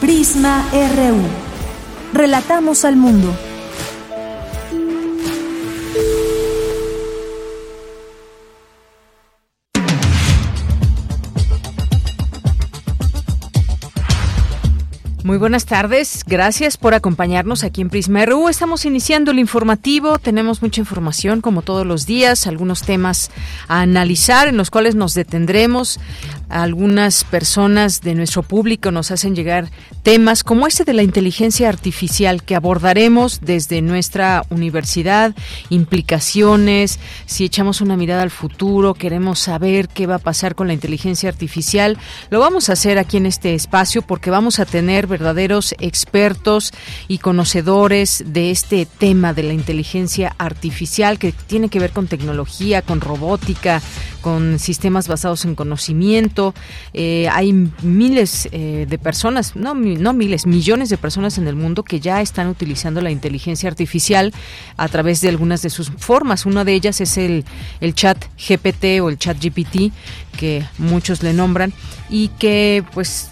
Prisma RU. Relatamos al mundo. Muy buenas tardes, gracias por acompañarnos aquí en Prisma RU. Estamos iniciando el informativo, tenemos mucha información como todos los días, algunos temas a analizar en los cuales nos detendremos. Algunas personas de nuestro público nos hacen llegar temas como este de la inteligencia artificial que abordaremos desde nuestra universidad, implicaciones, si echamos una mirada al futuro, queremos saber qué va a pasar con la inteligencia artificial, lo vamos a hacer aquí en este espacio porque vamos a tener verdaderos expertos y conocedores de este tema de la inteligencia artificial que tiene que ver con tecnología, con robótica, con sistemas basados en conocimiento. Eh, hay miles eh, de personas, no, no miles, millones de personas en el mundo que ya están utilizando la inteligencia artificial a través de algunas de sus formas. Una de ellas es el, el chat GPT o el chat GPT, que muchos le nombran, y que pues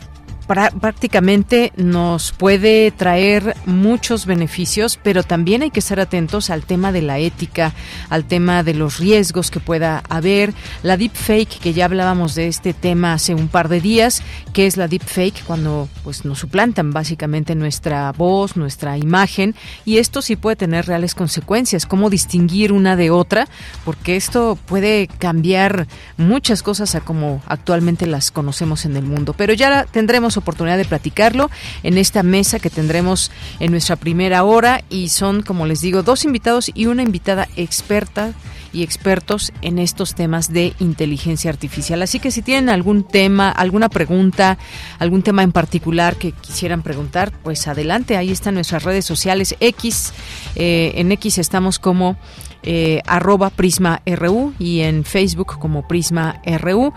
prácticamente nos puede traer muchos beneficios, pero también hay que estar atentos al tema de la ética, al tema de los riesgos que pueda haber. La deepfake, que ya hablábamos de este tema hace un par de días, que es la deepfake cuando pues nos suplantan básicamente nuestra voz, nuestra imagen, y esto sí puede tener reales consecuencias. ¿Cómo distinguir una de otra? Porque esto puede cambiar muchas cosas a como actualmente las conocemos en el mundo. Pero ya tendremos oportunidad de platicarlo en esta mesa que tendremos en nuestra primera hora y son, como les digo, dos invitados y una invitada experta y expertos en estos temas de inteligencia artificial. Así que si tienen algún tema, alguna pregunta, algún tema en particular que quisieran preguntar, pues adelante, ahí están nuestras redes sociales X. Eh, en X estamos como eh, arroba Prisma RU y en Facebook como Prisma RU.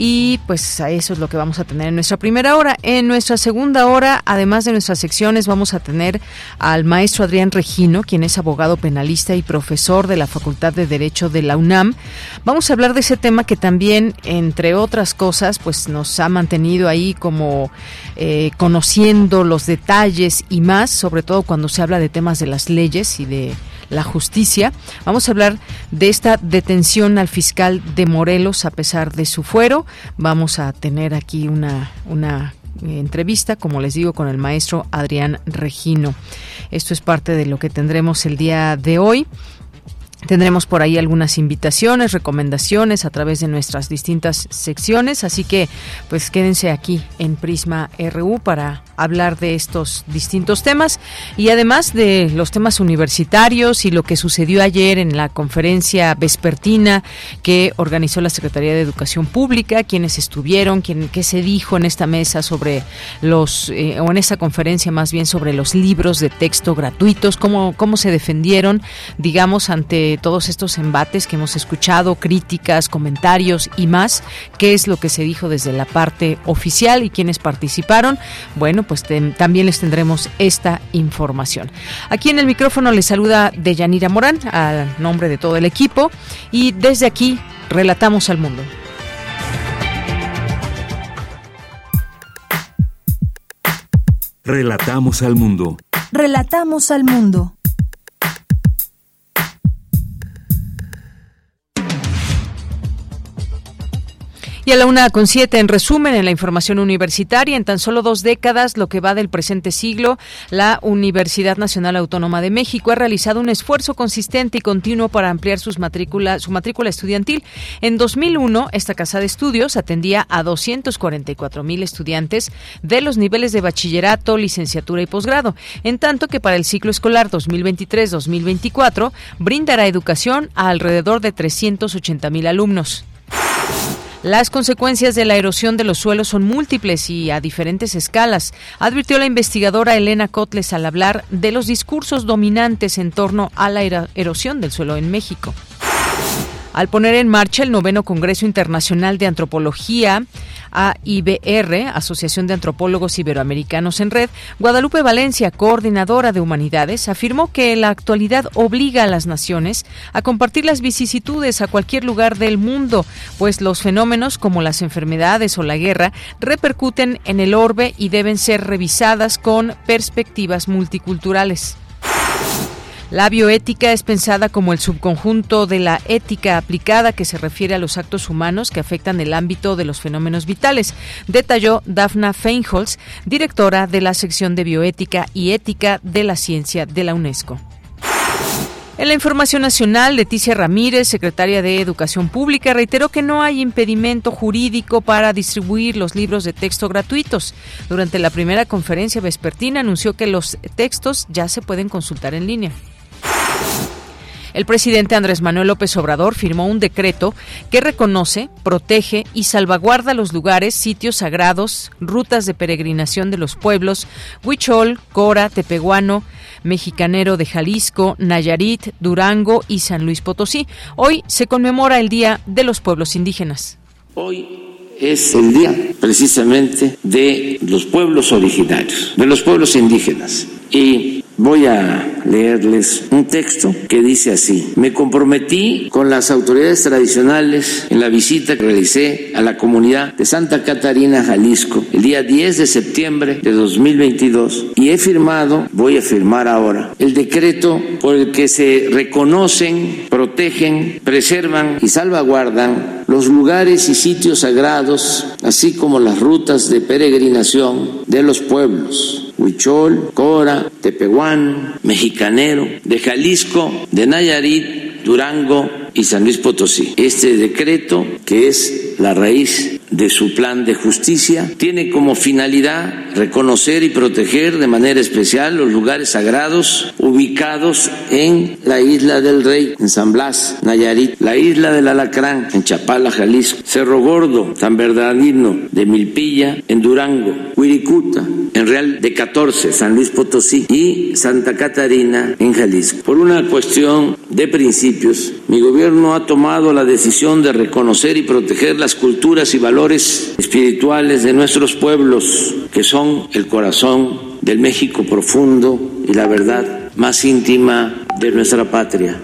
Y pues a eso es lo que vamos a tener en nuestra primera hora. En nuestra segunda hora, además de nuestras secciones, vamos a tener al maestro Adrián Regino, quien es abogado penalista y profesor de la Facultad de Derecho de la UNAM. Vamos a hablar de ese tema que también, entre otras cosas, pues nos ha mantenido ahí como eh, conociendo los detalles y más, sobre todo cuando se habla de temas de las leyes y de la justicia. Vamos a hablar de esta detención al fiscal de Morelos a pesar de su fuero. Vamos a tener aquí una, una eh, entrevista, como les digo, con el maestro Adrián Regino. Esto es parte de lo que tendremos el día de hoy. Tendremos por ahí algunas invitaciones, recomendaciones a través de nuestras distintas secciones, así que pues quédense aquí en Prisma RU para hablar de estos distintos temas y además de los temas universitarios y lo que sucedió ayer en la conferencia vespertina que organizó la Secretaría de Educación Pública, quienes estuvieron, quién, qué se dijo en esta mesa sobre los, eh, o en esta conferencia más bien sobre los libros de texto gratuitos, cómo, cómo se defendieron, digamos, ante todos estos embates que hemos escuchado, críticas, comentarios y más, qué es lo que se dijo desde la parte oficial y quienes participaron. Bueno, pues también les tendremos esta información. Aquí en el micrófono les saluda Deyanira Morán, a nombre de todo el equipo, y desde aquí relatamos al mundo. Relatamos al mundo. Relatamos al mundo. Y a la una con siete, en resumen, en la información universitaria, en tan solo dos décadas, lo que va del presente siglo, la Universidad Nacional Autónoma de México ha realizado un esfuerzo consistente y continuo para ampliar sus matrícula, su matrícula estudiantil. En 2001, esta casa de estudios atendía a 244 mil estudiantes de los niveles de bachillerato, licenciatura y posgrado, en tanto que para el ciclo escolar 2023-2024 brindará educación a alrededor de 380 mil alumnos. Las consecuencias de la erosión de los suelos son múltiples y a diferentes escalas, advirtió la investigadora Elena Cotles al hablar de los discursos dominantes en torno a la erosión del suelo en México. Al poner en marcha el noveno Congreso Internacional de Antropología, AIBR, Asociación de Antropólogos Iberoamericanos en Red, Guadalupe Valencia, coordinadora de Humanidades, afirmó que la actualidad obliga a las naciones a compartir las vicisitudes a cualquier lugar del mundo, pues los fenómenos como las enfermedades o la guerra repercuten en el orbe y deben ser revisadas con perspectivas multiculturales. La bioética es pensada como el subconjunto de la ética aplicada que se refiere a los actos humanos que afectan el ámbito de los fenómenos vitales, detalló Daphna Feinholz, directora de la sección de bioética y ética de la ciencia de la UNESCO. En la información nacional, Leticia Ramírez, secretaria de Educación Pública, reiteró que no hay impedimento jurídico para distribuir los libros de texto gratuitos. Durante la primera conferencia vespertina anunció que los textos ya se pueden consultar en línea. El presidente Andrés Manuel López Obrador firmó un decreto que reconoce, protege y salvaguarda los lugares, sitios sagrados, rutas de peregrinación de los pueblos Huichol, Cora, Tepehuano, Mexicanero de Jalisco, Nayarit, Durango y San Luis Potosí. Hoy se conmemora el Día de los Pueblos Indígenas. Hoy es el día precisamente de los pueblos originarios, de los pueblos indígenas. Y Voy a leerles un texto que dice así, me comprometí con las autoridades tradicionales en la visita que realicé a la comunidad de Santa Catarina, Jalisco, el día 10 de septiembre de 2022 y he firmado, voy a firmar ahora, el decreto por el que se reconocen, protegen, preservan y salvaguardan los lugares y sitios sagrados, así como las rutas de peregrinación de los pueblos Huichol, Cora, Tepehuán, Mexicanero, de Jalisco, de Nayarit, Durango y San Luis Potosí. Este decreto, que es la raíz de su plan de justicia, tiene como finalidad reconocer y proteger de manera especial los lugares sagrados ubicados en la isla del Rey, en San Blas, Nayarit, la isla del Alacrán, en Chapala, Jalisco, Cerro Gordo, San Bernardino, de Milpilla, en Durango, Huiricuta, en Real de 14, San Luis Potosí y Santa Catarina, en Jalisco. Por una cuestión de principios, mi gobierno ha tomado la decisión de reconocer y proteger las culturas y valores espirituales de nuestros pueblos, que son el corazón del México profundo y la verdad más íntima de nuestra patria.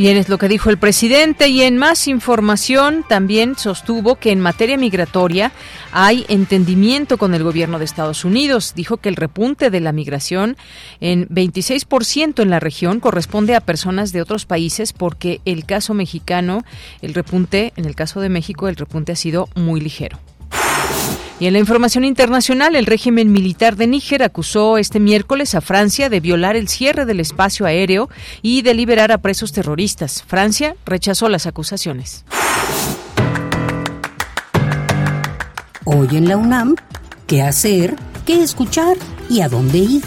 Bien, es lo que dijo el presidente y en más información también sostuvo que en materia migratoria hay entendimiento con el gobierno de Estados Unidos. Dijo que el repunte de la migración en 26% en la región corresponde a personas de otros países porque el caso mexicano, el repunte, en el caso de México, el repunte ha sido muy ligero. Y en la información internacional, el régimen militar de Níger acusó este miércoles a Francia de violar el cierre del espacio aéreo y de liberar a presos terroristas. Francia rechazó las acusaciones. Hoy en la UNAM, ¿qué hacer? ¿Qué escuchar? ¿Y a dónde ir?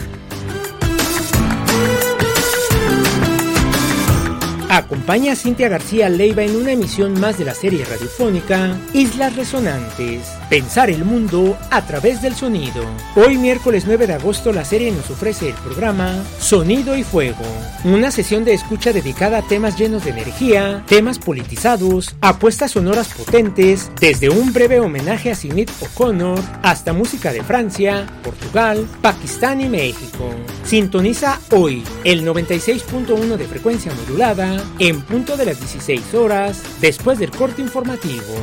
Acompaña a Cintia García Leiva en una emisión más de la serie radiofónica Islas Resonantes. Pensar el mundo a través del sonido. Hoy miércoles 9 de agosto la serie nos ofrece el programa Sonido y Fuego. Una sesión de escucha dedicada a temas llenos de energía, temas politizados, apuestas sonoras potentes, desde un breve homenaje a Sinead O'Connor hasta música de Francia, Portugal, Pakistán y México. Sintoniza hoy el 96.1 de frecuencia modulada en punto de las 16 horas después del corte informativo.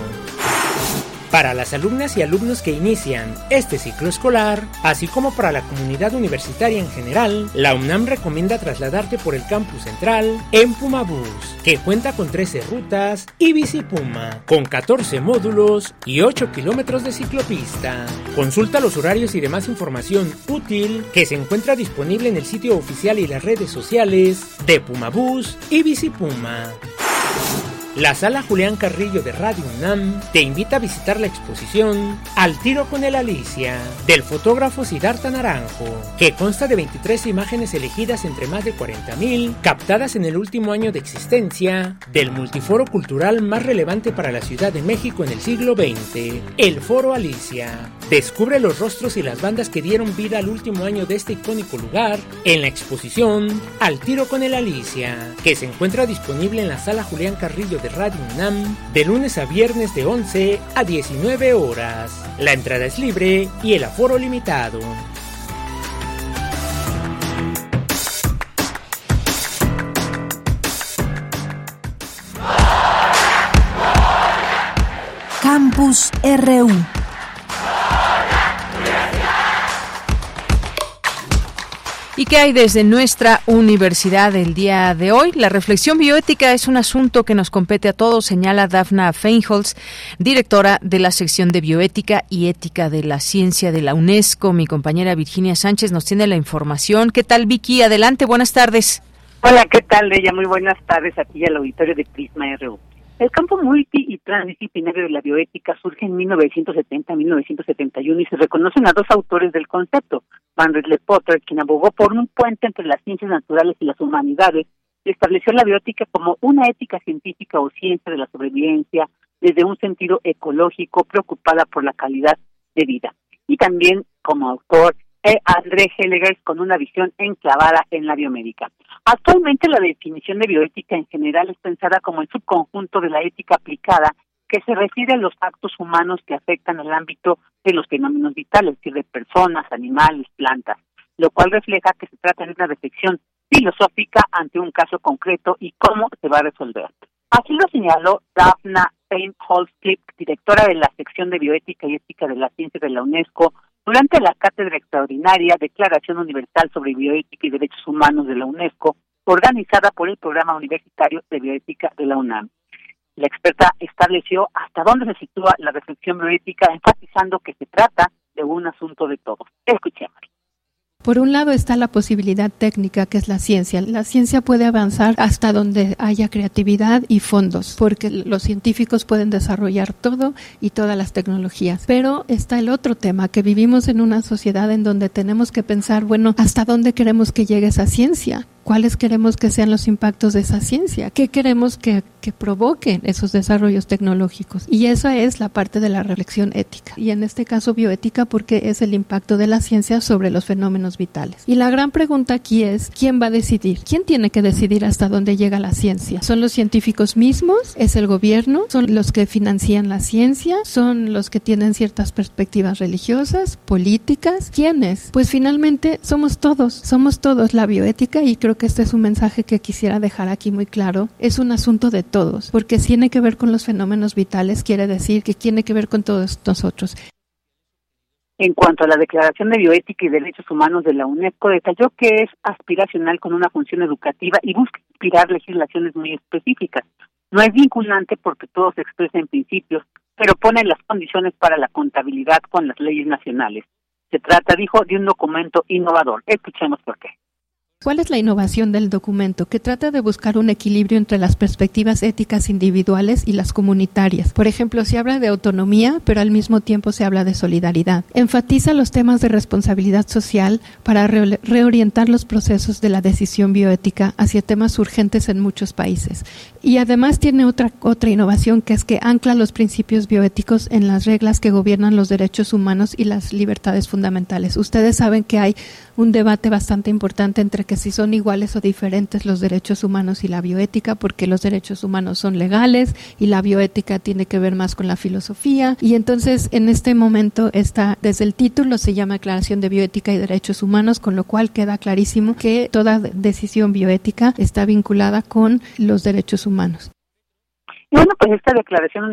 Para las alumnas y alumnos que inician este ciclo escolar, así como para la comunidad universitaria en general, la UNAM recomienda trasladarte por el campus central en Pumabús, que cuenta con 13 rutas y Bicipuma, con 14 módulos y 8 kilómetros de ciclopista. Consulta los horarios y demás información útil que se encuentra disponible en el sitio oficial y las redes sociales de Pumabús y Bicipuma. La sala Julián Carrillo de Radio UNAM te invita a visitar la exposición Al tiro con el Alicia del fotógrafo Siddhartha Naranjo, que consta de 23 imágenes elegidas entre más de 40.000 captadas en el último año de existencia del multiforo cultural más relevante para la Ciudad de México en el siglo XX, el Foro Alicia. Descubre los rostros y las bandas que dieron vida al último año de este icónico lugar en la exposición Al tiro con el Alicia, que se encuentra disponible en la sala Julián Carrillo de Radio UNAM de lunes a viernes de 11 a 19 horas. La entrada es libre y el aforo limitado. Campus RU ¿Y qué hay desde nuestra universidad el día de hoy? La reflexión bioética es un asunto que nos compete a todos, señala Dafna Feinholz, directora de la sección de bioética y ética de la ciencia de la UNESCO. Mi compañera Virginia Sánchez nos tiene la información. ¿Qué tal, Vicky? Adelante, buenas tardes. Hola, ¿qué tal, ella? Muy buenas tardes aquí al auditorio de Prisma RU. El campo multi y transdisciplinario de la bioética surge en 1970-1971 y se reconocen a dos autores del concepto, Van Ridley Potter, quien abogó por un puente entre las ciencias naturales y las humanidades, y estableció la bioética como una ética científica o ciencia de la sobrevivencia desde un sentido ecológico preocupada por la calidad de vida. Y también como autor e André Hellegers con una visión enclavada en la biomédica. Actualmente la definición de bioética en general es pensada como el subconjunto de la ética aplicada que se refiere a los actos humanos que afectan el ámbito de los fenómenos vitales, es decir, de personas, animales, plantas, lo cual refleja que se trata de una reflexión filosófica ante un caso concreto y cómo se va a resolver. Así lo señaló Daphna Feinholz, directora de la sección de bioética y ética de la ciencia de la UNESCO, durante la Cátedra Extraordinaria Declaración Universal sobre Bioética y Derechos Humanos de la UNESCO, organizada por el Programa Universitario de Bioética de la UNAM. La experta estableció hasta dónde se sitúa la reflexión bioética, enfatizando que se trata de un asunto de todos. Escuchemos. Por un lado está la posibilidad técnica, que es la ciencia. La ciencia puede avanzar hasta donde haya creatividad y fondos, porque los científicos pueden desarrollar todo y todas las tecnologías. Pero está el otro tema, que vivimos en una sociedad en donde tenemos que pensar, bueno, ¿hasta dónde queremos que llegue esa ciencia? Cuáles queremos que sean los impactos de esa ciencia, qué queremos que, que, provoquen esos desarrollos tecnológicos. Y esa es la parte de la reflexión ética. Y en este caso bioética porque es el impacto de la ciencia sobre los fenómenos vitales. Y la gran pregunta aquí es, ¿quién va a decidir? ¿Quién tiene que decidir hasta dónde llega la ciencia? ¿Son los científicos mismos? ¿Es el gobierno? ¿Son los que financian la ciencia? ¿Son los que tienen ciertas perspectivas religiosas, políticas? ¿Quiénes? Pues finalmente somos todos, somos todos la bioética y creo que este es un mensaje que quisiera dejar aquí muy claro. Es un asunto de todos, porque si tiene que ver con los fenómenos vitales, quiere decir que tiene que ver con todos nosotros. En cuanto a la Declaración de Bioética y Derechos Humanos de la UNESCO, detalló que es aspiracional con una función educativa y busca inspirar legislaciones muy específicas. No es vinculante porque todo se expresa en principios, pero pone las condiciones para la contabilidad con las leyes nacionales. Se trata, dijo, de un documento innovador. Escuchemos por qué. ¿Cuál es la innovación del documento? Que trata de buscar un equilibrio entre las perspectivas éticas individuales y las comunitarias. Por ejemplo, se habla de autonomía, pero al mismo tiempo se habla de solidaridad. Enfatiza los temas de responsabilidad social para reorientar los procesos de la decisión bioética hacia temas urgentes en muchos países. Y además tiene otra, otra innovación que es que ancla los principios bioéticos en las reglas que gobiernan los derechos humanos y las libertades fundamentales. Ustedes saben que hay un debate bastante importante entre que si son iguales o diferentes los derechos humanos y la bioética, porque los derechos humanos son legales y la bioética tiene que ver más con la filosofía. Y entonces en este momento está, desde el título se llama Declaración de Bioética y Derechos Humanos, con lo cual queda clarísimo que toda decisión bioética está vinculada con los derechos humanos. Bueno, pues esta declaración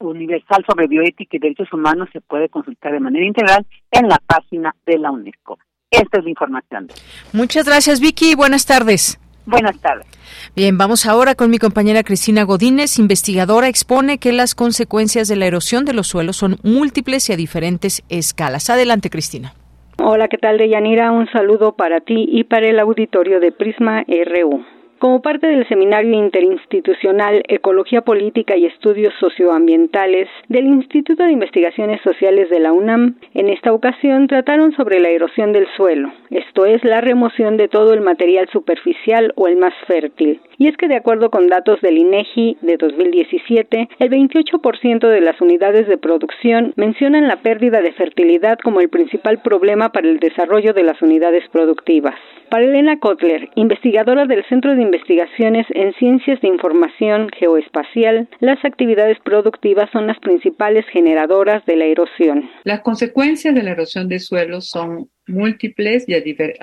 universal sobre bioética y derechos humanos se puede consultar de manera integral en la página de la UNESCO. Esta es la información. Muchas gracias, Vicky. Buenas tardes. Buenas tardes. Bien, vamos ahora con mi compañera Cristina Godínez, investigadora, expone que las consecuencias de la erosión de los suelos son múltiples y a diferentes escalas. Adelante, Cristina. Hola, ¿qué tal, Deyanira? Un saludo para ti y para el auditorio de Prisma RU. Como parte del Seminario Interinstitucional Ecología Política y Estudios Socioambientales del Instituto de Investigaciones Sociales de la UNAM. En esta ocasión trataron sobre la erosión del suelo, esto es la remoción de todo el material superficial o el más fértil. Y es que de acuerdo con datos del INEGI de 2017, el 28% de las unidades de producción mencionan la pérdida de fertilidad como el principal problema para el desarrollo de las unidades productivas. Para Elena Kotler, investigadora del Centro de Investigaciones en Ciencias de Información Geoespacial, las actividades productivas son las principales generadoras de la erosión. Las consecuencias de la erosión de suelos son múltiples y a,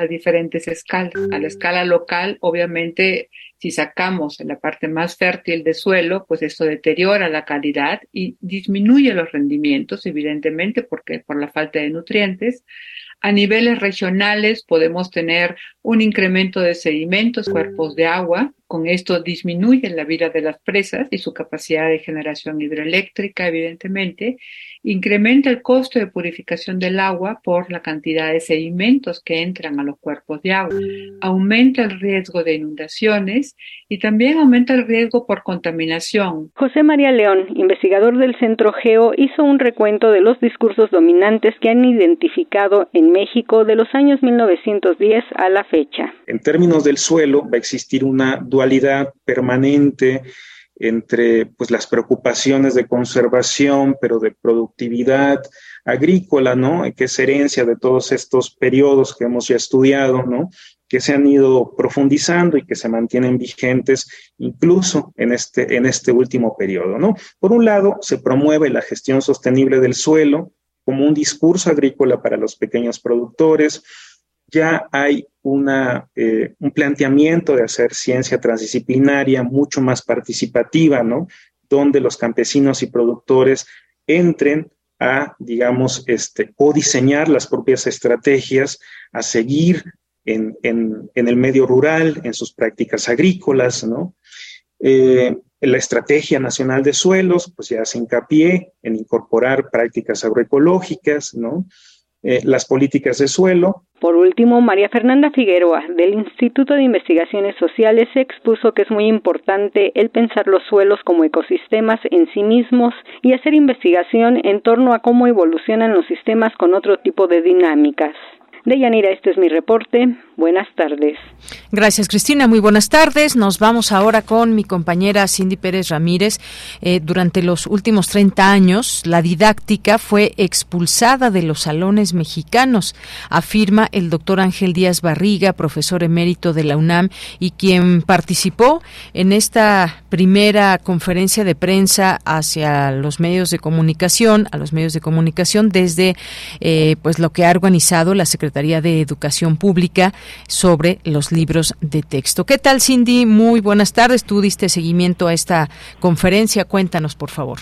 diferentes escalas. A la escala local, obviamente, si sacamos la parte más fértil del suelo, pues esto deteriora la calidad y disminuye los rendimientos, evidentemente, porque por la falta de nutrientes. A niveles regionales podemos tener un incremento de sedimentos, cuerpos de agua. Con esto disminuye la vida de las presas y su capacidad de generación hidroeléctrica, evidentemente. Incrementa el costo de purificación del agua por la cantidad de sedimentos que entran a los cuerpos de agua. Aumenta el riesgo de inundaciones y también aumenta el riesgo por contaminación. José María León, investigador del Centro Geo, hizo un recuento de los discursos dominantes que han identificado en México de los años 1910 a la fecha. En términos del suelo, va a existir una dualidad permanente entre pues, las preocupaciones de conservación, pero de productividad agrícola, ¿no? Que es herencia de todos estos periodos que hemos ya estudiado, ¿no? Que se han ido profundizando y que se mantienen vigentes incluso en este, en este último periodo, ¿no? Por un lado, se promueve la gestión sostenible del suelo, como un discurso agrícola para los pequeños productores. Ya hay eh, un planteamiento de hacer ciencia transdisciplinaria mucho más participativa, ¿no? Donde los campesinos y productores entren a, digamos, este, o diseñar las propias estrategias, a seguir en, en, en el medio rural, en sus prácticas agrícolas, ¿no? Eh, la Estrategia Nacional de Suelos, pues ya hace hincapié en incorporar prácticas agroecológicas, ¿no? Eh, las políticas de suelo. Por último, María Fernanda Figueroa, del Instituto de Investigaciones Sociales, expuso que es muy importante el pensar los suelos como ecosistemas en sí mismos y hacer investigación en torno a cómo evolucionan los sistemas con otro tipo de dinámicas. De Yanira, este es mi reporte. Buenas tardes. Gracias, Cristina. Muy buenas tardes. Nos vamos ahora con mi compañera Cindy Pérez Ramírez. Eh, durante los últimos 30 años, la didáctica fue expulsada de los salones mexicanos, afirma el doctor Ángel Díaz Barriga, profesor emérito de la UNAM y quien participó en esta primera conferencia de prensa hacia los medios de comunicación, a los medios de comunicación desde eh, pues lo que ha organizado la Secretaría de Educación Pública sobre los libros de texto. ¿Qué tal, Cindy? Muy buenas tardes. Tú diste seguimiento a esta conferencia. Cuéntanos, por favor.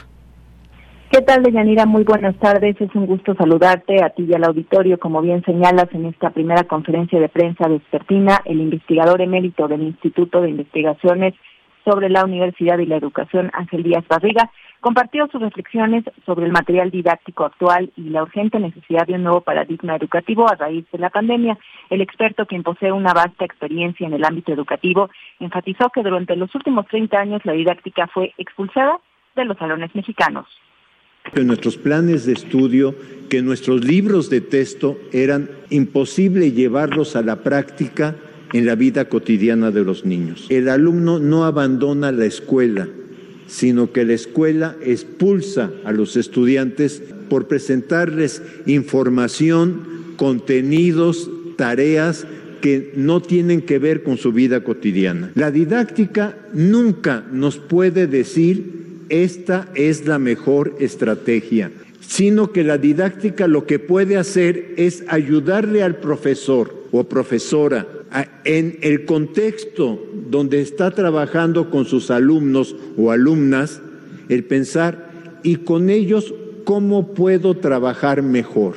¿Qué tal, Deyanira? Muy buenas tardes. Es un gusto saludarte a ti y al auditorio. Como bien señalas, en esta primera conferencia de prensa de Expertina, el investigador emérito del Instituto de Investigaciones sobre la Universidad y la Educación, Ángel Díaz Barriga, compartió sus reflexiones sobre el material didáctico actual y la urgente necesidad de un nuevo paradigma educativo a raíz de la pandemia. El experto, quien posee una vasta experiencia en el ámbito educativo, enfatizó que durante los últimos 30 años la didáctica fue expulsada de los salones mexicanos. En nuestros planes de estudio, que nuestros libros de texto eran imposible llevarlos a la práctica en la vida cotidiana de los niños. El alumno no abandona la escuela, sino que la escuela expulsa a los estudiantes por presentarles información, contenidos, tareas que no tienen que ver con su vida cotidiana. La didáctica nunca nos puede decir esta es la mejor estrategia, sino que la didáctica lo que puede hacer es ayudarle al profesor o profesora en el contexto donde está trabajando con sus alumnos o alumnas, el pensar, y con ellos, ¿cómo puedo trabajar mejor?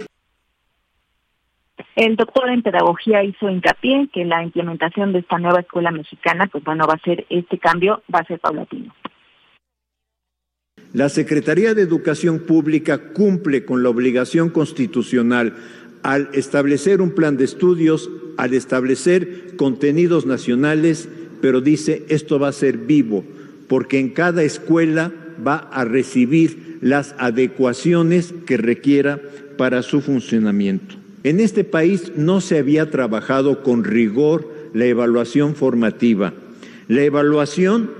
El doctor en pedagogía hizo hincapié que la implementación de esta nueva escuela mexicana, pues bueno, va a ser este cambio, va a ser paulatino. La Secretaría de Educación Pública cumple con la obligación constitucional al establecer un plan de estudios, al establecer contenidos nacionales, pero dice esto va a ser vivo, porque en cada escuela va a recibir las adecuaciones que requiera para su funcionamiento. En este país no se había trabajado con rigor la evaluación formativa. La evaluación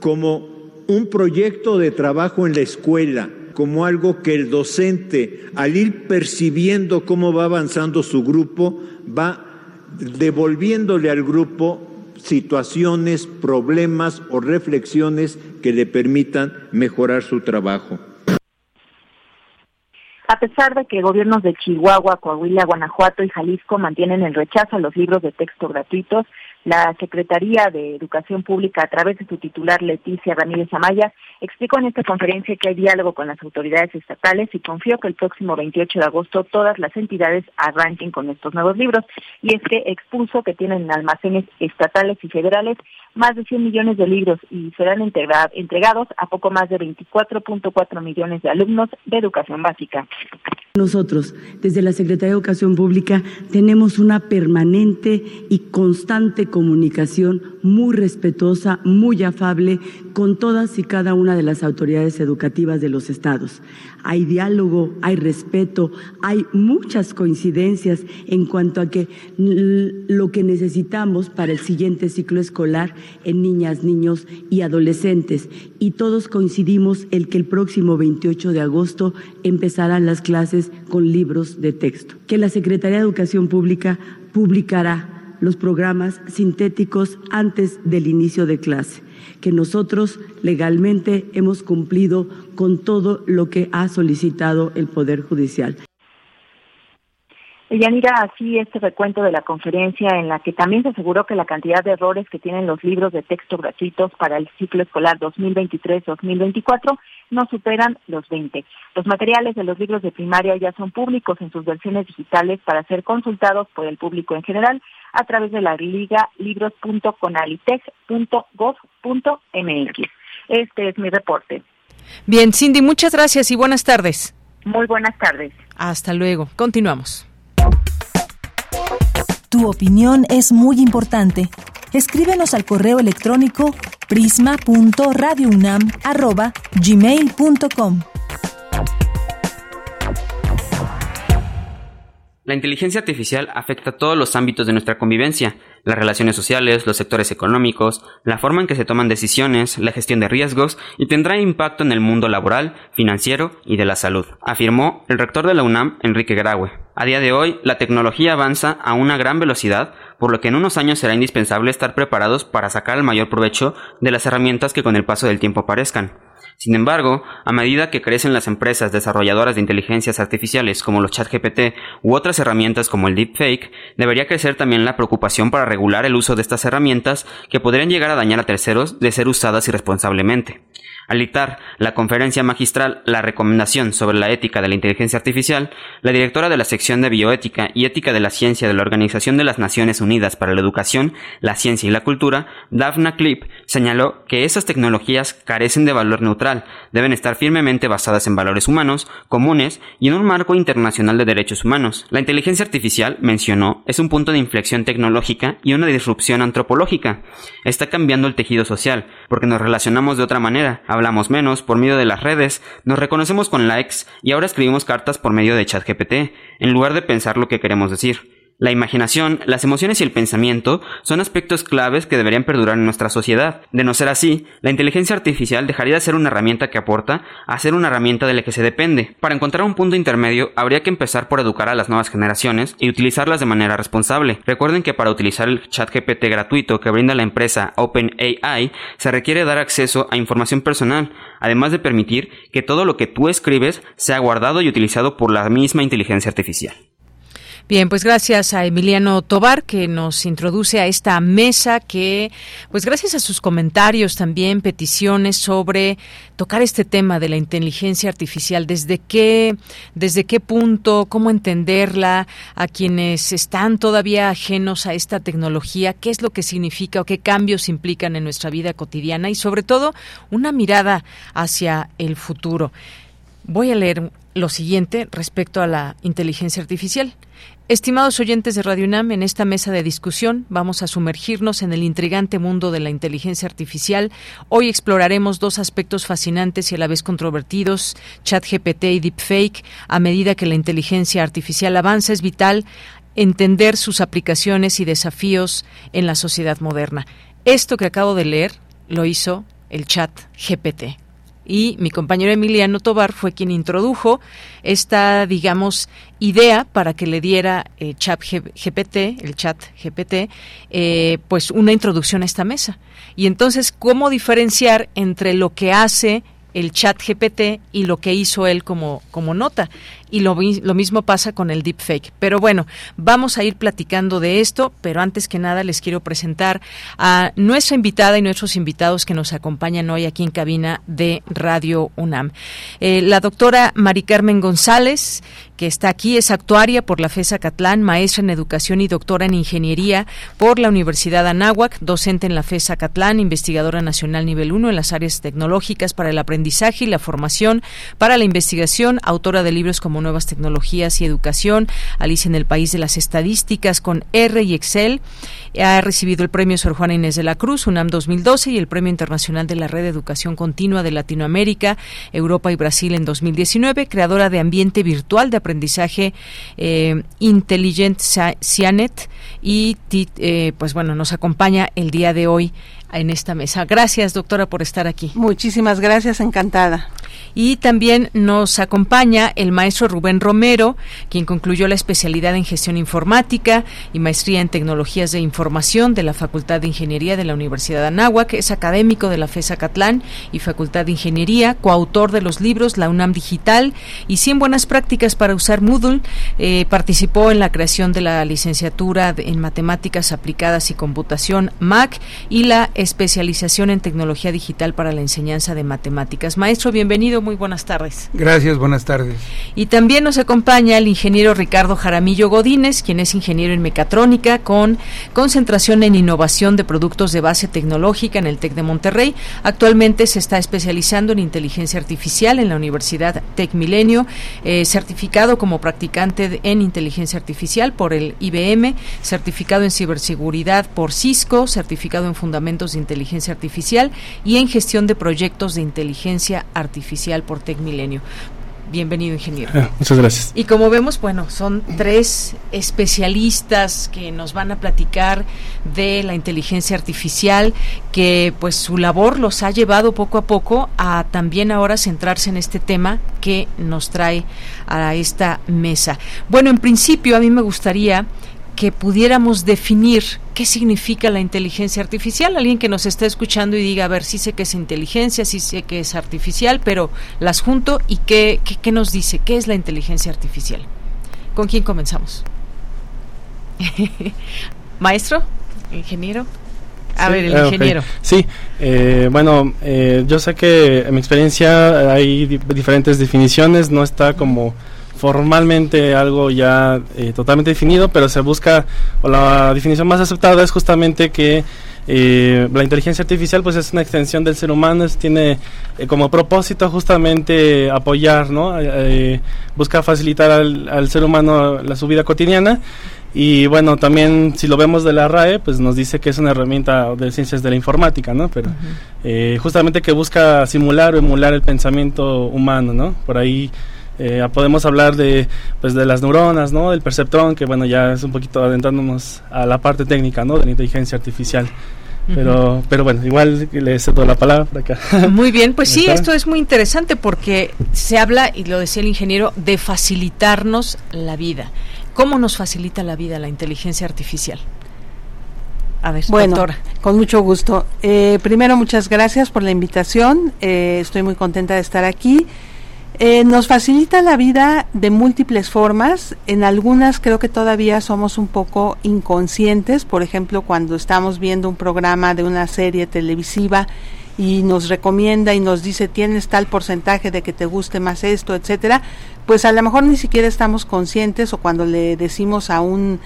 como un proyecto de trabajo en la escuela, como algo que el docente, al ir percibiendo cómo va avanzando su grupo, va devolviéndole al grupo situaciones, problemas o reflexiones que le permitan mejorar su trabajo. A pesar de que gobiernos de Chihuahua, Coahuila, Guanajuato y Jalisco mantienen el rechazo a los libros de texto gratuitos, la Secretaría de Educación Pública, a través de su titular Leticia Ramírez Amaya, explicó en esta conferencia que hay diálogo con las autoridades estatales y confió que el próximo 28 de agosto todas las entidades arranquen con estos nuevos libros. Y es que expuso que tienen en almacenes estatales y federales más de 100 millones de libros y serán entregados a poco más de 24.4 millones de alumnos de educación básica. Nosotros, desde la Secretaría de Educación Pública, tenemos una permanente y constante comunicación muy respetuosa, muy afable con todas y cada una de las autoridades educativas de los estados. Hay diálogo, hay respeto, hay muchas coincidencias en cuanto a que lo que necesitamos para el siguiente ciclo escolar en niñas, niños y adolescentes. Y todos coincidimos el que el próximo 28 de agosto empezarán las clases con libros de texto, que la Secretaría de Educación Pública publicará los programas sintéticos antes del inicio de clase, que nosotros legalmente hemos cumplido con todo lo que ha solicitado el Poder Judicial. Yanira, así este recuento de la conferencia en la que también se aseguró que la cantidad de errores que tienen los libros de texto gratuitos para el ciclo escolar 2023-2024 no superan los 20. Los materiales de los libros de primaria ya son públicos en sus versiones digitales para ser consultados por el público en general a través de la liga libros.conalitech.gov.mx. Este es mi reporte. Bien, Cindy, muchas gracias y buenas tardes. Muy buenas tardes. Hasta luego. Continuamos. Tu opinión es muy importante. Escríbenos al correo electrónico prisma.radiounam@gmail.com. La inteligencia artificial afecta a todos los ámbitos de nuestra convivencia, las relaciones sociales, los sectores económicos, la forma en que se toman decisiones, la gestión de riesgos y tendrá impacto en el mundo laboral, financiero y de la salud, afirmó el rector de la UNAM, Enrique Graue. A día de hoy, la tecnología avanza a una gran velocidad, por lo que en unos años será indispensable estar preparados para sacar el mayor provecho de las herramientas que con el paso del tiempo aparezcan. Sin embargo, a medida que crecen las empresas desarrolladoras de inteligencias artificiales como los ChatGPT u otras herramientas como el deepfake, debería crecer también la preocupación para regular el uso de estas herramientas que podrían llegar a dañar a terceros de ser usadas irresponsablemente. Al dictar la conferencia magistral La recomendación sobre la ética de la inteligencia artificial, la directora de la sección de bioética y ética de la ciencia de la Organización de las Naciones Unidas para la Educación, la Ciencia y la Cultura, Daphna Klipp, señaló que esas tecnologías carecen de valor neutral, deben estar firmemente basadas en valores humanos, comunes y en un marco internacional de derechos humanos. La inteligencia artificial, mencionó, es un punto de inflexión tecnológica y una disrupción antropológica. Está cambiando el tejido social, porque nos relacionamos de otra manera, hablamos menos por medio de las redes, nos reconocemos con likes y ahora escribimos cartas por medio de ChatGPT, en lugar de pensar lo que queremos decir. La imaginación, las emociones y el pensamiento son aspectos claves que deberían perdurar en nuestra sociedad. De no ser así, la inteligencia artificial dejaría de ser una herramienta que aporta a ser una herramienta de la que se depende. Para encontrar un punto intermedio, habría que empezar por educar a las nuevas generaciones y utilizarlas de manera responsable. Recuerden que para utilizar el chat GPT gratuito que brinda la empresa OpenAI, se requiere dar acceso a información personal, además de permitir que todo lo que tú escribes sea guardado y utilizado por la misma inteligencia artificial. Bien, pues gracias a Emiliano Tobar que nos introduce a esta mesa que, pues gracias a sus comentarios también, peticiones sobre tocar este tema de la inteligencia artificial, desde qué, desde qué punto, cómo entenderla, a quienes están todavía ajenos a esta tecnología, qué es lo que significa o qué cambios implican en nuestra vida cotidiana y sobre todo una mirada hacia el futuro. Voy a leer lo siguiente respecto a la inteligencia artificial. Estimados oyentes de Radio UNAM, en esta mesa de discusión vamos a sumergirnos en el intrigante mundo de la inteligencia artificial. Hoy exploraremos dos aspectos fascinantes y a la vez controvertidos, ChatGPT y Deepfake. A medida que la inteligencia artificial avanza, es vital entender sus aplicaciones y desafíos en la sociedad moderna. Esto que acabo de leer lo hizo el chat GPT y mi compañero Emiliano Tobar fue quien introdujo esta, digamos, idea para que le diera eh, chat GPT, el chat GPT, eh, pues una introducción a esta mesa. Y entonces, ¿cómo diferenciar entre lo que hace el chat GPT y lo que hizo él como, como nota? Y lo, lo, mismo pasa con el deepfake. Pero bueno, vamos a ir platicando de esto, pero antes que nada les quiero presentar a nuestra invitada y nuestros invitados que nos acompañan hoy aquí en cabina de Radio UNAM. Eh, la doctora Mari Carmen González, que está aquí, es actuaria por la FESA Catlán, maestra en educación y doctora en ingeniería por la Universidad Anáhuac, docente en la FESA Catlán, investigadora nacional nivel 1 en las áreas tecnológicas para el aprendizaje y la formación para la investigación, autora de libros como Nuevas Tecnologías y Educación, Alicia en el País de las Estadísticas con R y Excel. Ha recibido el premio Sor Juana Inés de la Cruz, UNAM 2012, y el Premio Internacional de la Red de Educación Continua de Latinoamérica, Europa y Brasil en 2019, creadora de ambiente virtual de aprendizaje eh, Intelligent Cianet y eh, pues bueno, nos acompaña el día de hoy en esta mesa. Gracias, doctora, por estar aquí. Muchísimas gracias, encantada. Y también nos acompaña el maestro Rubén Romero, quien concluyó la especialidad en gestión informática y maestría en tecnologías de información de la Facultad de Ingeniería de la Universidad de Anáhuac. Es académico de la FESA Catlán y Facultad de Ingeniería, coautor de los libros La UNAM Digital y 100 buenas prácticas para usar Moodle. Eh, participó en la creación de la licenciatura en matemáticas aplicadas y computación MAC y la especialización en tecnología digital para la enseñanza de matemáticas. Maestro, bienvenido, muy buenas tardes. Gracias, buenas tardes. Y también nos acompaña el ingeniero Ricardo Jaramillo Godínez, quien es ingeniero en mecatrónica con concentración en innovación de productos de base tecnológica en el TEC de Monterrey. Actualmente se está especializando en inteligencia artificial en la Universidad TEC Milenio, eh, certificado como practicante en inteligencia artificial por el IBM, certificado en ciberseguridad por Cisco, certificado en fundamentos de inteligencia artificial y en gestión de proyectos de inteligencia artificial por Tecmilenio. Bienvenido, ingeniero. Ah, muchas gracias. Y como vemos, bueno, son tres especialistas que nos van a platicar de la inteligencia artificial, que pues su labor los ha llevado poco a poco a también ahora centrarse en este tema que nos trae a esta mesa. Bueno, en principio a mí me gustaría que pudiéramos definir qué significa la inteligencia artificial. Alguien que nos está escuchando y diga, a ver, sí sé que es inteligencia, sí sé que es artificial, pero las junto y qué, qué, nos dice, qué es la inteligencia artificial. ¿Con quién comenzamos? Maestro, ingeniero. A ver, el ah, ingeniero. Sí, eh, bueno, eh, yo sé que en mi experiencia hay diferentes definiciones, no está como formalmente algo ya eh, totalmente definido, pero se busca, o la definición más aceptada es justamente que eh, la inteligencia artificial pues es una extensión del ser humano, tiene eh, como propósito justamente apoyar, ¿no? busca facilitar al, ser humano la, su vida cotidiana y bueno, también si lo vemos de la RAE, pues nos dice que es una herramienta de ciencias de la informática, ¿no? Pero justamente que busca simular o emular el pensamiento humano, ¿no? Por ahí eh, podemos hablar de, pues, de las neuronas, ¿no? Del perceptrón, que bueno, ya es un poquito adentrándonos a la parte técnica, ¿no? De la inteligencia artificial. Pero, pero bueno, igual le cedo la palabra para acá. Muy bien, pues sí, esto es muy interesante porque se habla, y lo decía el ingeniero, de facilitarnos la vida. ¿Cómo nos facilita la vida la inteligencia artificial? A ver, bueno, doctora. con mucho gusto. Eh, primero, muchas gracias por la invitación. Eh, estoy muy contenta de estar aquí. Eh, nos facilita la vida de múltiples formas. En algunas creo que todavía somos un poco inconscientes. Por ejemplo, cuando estamos viendo un programa de una serie televisiva y nos recomienda y nos dice tienes tal porcentaje de que te guste más esto, etcétera, pues a lo mejor ni siquiera estamos conscientes o cuando le decimos a un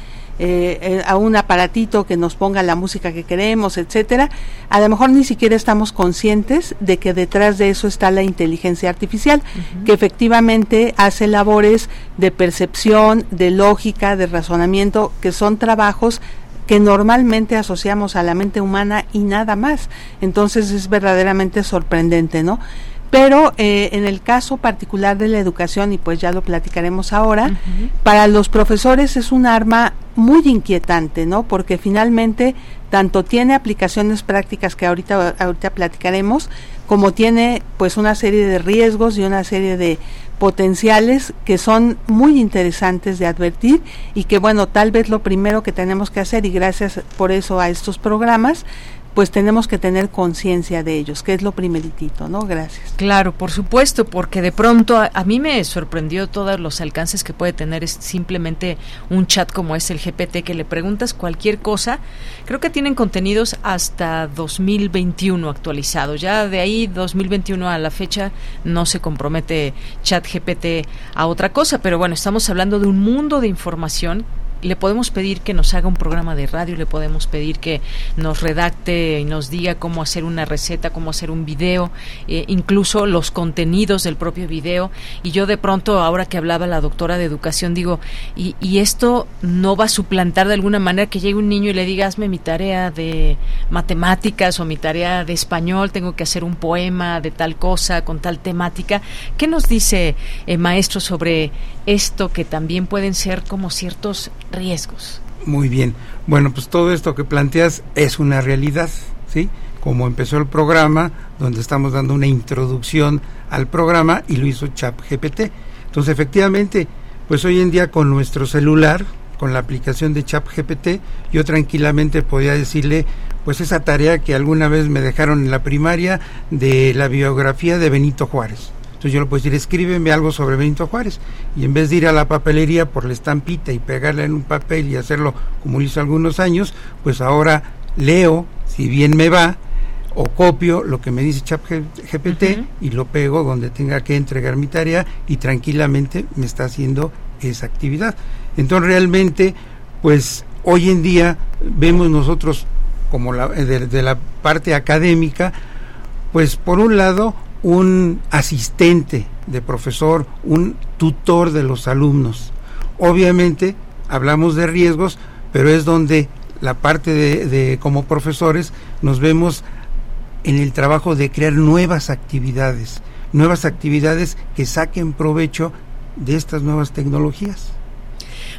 eh, eh, a un aparatito que nos ponga la música que queremos, etcétera, a lo mejor ni siquiera estamos conscientes de que detrás de eso está la inteligencia artificial, que efectivamente hace labores de percepción, de lógica, de razonamiento, que son trabajos que normalmente asociamos a la mente humana y nada más. Entonces es verdaderamente sorprendente, ¿no? Pero eh, en el caso particular de la educación, y pues ya lo platicaremos ahora, para los profesores es un arma muy inquietante, ¿no? Porque finalmente tanto tiene aplicaciones prácticas que ahorita, ahorita platicaremos, como tiene pues una serie de riesgos y una serie de potenciales que son muy interesantes de advertir y que bueno, tal vez lo primero que tenemos que hacer y gracias por eso a estos programas pues tenemos que tener conciencia de ellos, que es lo primeritito, ¿no? Gracias. Claro, por supuesto, porque de pronto a, mí me sorprendió todos los alcances que puede tener es simplemente un chat como es el GPT, que le preguntas cualquier cosa. Creo que tienen contenidos hasta 2021 actualizados. Ya de ahí 2021 a la fecha no se compromete chat GPT a otra cosa, pero bueno, estamos hablando de un mundo de información le podemos pedir que nos haga un programa de radio, le podemos pedir que nos redacte y nos diga cómo hacer una receta, cómo hacer un video, eh, incluso los contenidos del propio video. Y yo de pronto, ahora que hablaba la doctora de educación, digo, y, esto no va a suplantar de alguna manera que llegue un niño y le diga, hazme mi tarea de matemáticas o mi tarea de español, tengo que hacer un poema de tal cosa, con tal temática. ¿Qué nos dice, eh, maestro, sobre esto que también pueden ser como ciertos riesgos. Muy bien. Bueno, pues todo esto que planteas es una realidad, ¿sí? Como empezó el programa, donde estamos dando una introducción al programa y lo hizo ChatGPT. Entonces, efectivamente, pues hoy en día con nuestro celular, con la aplicación de ChatGPT, yo tranquilamente podía decirle, pues esa tarea que alguna vez me dejaron en la primaria de la biografía de Benito Juárez entonces yo le puedo decir, escríbeme algo sobre Benito Juárez. Y en vez de ir a la papelería por la estampita y pegarla en un papel y hacerlo como lo hizo algunos años, pues ahora leo, si bien me va, o copio lo que me dice ChatGPT y lo pego donde tenga que entregar mi tarea y tranquilamente me está haciendo esa actividad. Entonces realmente, pues hoy en día vemos nosotros como la, de la parte académica, pues por un lado un asistente de profesor, un tutor de los alumnos. Obviamente hablamos de riesgos, pero es donde la parte de, como profesores nos vemos en el trabajo de crear nuevas actividades, nuevas actividades que saquen provecho de estas nuevas tecnologías.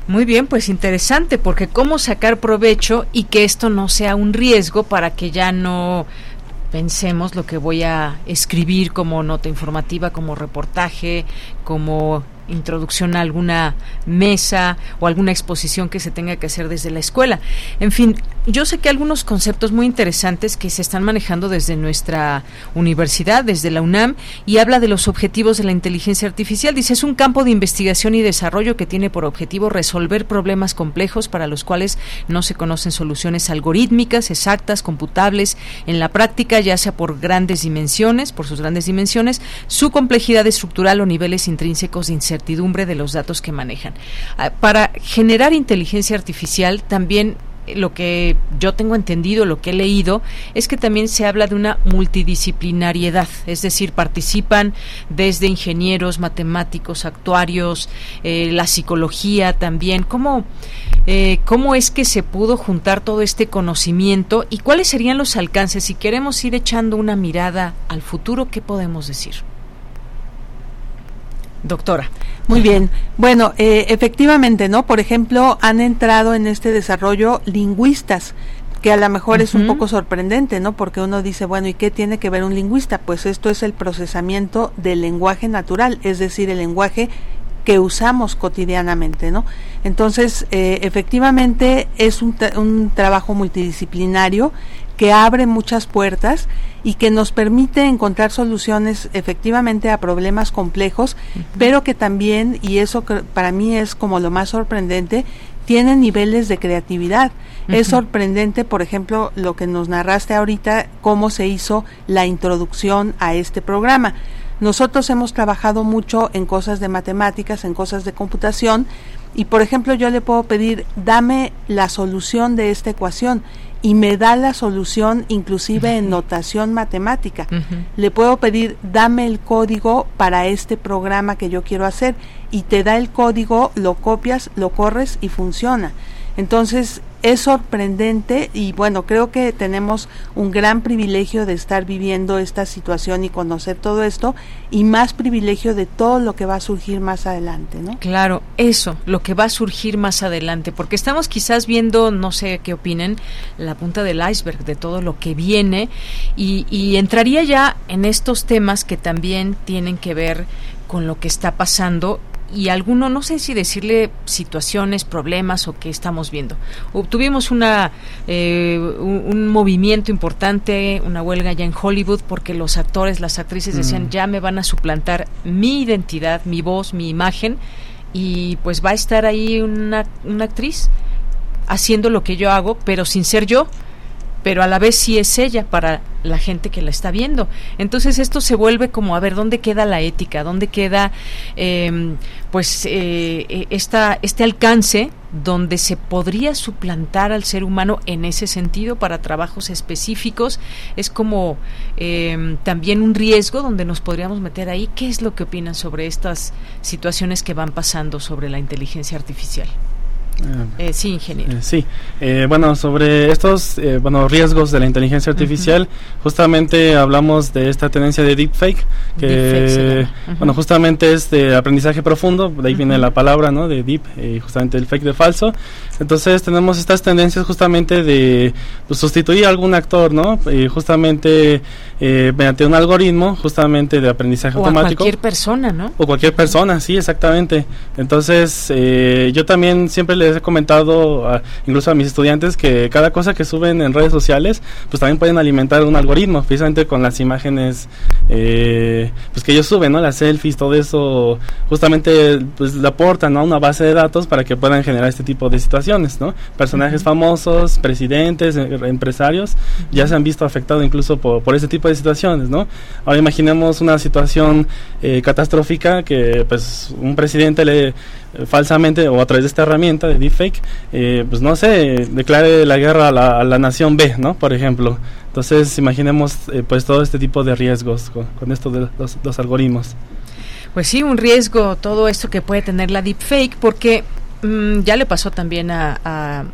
Muy bien, pues interesante, porque cómo sacar provecho y que esto no sea un riesgo para que ya no pensemos lo que voy a escribir como nota informativa, como reportaje, como introducción a alguna mesa o alguna exposición que se tenga que hacer desde la escuela. En fin, yo sé que algunos conceptos muy interesantes que se están manejando desde nuestra universidad, desde la UNAM, y habla de los objetivos de la inteligencia artificial. Dice, es un campo de investigación y desarrollo que tiene por objetivo resolver problemas complejos para los cuales no se conocen soluciones algorítmicas, exactas, computables, en la práctica, ya sea por grandes dimensiones, por sus grandes dimensiones, su complejidad estructural o niveles intrínsecos de incertidumbre de los datos que manejan. Ah, para generar inteligencia artificial también lo que yo tengo entendido, lo que he leído, es que también se habla de una multidisciplinariedad, es decir, participan desde ingenieros, matemáticos, actuarios, eh, la psicología también. ¿Cómo, eh, ¿Cómo es que se pudo juntar todo este conocimiento y cuáles serían los alcances? Si queremos ir echando una mirada al futuro, ¿qué podemos decir? Doctora. Muy bien. Bueno, eh, efectivamente, ¿no? Por ejemplo, han entrado en este desarrollo lingüistas que a lo mejor es un poco sorprendente, ¿no? Porque uno dice, bueno, ¿y qué tiene que ver un lingüista? Pues esto es el procesamiento del lenguaje natural, es decir, el lenguaje que usamos cotidianamente, ¿no? Entonces, eh, efectivamente es un, un trabajo multidisciplinario que abre muchas puertas y que nos permite encontrar soluciones efectivamente a problemas complejos, pero que también, y eso para mí es como lo más sorprendente, tiene niveles de creatividad. Es sorprendente, por ejemplo, lo que nos narraste ahorita, cómo se hizo la introducción a este programa. Nosotros hemos trabajado mucho en cosas de matemáticas, en cosas de computación, y por ejemplo yo le puedo pedir, dame la solución de esta ecuación y me da la solución inclusive en notación matemática. Le puedo pedir, dame el código para este programa que yo quiero hacer y te da el código, lo copias, lo corres y funciona. Entonces, es sorprendente y bueno, creo que tenemos un gran privilegio de estar viviendo esta situación y conocer todo esto y más privilegio de todo lo que va a surgir más adelante, ¿no? Claro, eso, lo que va a surgir más adelante, porque estamos quizás viendo, no sé qué opinen, la punta del iceberg de todo lo que viene y, y entraría ya en estos temas que también tienen que ver con lo que está pasando y alguno, no sé si decirle situaciones, problemas o qué estamos viendo. Obtuvimos una, eh, un, movimiento importante, una huelga ya en Hollywood, porque los actores, las actrices decían, mm. ya me van a suplantar mi identidad, mi voz, mi imagen, y pues va a estar ahí una, una actriz haciendo lo que yo hago, pero sin ser yo pero a la vez sí es ella para la gente que la está viendo. Entonces esto se vuelve como a ver dónde queda la ética, dónde queda em, pues eh, e, esta, este alcance donde se podría suplantar al ser humano en ese sentido para trabajos específicos. Es como em, también un riesgo donde nos podríamos meter ahí. ¿Qué es lo que opinan sobre estas situaciones que van pasando sobre la inteligencia artificial? Eh, sí, ingeniero. Eh, sí, eh, bueno, sobre estos bueno riesgos de la inteligencia artificial, justamente hablamos de esta tendencia de deepfake, que bueno, justamente es de aprendizaje profundo, de ahí viene la palabra, ¿no? De deep, justamente el fake de falso. Entonces tenemos estas tendencias justamente de pues, sustituir a algún actor, ¿no? Y justamente mediante un algoritmo, justamente de aprendizaje o automático. O cualquier persona, ¿no? O cualquier persona, sí, exactamente. Entonces yo también siempre les he comentado incluso a mis estudiantes que cada cosa que suben en redes sociales, pues también pueden alimentar un algoritmo, precisamente con las imágenes eh, pues que ellos suben, ¿no? Las selfies, todo eso, justamente pues le aportan a una base de datos para que puedan generar este tipo de situaciones, ¿no? Personajes famosos, presidentes, eh, empresarios, ya se han visto afectados incluso por, por ese tipo de situaciones, ¿no? Ahora imaginemos una situación eh, catastrófica que pues un presidente le falsamente o a través de esta herramienta de deepfake, eh, pues no sé, declare la guerra a la, nación B, ¿no? Por ejemplo. Entonces, imaginemos eh, pues todo este tipo de riesgos con, esto de los, los algoritmos. Pues sí, un riesgo todo esto que puede tener la deepfake porque Mm, ya le pasó también a,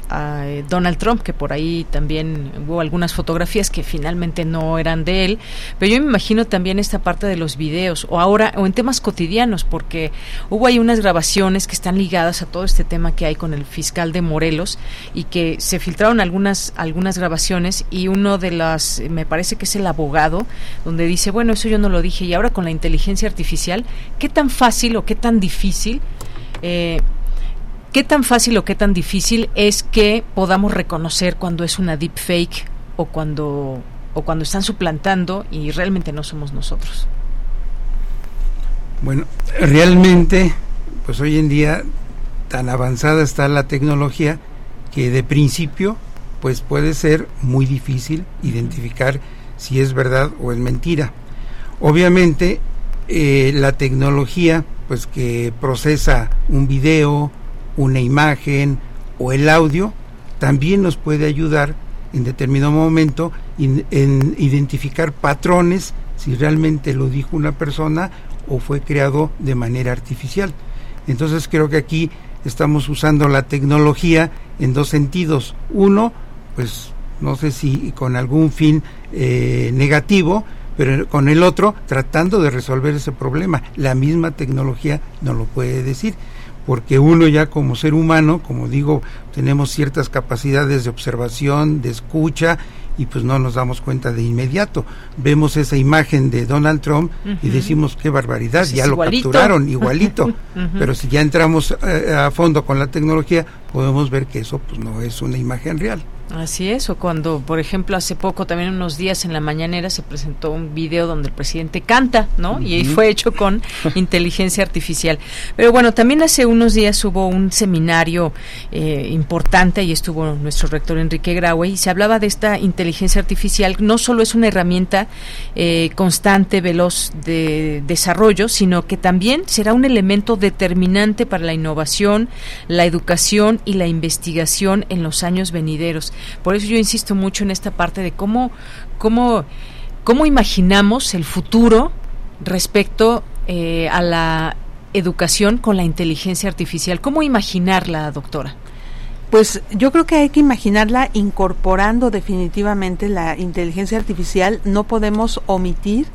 eh, Donald Trump, que por ahí también hubo algunas fotografías que finalmente no eran de él, pero yo me imagino también esta parte de los videos, o ahora, o en temas cotidianos, porque hubo ahí unas grabaciones que están ligadas a todo este tema que hay con el fiscal de Morelos y que se filtraron algunas, algunas grabaciones y uno de las, me parece que es el abogado, donde dice, bueno, eso yo no lo dije, y ahora con la inteligencia artificial, ¿qué tan fácil o qué tan difícil? Eh, ¿Qué tan fácil o qué tan difícil es que podamos reconocer cuando es una deepfake o cuando o cuando están suplantando y realmente no somos nosotros? Bueno, realmente, pues hoy en día tan avanzada está la tecnología que de principio, pues puede ser muy difícil identificar si es verdad o es mentira. Obviamente, eh, la tecnología, pues que procesa un video, una imagen o el audio, también nos puede ayudar en determinado momento en identificar patrones si realmente lo dijo una persona o fue creado de manera artificial. Entonces creo que aquí estamos usando la tecnología en dos sentidos. Uno, pues no sé si con algún fin eh, negativo, pero con el otro tratando de resolver ese problema. La misma tecnología no lo puede decir porque uno ya como ser humano, como digo, tenemos ciertas capacidades de observación, de escucha, y pues no nos damos cuenta de inmediato. Vemos esa imagen de Donald Trump y decimos qué barbaridad, pues ya lo capturaron igualito. Pero si ya entramos eh, a fondo con la tecnología, podemos ver que eso pues no es una imagen real. Así es, o cuando, por ejemplo, hace poco, también unos días en la mañanera se presentó un video donde el presidente canta, ¿no? Y fue hecho con inteligencia artificial. Pero bueno, también hace unos días hubo un seminario eh, importante y estuvo nuestro rector Enrique Graue y se hablaba de esta inteligencia artificial. No solo es una herramienta eh, constante, veloz de desarrollo, sino que también será un elemento determinante para la innovación, la educación y la investigación en los años venideros. Por eso yo insisto mucho en esta parte de cómo, cómo, cómo imaginamos el futuro respecto eh, a la educación con la inteligencia artificial. ¿Cómo imaginarla, doctora? Pues yo creo que hay que imaginarla incorporando definitivamente la inteligencia artificial. No podemos omitir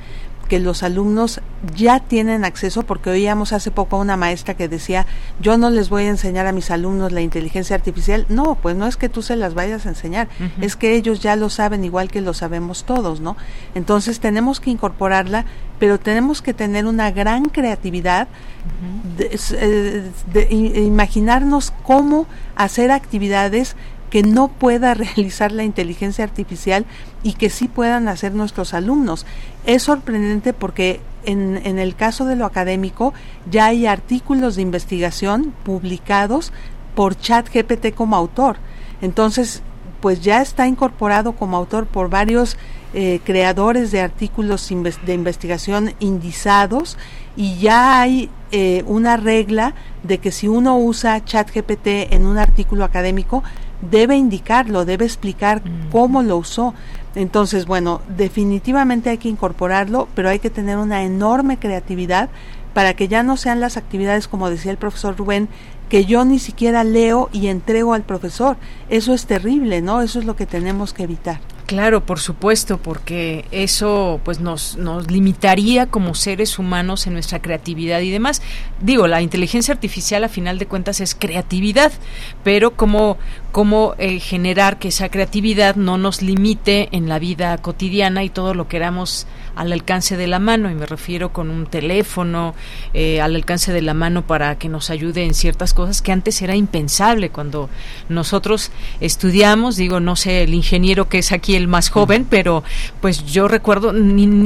que los alumnos ya tienen acceso, porque oíamos hace poco a una maestra que decía, yo no les voy a enseñar a mis alumnos la inteligencia artificial. No, pues no es que tú se las vayas a enseñar, es que ellos ya lo saben igual que lo sabemos todos, ¿no? Entonces tenemos que incorporarla, pero tenemos que tener una gran creatividad, de, de imaginarnos cómo hacer actividades que no pueda realizar la inteligencia artificial y que sí puedan hacer nuestros alumnos. Es sorprendente porque en, en, el caso de lo académico ya hay artículos de investigación publicados por ChatGPT como autor. Entonces, pues ya está incorporado como autor por varios eh, creadores de artículos de investigación indizados y ya hay eh, una regla de que si uno usa ChatGPT en un artículo académico, debe indicarlo, debe explicar mm. cómo lo usó. Entonces, bueno, definitivamente hay que incorporarlo, pero hay que tener una enorme creatividad para que ya no sean las actividades, como decía el profesor Rubén, que yo ni siquiera leo y entrego al profesor. Eso es terrible, ¿no? Eso es lo que tenemos que evitar. Claro, por supuesto, porque eso pues nos, nos limitaría como seres humanos en nuestra creatividad y demás. Digo, la inteligencia artificial a final de cuentas es creatividad, pero cómo, cómo eh, generar que esa creatividad no nos limite en la vida cotidiana y todo lo queramos al alcance de la mano, y me refiero con un teléfono eh, al alcance de la mano para que nos ayude en ciertas cosas que antes era impensable cuando nosotros estudiamos, digo, no sé, el ingeniero que es aquí el más joven, pero pues yo recuerdo,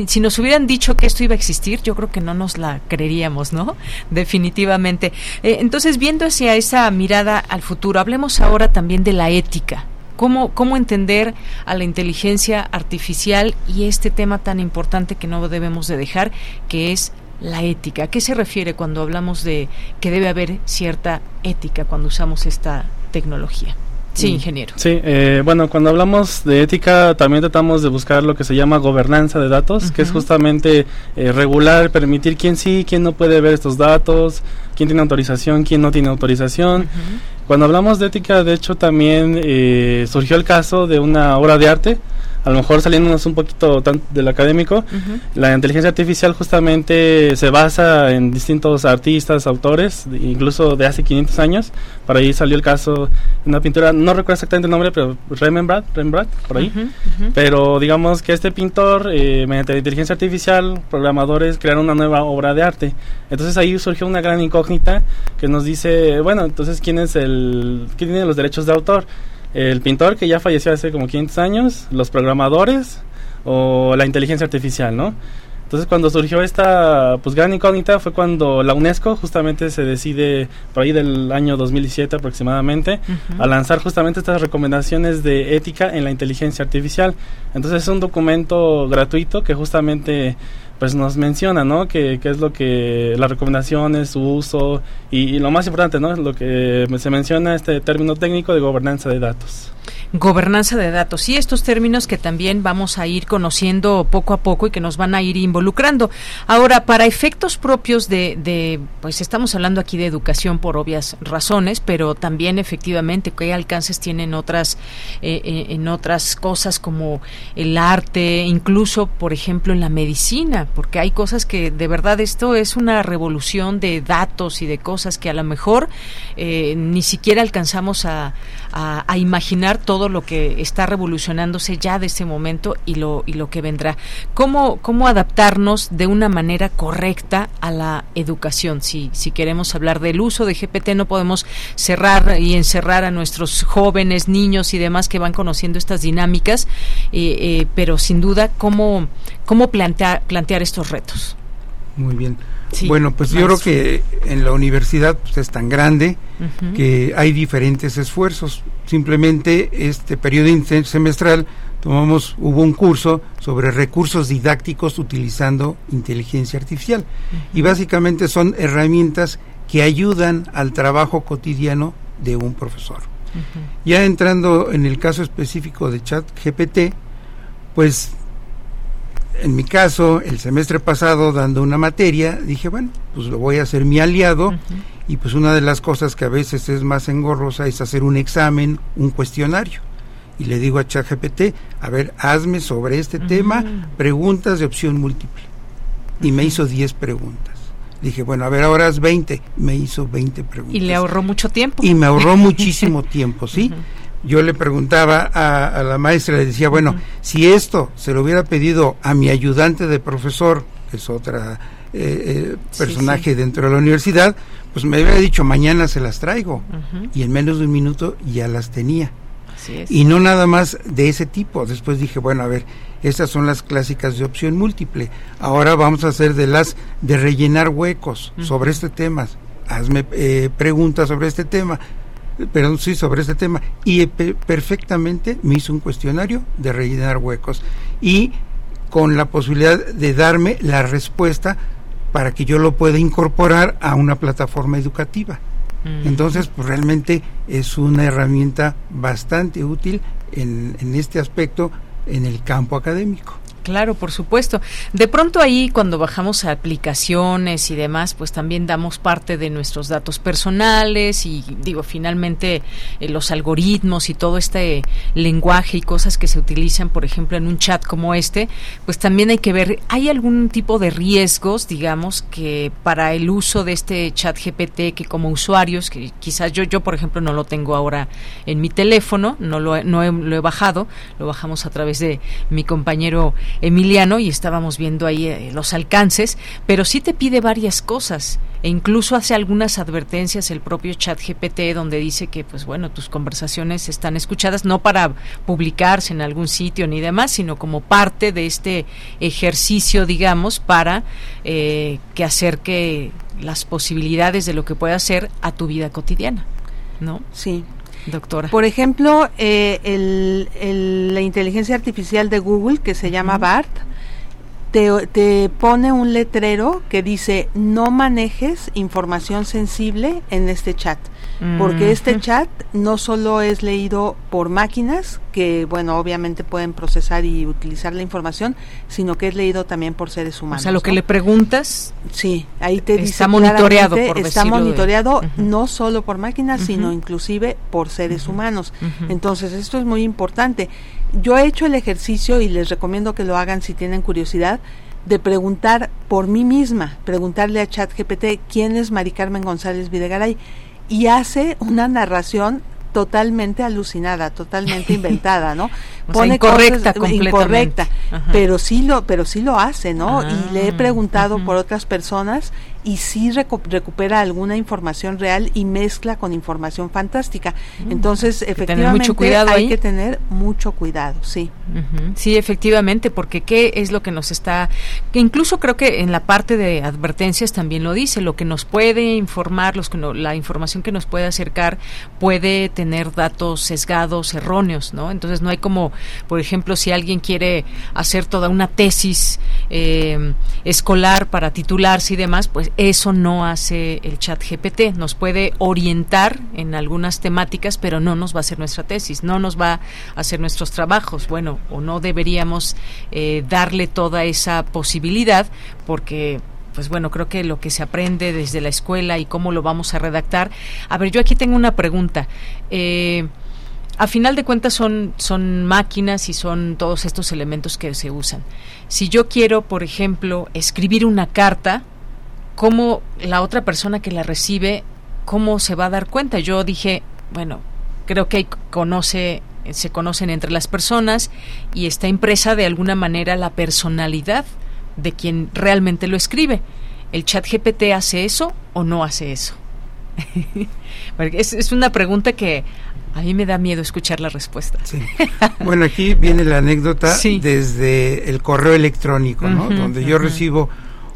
si nos hubieran dicho que esto iba a existir, yo creo que no nos la creeríamos, ¿no? Definitivamente. Eh, entonces, viendo hacia esa mirada al futuro, hablemos ahora también de la ética cómo, cómo entender a la inteligencia artificial y este tema tan importante que no debemos de dejar, que es la ética. ¿A qué se refiere cuando hablamos de que debe haber cierta ética cuando usamos esta tecnología? Sí, mm. ingeniero. Sí, eh, bueno, cuando hablamos de ética también tratamos de buscar lo que se llama gobernanza de datos, que es justamente eh, regular, permitir quién sí, quién no puede ver estos datos, quién tiene autorización, quién no tiene autorización. Cuando hablamos de ética, de hecho, también eh, surgió el caso de una obra de arte a lo mejor saliéndonos un poquito del académico, la inteligencia artificial justamente se basa en distintos artistas, autores, incluso de hace 500 años. Por ahí salió el caso de una pintura, no recuerdo exactamente el nombre, pero Rembrandt, Rembrandt por ahí. Pero digamos que este pintor, eh, mediante la inteligencia artificial, programadores crearon una nueva obra de arte. Entonces ahí surgió una gran incógnita que nos dice, bueno, entonces, ¿quién es el, quién tiene los derechos de autor? El pintor que ya falleció hace como 500 años, los programadores o la inteligencia artificial, ¿no? Entonces cuando surgió esta pues gran incógnita fue cuando la UNESCO justamente se decide por ahí del año 2017 aproximadamente a lanzar justamente estas recomendaciones de ética en la inteligencia artificial. Entonces es un documento gratuito que justamente pues nos menciona, ¿no? Que, es lo que las recomendaciones, su uso y, lo más importante, ¿no? Lo que se menciona este término técnico de gobernanza de datos. Gobernanza de datos y estos términos que también vamos a ir conociendo poco a poco y que nos van a ir involucrando. Ahora, para efectos propios de, de pues estamos hablando aquí de educación por obvias razones, pero también efectivamente qué alcances tienen otras eh, eh, en otras cosas como el arte, incluso por ejemplo en la medicina, porque hay cosas que de verdad esto es una revolución de datos y de cosas que a lo mejor eh, ni siquiera alcanzamos a, a, imaginar todo lo que está revolucionándose ya de este momento y lo, y lo que vendrá. ¿Cómo, cómo adaptarnos de una manera correcta a la educación? Si, si queremos hablar del uso de GPT, no podemos cerrar y encerrar a nuestros jóvenes, niños y demás que van conociendo estas dinámicas, eh, eh, pero sin duda, ¿cómo, cómo plantear, plantear estos retos? Muy bien. bueno, pues yo creo que en la universidad pues, es tan grande que hay diferentes esfuerzos. Simplemente este periodo semestral tomamos hubo un curso sobre recursos didácticos utilizando inteligencia artificial y básicamente son herramientas que ayudan al trabajo cotidiano de un profesor. Ya entrando en el caso específico de ChatGPT, pues en mi caso, el semestre pasado, dando una materia, dije, bueno, pues lo voy a hacer mi aliado. Y pues una de las cosas que a veces es más engorrosa es hacer un examen, un cuestionario. Y le digo a ChatGPT, a ver, hazme sobre este tema preguntas de opción múltiple. Y me hizo 10 preguntas. Dije, bueno, a ver, ahora es 20. Me hizo 20 preguntas. Y le ahorró mucho tiempo. Y me ahorró muchísimo tiempo, ¿sí? Yo le preguntaba a, la maestra, le decía, bueno, si esto se lo hubiera pedido a mi ayudante de profesor, que es otra eh, eh, personaje dentro de la universidad, pues me hubiera dicho, mañana se las traigo. Y en menos de un minuto ya las tenía. Y no nada más de ese tipo. Después dije, bueno, a ver, estas son las clásicas de opción múltiple. Ahora vamos a hacer de las de rellenar huecos sobre este tema. Hazme eh, preguntas sobre este tema perdón, sí, sobre este tema. Y perfectamente me hizo un cuestionario de rellenar huecos. Y con la posibilidad de darme la respuesta para que yo lo pueda incorporar a una plataforma educativa. Entonces, pues realmente es una herramienta bastante útil en, en este aspecto en el campo académico. Claro, por supuesto. De pronto ahí cuando bajamos a aplicaciones y demás, pues también damos parte de nuestros datos personales y digo, finalmente eh, los algoritmos y todo este lenguaje y cosas que se utilizan, por ejemplo, en un chat como este, pues también hay que ver, ¿hay algún tipo de riesgos, digamos, que para el uso de este chat GPT que como usuarios, que quizás yo, yo por ejemplo, no lo tengo ahora en mi teléfono, no lo, no lo he bajado, lo bajamos a través de mi compañero Emiliano y estábamos viendo ahí eh, los alcances, pero sí te pide varias cosas e incluso hace algunas advertencias el propio chat GPT donde dice que pues bueno, tus conversaciones están escuchadas no para publicarse en algún sitio ni demás, sino como parte de este ejercicio, digamos, para eh, que acerque las posibilidades de lo que puede hacer a tu vida cotidiana, ¿no? Sí, doctora? Por ejemplo, eh, el, la inteligencia artificial de Google, que se llama BART, te, te, pone un letrero que dice no manejes información sensible en este chat porque este chat no solo es leído por máquinas, que bueno, obviamente pueden procesar y utilizar la información, sino que es leído también por seres humanos. O sea, lo que le preguntas, sí, ahí te está monitoreado, por está monitoreado no solo por máquinas, sino inclusive por seres humanos. Entonces, esto es muy importante. Yo he hecho el ejercicio y les recomiendo que lo hagan si tienen curiosidad de preguntar por mí misma, preguntarle a ChatGPT quién es Mari Carmen González Videgaray y hace una narración totalmente alucinada, totalmente inventada, ¿no? Pone incorrecta, incorrecta, pero sí lo, pero sí lo hace, ¿no? y le he ah, preguntado por otras personas y sí recupera alguna información real y mezcla con información fantástica. Mm. Entonces, efectivamente, hay que tener mucho cuidado, sí. Sí, efectivamente, porque qué es lo que nos está, que incluso creo que en la parte de advertencias también lo dice, lo que nos puede informar, los que la información que nos puede acercar puede tener datos sesgados, erróneos, ¿no? Entonces no hay como, por ejemplo, si alguien quiere hacer toda una tesis eh, escolar para titularse y demás, pues eso no hace el chat GPT. Nos puede orientar en algunas temáticas, pero no nos va a hacer nuestra tesis, no nos va a hacer nuestros trabajos. Bueno, o no deberíamos eh, darle toda esa posibilidad porque pues bueno, creo que lo que se aprende desde la escuela y cómo lo vamos a redactar. A ver, yo aquí tengo una pregunta. Eh, a final de cuentas son, son máquinas y son todos estos elementos que se usan. Si yo quiero, por ejemplo, escribir una carta, cómo la otra persona que la recibe, cómo se va a dar cuenta. Yo dije, bueno, creo que conoce se conocen entre las personas y está impresa de alguna manera la personalidad de quien realmente lo escribe. ¿El chat GPT hace eso o no hace eso? es, es, una pregunta que a mí me da miedo escuchar la respuesta. Bueno, aquí viene la anécdota desde el correo electrónico, ¿no? Donde yo recibo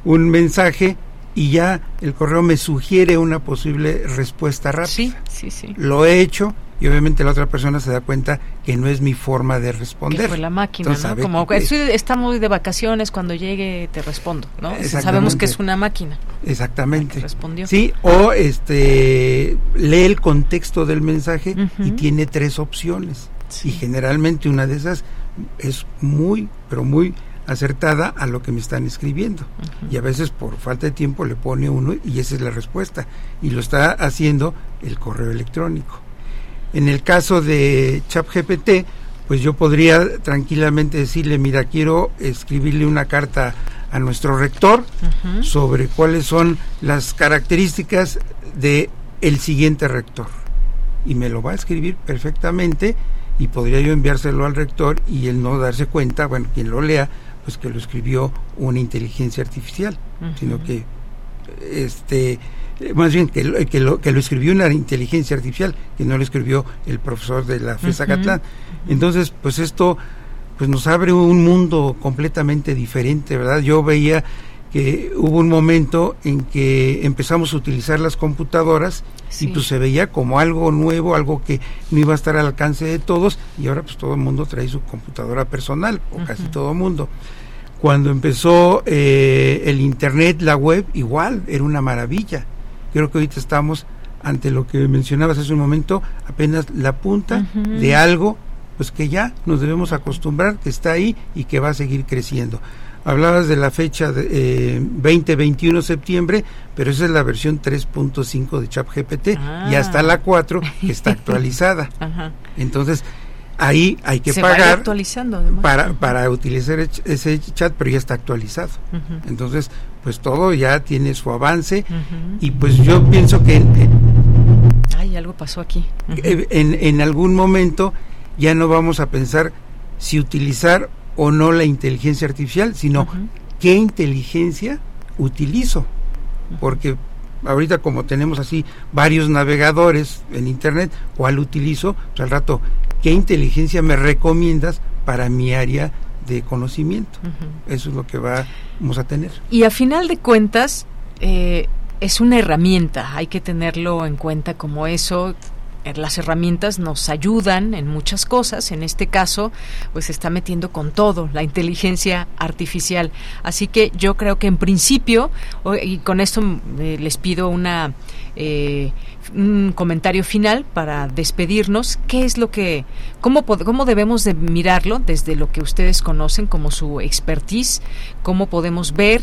un mensaje y ya el correo me sugiere una posible respuesta rápida. Sí, sí, sí. Lo he hecho y obviamente la otra persona se da cuenta que no es mi forma de responder. Que fue la máquina, ¿no? Como que está muy de vacaciones, cuando llegue te respondo, ¿no? Sabemos que es una máquina. Exactamente. respondió. Sí, o este lee el contexto del mensaje y tiene tres opciones. Y generalmente una de esas es muy, pero muy acertada a lo que me están escribiendo. Y a veces por falta de tiempo le pone uno y esa es la respuesta. Y lo está haciendo el correo electrónico. En el caso de ChatGPT, pues yo podría tranquilamente decirle, mira, quiero escribirle una carta a nuestro rector sobre cuáles son las características de el siguiente rector. Y me lo va a escribir perfectamente y podría yo enviárselo al rector y él no darse cuenta, bueno, quien lo lea, pues que lo escribió una inteligencia artificial, sino que este más bien que, lo, que, lo, que lo escribió una inteligencia artificial, que no lo escribió el profesor de la FESA Catlán. Entonces, pues esto pues nos abre un mundo completamente diferente, ¿verdad? Yo veía que hubo un momento en que empezamos a utilizar las computadoras y pues se veía como algo nuevo, algo que no iba a estar al alcance de todos y ahora pues todo el mundo trae su computadora personal, o casi todo el mundo. Cuando empezó eh, el Internet, la web, igual, era una maravilla. Creo que ahorita estamos ante lo que mencionabas hace un momento, apenas la punta de algo, pues que ya nos debemos acostumbrar, que está ahí y que va a seguir creciendo. Hablabas de la fecha de eh, 20-21 septiembre, pero esa es la versión 3.5 de ChatGPT y hasta la 4 que está actualizada. Entonces, ahí hay que pagar para, para utilizar ese chat, pero ya está actualizado. Entonces, pues todo ya tiene su avance y pues yo pienso que... Ay, algo pasó aquí. En, en algún momento ya no vamos a pensar si utilizar o no la inteligencia artificial, sino qué inteligencia utilizo. Porque ahorita como tenemos así varios navegadores en Internet, ¿cuál utilizo? Pues al rato, ¿qué inteligencia me recomiendas para mi área de conocimiento? Eso es lo que vamos a tener. Y a final de cuentas, eh, es una herramienta, hay que tenerlo en cuenta como eso las herramientas nos ayudan en muchas cosas. En este caso, pues se está metiendo con todo la inteligencia artificial. Así que yo creo que en principio, y con esto eh, les pido una eh, un comentario final para despedirnos. ¿Qué es lo que, cómo, cómo debemos de mirarlo desde lo que ustedes conocen como su expertise? ¿Cómo podemos ver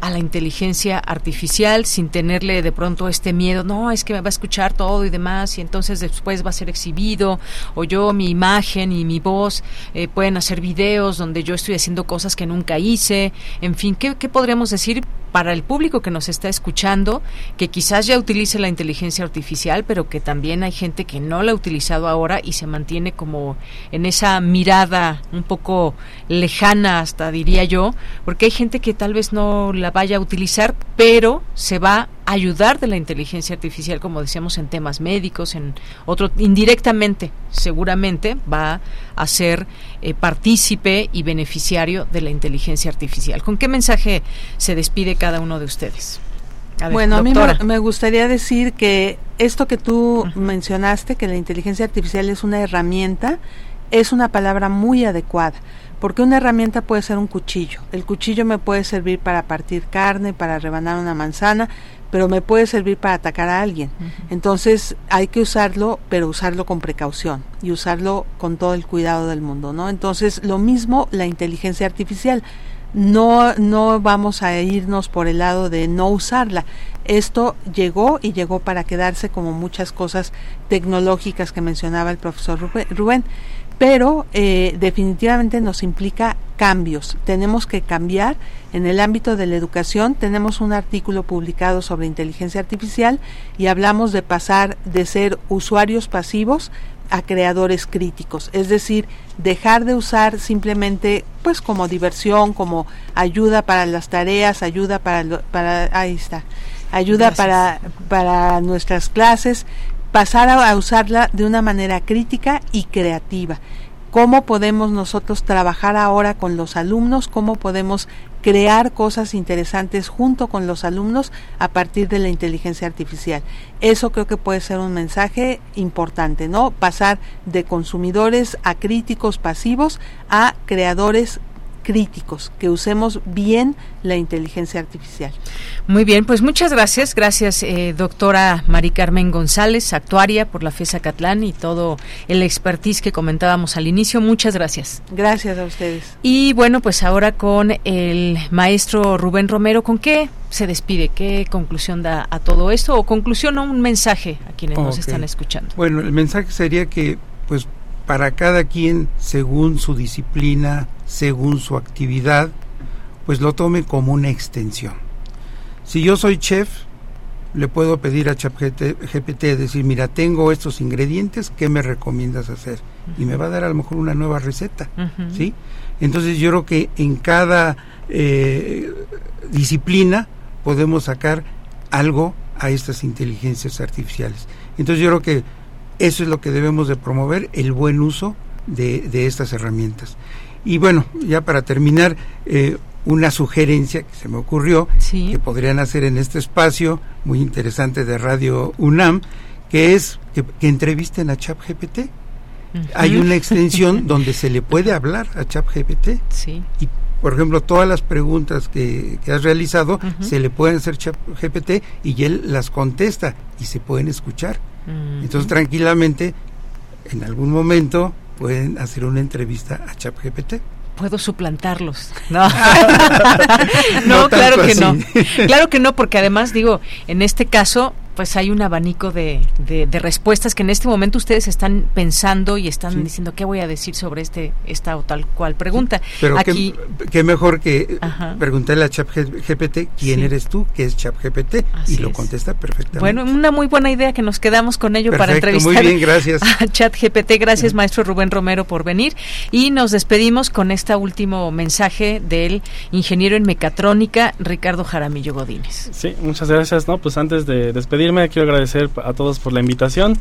a la inteligencia artificial sin tenerle de pronto este miedo, no, es que me va a escuchar todo y demás y entonces después va a ser exhibido o yo mi imagen y mi voz eh, pueden hacer videos donde yo estoy haciendo cosas que nunca hice, en fin, ¿qué, qué podríamos decir para el público que nos está escuchando, que quizás ya utilice la inteligencia artificial, pero que también hay gente que no la ha utilizado ahora y se mantiene como en esa mirada un poco lejana hasta diría yo, porque hay gente que tal vez no la vaya a utilizar, pero se va ayudar de la inteligencia artificial, como decíamos, en temas médicos, en otro, indirectamente, seguramente va a ser eh, partícipe y beneficiario de la inteligencia artificial. ¿Con qué mensaje se despide cada uno de ustedes? bueno, a mí me, gustaría decir que esto que tú mencionaste, que la inteligencia artificial es una herramienta, es una palabra muy adecuada porque una herramienta puede ser un cuchillo. El cuchillo me puede servir para partir carne, para rebanar una manzana, pero me puede servir para atacar a alguien. Entonces hay que usarlo, pero usarlo con precaución y usarlo con todo el cuidado del mundo, ¿no? Entonces lo mismo la inteligencia artificial. No, no vamos a irnos por el lado de no usarla. Esto llegó y llegó para quedarse como muchas cosas tecnológicas que mencionaba el profesor Rubén pero eh, definitivamente nos implica cambios. Tenemos que cambiar en el ámbito de la educación. Tenemos un artículo publicado sobre inteligencia artificial y hablamos de pasar de ser usuarios pasivos a creadores críticos, es decir, dejar de usar simplemente pues como diversión, como ayuda para las tareas, ayuda para para ahí está, ayuda para para nuestras clases, pasar a usarla de una manera crítica y creativa cómo podemos nosotros trabajar ahora con los alumnos, cómo podemos crear cosas interesantes junto con los alumnos a partir de la inteligencia artificial. Eso creo que puede ser un mensaje importante, ¿no? Pasar de consumidores a críticos pasivos a creadores críticos, que usemos bien la inteligencia artificial. Muy bien, pues muchas gracias. Gracias, eh, doctora Mari Carmen González, actuaria por la FESA Catlán y todo el expertise que comentábamos al inicio. Muchas gracias. Gracias a ustedes. Y bueno, pues ahora con el maestro Rubén Romero, ¿con qué se despide? ¿Qué conclusión da a todo esto? ¿O conclusión o un mensaje a quienes nos están escuchando? Bueno, el mensaje sería que, pues, para cada quien, según su disciplina, según su actividad, pues lo tome como una extensión. Si yo soy chef, le puedo pedir a ChatGPT decir, mira, tengo estos ingredientes, ¿qué me recomiendas hacer? Y me va a dar a lo mejor una nueva receta, ¿sí? Entonces yo creo que en cada eh, disciplina podemos sacar algo a estas inteligencias artificiales. Entonces yo creo que eso es lo que debemos de promover, el buen uso de, de estas herramientas. Y bueno, ya para terminar, eh, una sugerencia que se me ocurrió, que podrían hacer en este espacio muy interesante de Radio UNAM, que es que, entrevisten a ChatGPT. GPT. Hay una extensión donde se le puede hablar a ChatGPT. Sí. Y, por ejemplo, todas las preguntas que, has realizado se le pueden hacer ChatGPT y él las contesta y se pueden escuchar. Entonces, tranquilamente, en algún momento pueden hacer una entrevista a ChatGPT puedo suplantarlos. No, no, claro que no. Claro que no, porque además digo, en este caso pues hay un abanico de, de, respuestas que en este momento ustedes están pensando y están diciendo qué voy a decir sobre este esta o tal cual pregunta. pero Aquí, qué, mejor que preguntarle a ChatGPT quién eres tú, qué es ChatGPT y lo contesta perfectamente. Bueno, una muy buena idea que nos quedamos con ello para entrevistar muy bien, gracias. a ChatGPT. Gracias, maestro Rubén Romero, por venir. Y nos despedimos con este último mensaje del ingeniero en mecatrónica, Ricardo Jaramillo Godínez. Sí, muchas gracias. No, pues antes de despedir quiero agradecer a todos por la invitación.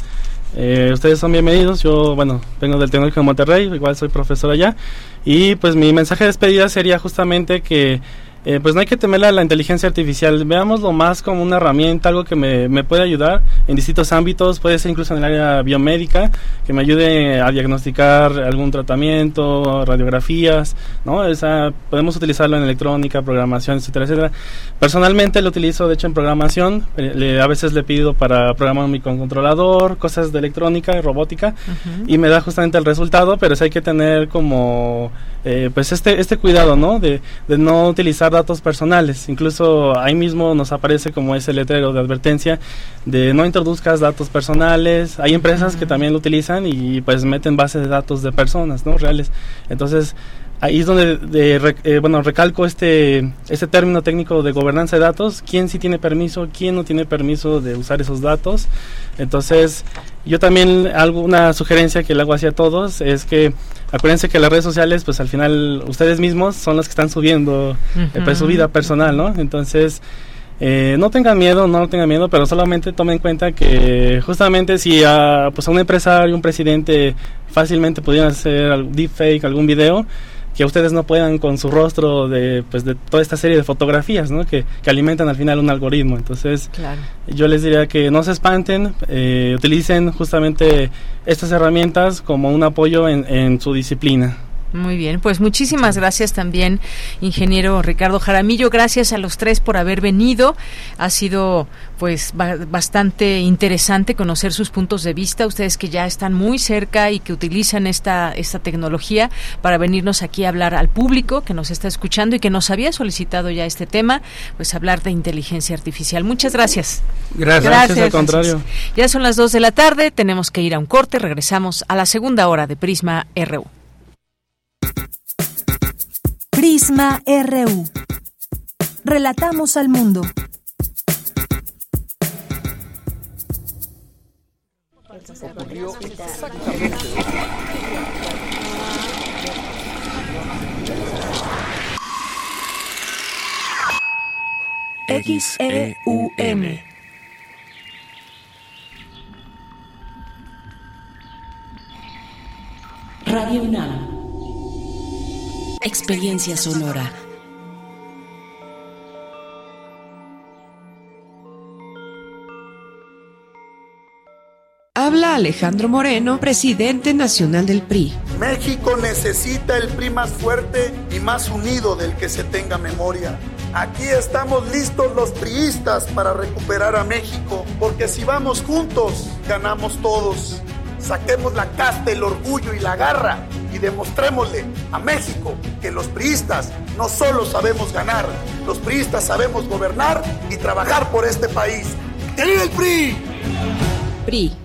Eh, ustedes son bienvenidos. Yo, bueno, vengo del Tecnológico de Monterrey, igual soy profesor allá. Y pues mi mensaje de despedida sería justamente que eh, pues no hay que temerle a la inteligencia artificial. Veámoslo más como una herramienta, algo que me, me, puede ayudar en distintos ámbitos, puede ser incluso en el área biomédica, que me ayude a diagnosticar algún tratamiento, radiografías, ¿no? Esa, podemos utilizarlo en electrónica, programación, etcétera, etcétera. Personalmente lo utilizo, de hecho, en programación. Eh, a veces le pido para programar un microcontrolador, cosas de electrónica, robótica, y me da justamente el resultado, pero sí hay que tener como, eh, pues este, este cuidado, ¿no? De, de no utilizar datos personales. Incluso ahí mismo nos aparece como ese letrero de advertencia de no introduzcas datos personales. Hay empresas que también lo utilizan y pues meten bases de datos de personas, ¿no? Reales. Entonces, ahí es donde de, eh, bueno recalco este este término técnico de gobernanza de datos quién sí tiene permiso quién no tiene permiso de usar esos datos entonces yo también algo una sugerencia que le hago hacia todos es que acuérdense que las redes sociales, pues al final ustedes mismos son los que están subiendo eh, pues, su vida personal, ¿no? Entonces, eh, no tengan miedo, no tengan miedo, pero solamente tomen en cuenta que justamente si a, pues a un empresario, un presidente fácilmente pudieran hacer deepfake, algún video, que ustedes no puedan con su rostro de, pues, de toda esta serie de fotografías ¿no? que, que alimentan al final un algoritmo. Entonces, yo les diría que no se espanten, eh, utilicen justamente estas herramientas como un apoyo en, en su disciplina. Muy bien, pues muchísimas gracias también, ingeniero Ricardo Jaramillo. Gracias a los tres por haber venido. Ha sido pues bastante interesante conocer sus puntos de vista. Ustedes que ya están muy cerca y que utilizan esta, esta tecnología para venirnos aquí a hablar al público que nos está escuchando y que nos había solicitado ya este tema, pues hablar de inteligencia artificial. Muchas gracias. Gracias, gracias al contrario. Ya son las dos de la tarde, tenemos que ir a un corte. Regresamos a la segunda hora de Prisma RU. Prisma RU. Relatamos al mundo. ocurrió exactamente. XEUM. Radio UNAM. Experiencia sonora. Habla Alejandro Moreno, presidente nacional del PRI. México necesita el PRI más fuerte y más unido del que se tenga memoria. Aquí estamos listos los priistas para recuperar a México, porque si vamos juntos, ganamos todos. Saquemos la casta, el orgullo y la garra y demostrémosle a México que los priistas no solo sabemos ganar, los priistas sabemos gobernar y trabajar por este país. ¡Que el PRI! PRI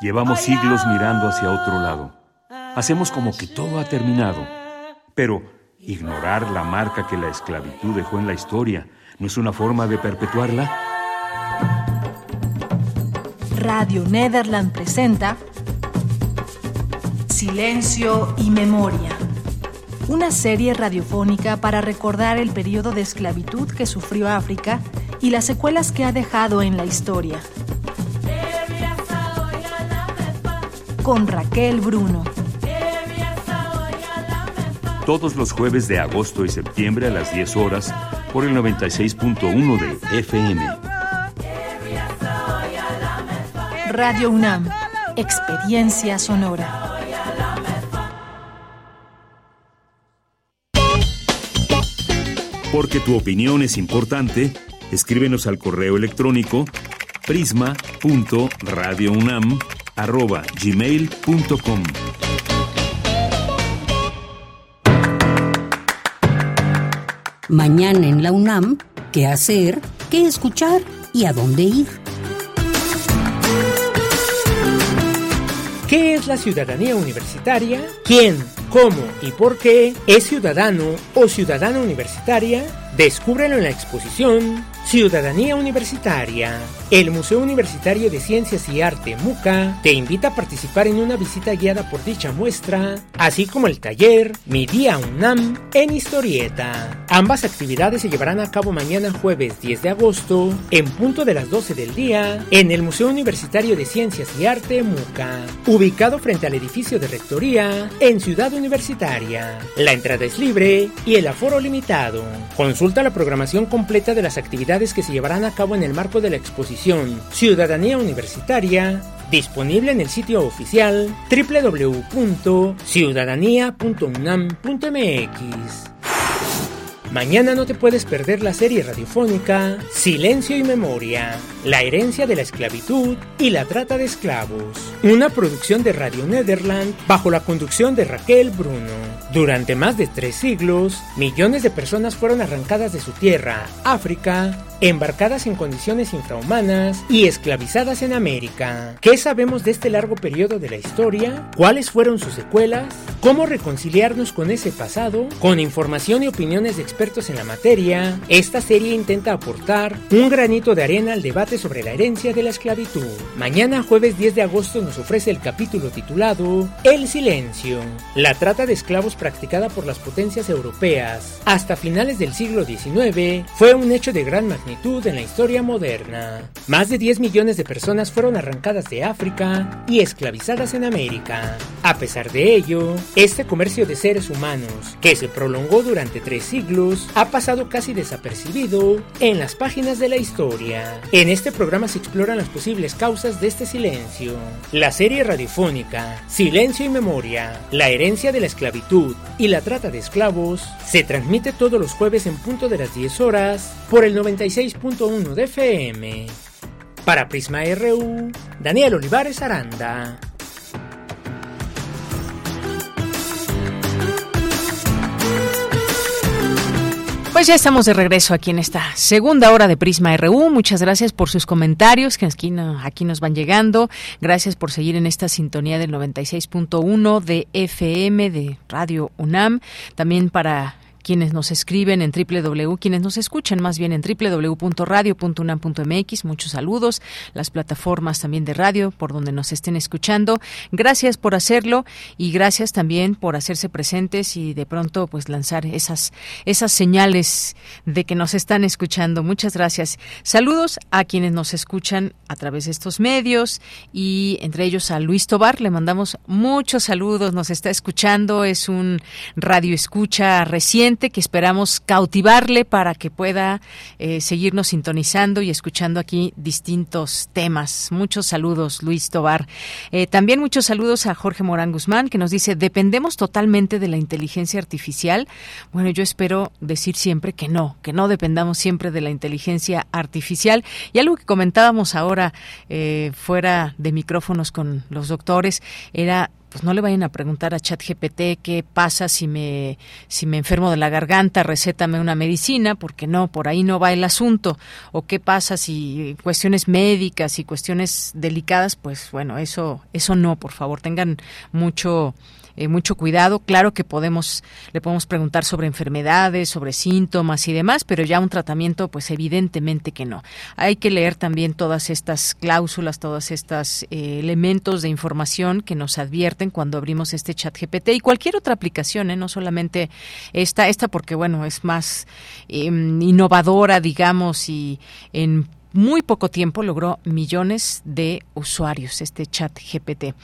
Llevamos siglos mirando hacia otro lado. Hacemos como que todo ha terminado. Pero ignorar la marca que la esclavitud dejó en la historia no es una forma de perpetuarla. Radio Nederland presenta Silencio y Memoria. Una serie radiofónica para recordar el periodo de esclavitud que sufrió África y las secuelas que ha dejado en la historia. Con Raquel Bruno. Todos los jueves de agosto y septiembre a las 10 horas por el 96.1 de FM. Radio UNAM, Experiencia Sonora. Porque tu opinión es importante, escríbenos al correo electrónico prisma.radiounam.com arroba gmail.com. Mañana en la UNAM, ¿qué hacer? ¿Qué escuchar? ¿Y a dónde ir? ¿Qué es la ciudadanía universitaria? ¿Quién, cómo y por qué es ciudadano o ciudadana universitaria? Descúbrelo en la exposición Ciudadanía Universitaria. El Museo Universitario de Ciencias y Arte MUCA te invita a participar en una visita guiada por dicha muestra, así como el taller Mi Día UNAM en Historieta. Ambas actividades se llevarán a cabo mañana jueves 10 de agosto, en punto de las 12 del día, en el Museo Universitario de Ciencias y Arte MUCA, ubicado frente al edificio de Rectoría en Ciudad Universitaria. La entrada es libre y el aforo limitado. La programación completa de las actividades que se llevarán a cabo en el marco de la exposición Ciudadanía Universitaria, disponible en el sitio oficial www.ciudadanía.unam.mx. Mañana no te puedes perder la serie radiofónica Silencio y Memoria, la herencia de la esclavitud y la trata de esclavos, una producción de Radio Nederland bajo la conducción de Raquel Bruno. Durante más de tres siglos, millones de personas fueron arrancadas de su tierra, África, embarcadas en condiciones infrahumanas y esclavizadas en América. ¿Qué sabemos de este largo periodo de la historia? ¿Cuáles fueron sus secuelas? ¿Cómo reconciliarnos con ese pasado? Con información y opiniones de expertos en la materia, esta serie intenta aportar un granito de arena al debate sobre la herencia de la esclavitud. Mañana jueves 10 de agosto nos ofrece el capítulo titulado El silencio, la trata de esclavos practicada por las potencias europeas hasta finales del siglo XIX fue un hecho de gran magnitud en la historia moderna. Más de 10 millones de personas fueron arrancadas de África y esclavizadas en América. A pesar de ello, este comercio de seres humanos, que se prolongó durante tres siglos, ha pasado casi desapercibido en las páginas de la historia. En este programa se exploran las posibles causas de este silencio. La serie radiofónica Silencio y Memoria, la herencia de la esclavitud y la trata de esclavos se transmite todos los jueves en punto de las 10 horas por el 96 6.1 de FM. Para Prisma RU, Daniel Olivares Aranda. Pues ya estamos de regreso aquí en esta segunda hora de Prisma RU. Muchas gracias por sus comentarios que aquí, aquí nos van llegando. Gracias por seguir en esta sintonía del 96.1 de FM de Radio UNAM. También para quienes nos escriben en www, quienes nos escuchan más bien en www.radio.unam.mx. Muchos saludos, las plataformas también de radio por donde nos estén escuchando. Gracias por hacerlo y gracias también por hacerse presentes y de pronto pues lanzar esas esas señales de que nos están escuchando. Muchas gracias. Saludos a quienes nos escuchan a través de estos medios y entre ellos a Luis Tobar le mandamos muchos saludos, nos está escuchando, es un radio escucha que esperamos cautivarle para que pueda eh, seguirnos sintonizando y escuchando aquí distintos temas. Muchos saludos, Luis Tobar. Eh, también muchos saludos a Jorge Morán Guzmán, que nos dice, ¿dependemos totalmente de la inteligencia artificial? Bueno, yo espero decir siempre que no, que no dependamos siempre de la inteligencia artificial. Y algo que comentábamos ahora eh, fuera de micrófonos con los doctores era pues no le vayan a preguntar a ChatGPT qué pasa si me si me enfermo de la garganta, recétame una medicina, porque no, por ahí no va el asunto, o qué pasa si cuestiones médicas y cuestiones delicadas, pues bueno, eso eso no, por favor, tengan mucho eh, mucho cuidado. Claro que podemos, le podemos preguntar sobre enfermedades, sobre síntomas y demás, pero ya un tratamiento, pues evidentemente que no. Hay que leer también todas estas cláusulas, todos estos eh, elementos de información que nos advierten cuando abrimos este chat GPT y cualquier otra aplicación, ¿eh? no solamente esta, esta porque bueno, es más em, innovadora, digamos, y en muy poco tiempo logró millones de usuarios este chat GPT.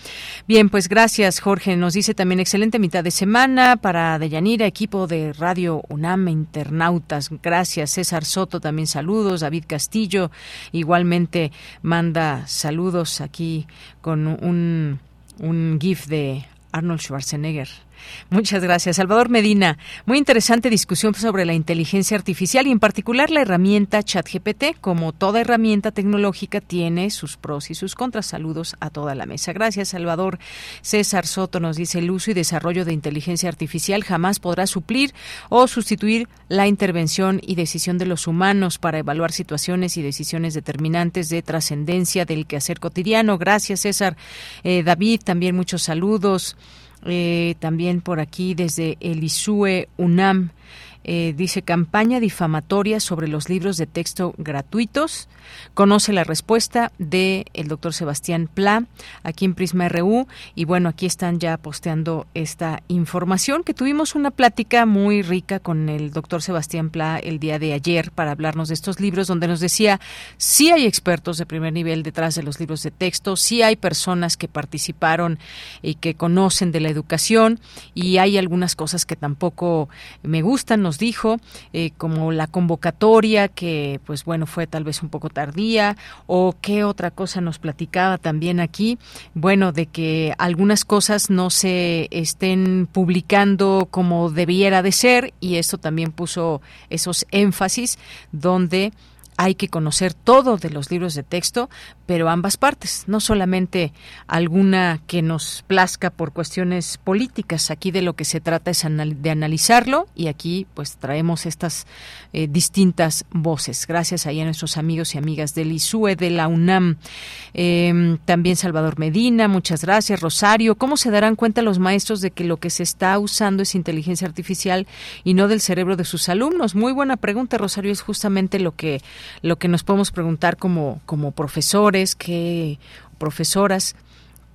Bien, pues gracias Jorge. Nos dice también excelente mitad de semana para Deyanira, equipo de Radio UNAM, internautas. Gracias. César Soto también saludos. David Castillo igualmente manda saludos aquí con un, un GIF de Arnold Schwarzenegger Muchas gracias. Salvador Medina, muy interesante discusión sobre la inteligencia artificial y en particular la herramienta ChatGPT. Como toda herramienta tecnológica tiene sus pros y sus contras. Saludos a toda la mesa. Gracias, Salvador. César Soto nos dice, el uso y desarrollo de inteligencia artificial jamás podrá suplir o sustituir la intervención y decisión de los humanos para evaluar situaciones y decisiones determinantes de trascendencia del quehacer cotidiano. Gracias, César. Eh, David, también muchos saludos. Eh, también por aquí desde el ISUE UNAM eh, dice campaña difamatoria sobre los libros de texto gratuitos. Conoce la respuesta de el doctor Sebastián Pla aquí en Prisma RU y bueno aquí están ya posteando esta información que tuvimos una plática muy rica con el doctor Sebastián Pla el día de ayer para hablarnos de estos libros donde nos decía sí hay expertos de primer nivel detrás de los libros de texto, sí hay personas que participaron y que conocen de la educación y hay algunas cosas que tampoco me gustan nos dijo, eh, como la convocatoria que, pues bueno, fue tal vez un poco tardía, o qué otra cosa nos platicaba también aquí, bueno, de que algunas cosas no se estén publicando como debiera de ser, y esto también puso esos énfasis donde hay que conocer todo de los libros de texto, pero ambas partes, no solamente alguna que nos plazca por cuestiones políticas. Aquí de lo que se trata es de analizarlo y aquí pues traemos estas eh, distintas voces. Gracias a nuestros amigos y amigas del ISUE, de la UNAM, em, también Salvador Medina, muchas gracias. Rosario, ¿cómo se darán cuenta los maestros de que lo que se está usando es inteligencia artificial y no del cerebro de sus alumnos? Muy buena pregunta, Rosario, es justamente lo que lo que nos podemos preguntar como, como profesores, que, profesoras,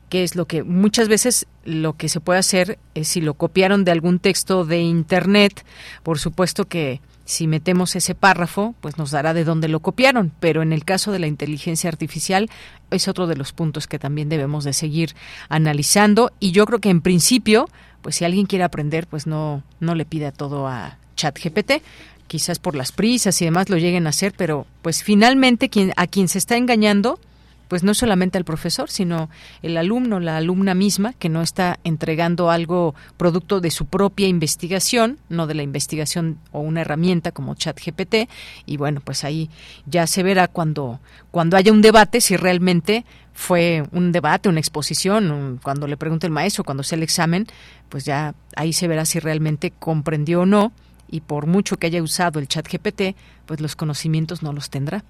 qué es lo que muchas veces lo que se puede hacer es si lo copiaron de algún texto de internet, por supuesto que si metemos ese párrafo, pues nos dará de dónde lo copiaron, pero en el caso de la inteligencia artificial es otro de los puntos que también debemos de seguir analizando. Y yo creo que en principio, pues si alguien quiere aprender, pues no no le pida todo a ChatGPT, quizás por las prisas y demás lo lleguen a hacer, pero pues finalmente a quien se está engañando pues no solamente al profesor, sino el alumno, la alumna misma, que no está entregando algo producto de su propia investigación, no de la investigación o una herramienta como ChatGPT. Y bueno, pues ahí ya se verá cuando, cuando haya un debate si realmente fue un debate, una exposición, cuando le pregunte el maestro, cuando sea el examen, pues ya ahí se verá si realmente comprendió o no y por mucho que haya usado el chat GPT, pues los conocimientos no los tendrá.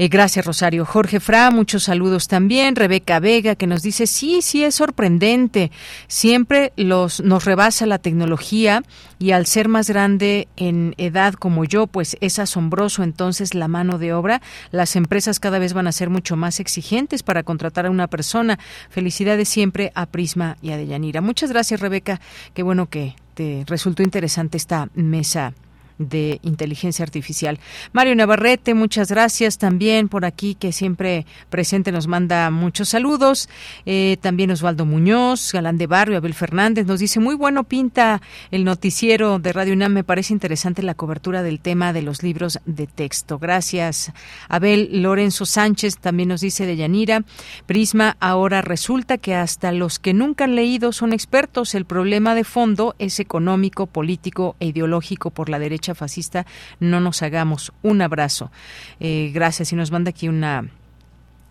Eh, gracias, Rosario. Jorge Fra, muchos saludos también. Rebeca Vega, que nos dice, sí, sí, es sorprendente. Siempre los, nos rebasa la tecnología y al ser más grande en edad como yo, pues es asombroso entonces la mano de obra. Las empresas cada vez van a ser mucho más exigentes para contratar a una persona. Felicidades siempre a Prisma y a Deyanira. Muchas gracias, Rebeca. Qué bueno que te resultó interesante esta mesa de inteligencia artificial. Mario Navarrete, muchas gracias también por aquí, que siempre presente nos manda muchos saludos. Eh, también Osvaldo Muñoz, Galán de Barrio, Abel Fernández, nos dice, muy bueno pinta el noticiero de Radio UNAM, me parece interesante la cobertura del tema de los libros de texto. Gracias. Abel Lorenzo Sánchez también nos dice de Yanira, Prisma, ahora resulta que hasta los que nunca han leído son expertos. El problema de fondo es económico, político e ideológico por la derecha fascista, no nos hagamos. Un abrazo. Eh, gracias. Y nos manda aquí una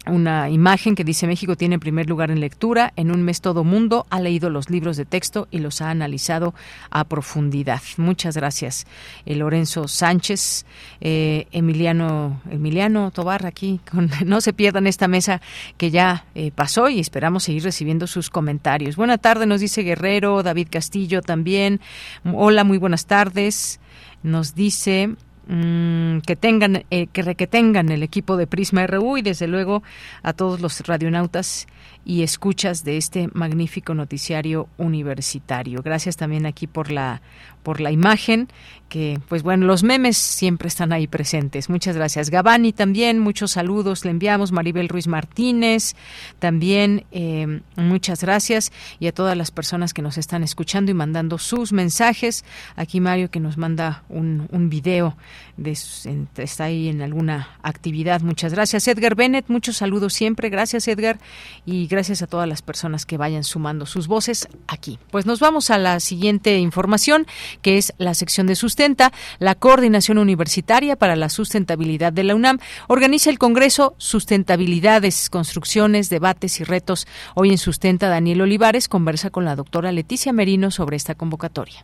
una imagen que dice México tiene primer lugar en lectura. En un mes todo mundo ha leído los libros de texto y los ha analizado a profundidad. Muchas gracias. Eh, Lorenzo Sánchez, eh, Emiliano, Emiliano Tobar aquí. no se pierdan esta mesa que ya eh, pasó y esperamos seguir recibiendo sus comentarios. Buena tarde, nos dice Guerrero, David Castillo también. Hola, muy buenas tardes. Nos dice Mm, que tengan eh, que, que tengan el equipo de Prisma RU y desde luego a todos los radionautas y escuchas de este magnífico noticiario universitario. Gracias también aquí por la por la imagen que pues bueno, los memes siempre están ahí presentes. Muchas gracias. Gabani también, muchos saludos le enviamos. Maribel Ruiz Martínez también, eh, muchas gracias. Y a todas las personas que nos están escuchando y mandando sus mensajes. Aquí Mario que nos manda un, un video, de, está ahí en alguna actividad. Muchas gracias. Edgar Bennett, muchos saludos siempre. Gracias Edgar. A todas las personas que vayan sumando sus voces aquí. Pues nos vamos a la siguiente información, que es la sección de sustenta. La Coordinación Universitaria para la Sustentabilidad de la UNAM organiza el Congreso Sustentabilidades, Construcciones, Debates y Retos. Hoy en Sustenta, Daniel Olivares conversa con la doctora Leticia Merino sobre esta convocatoria.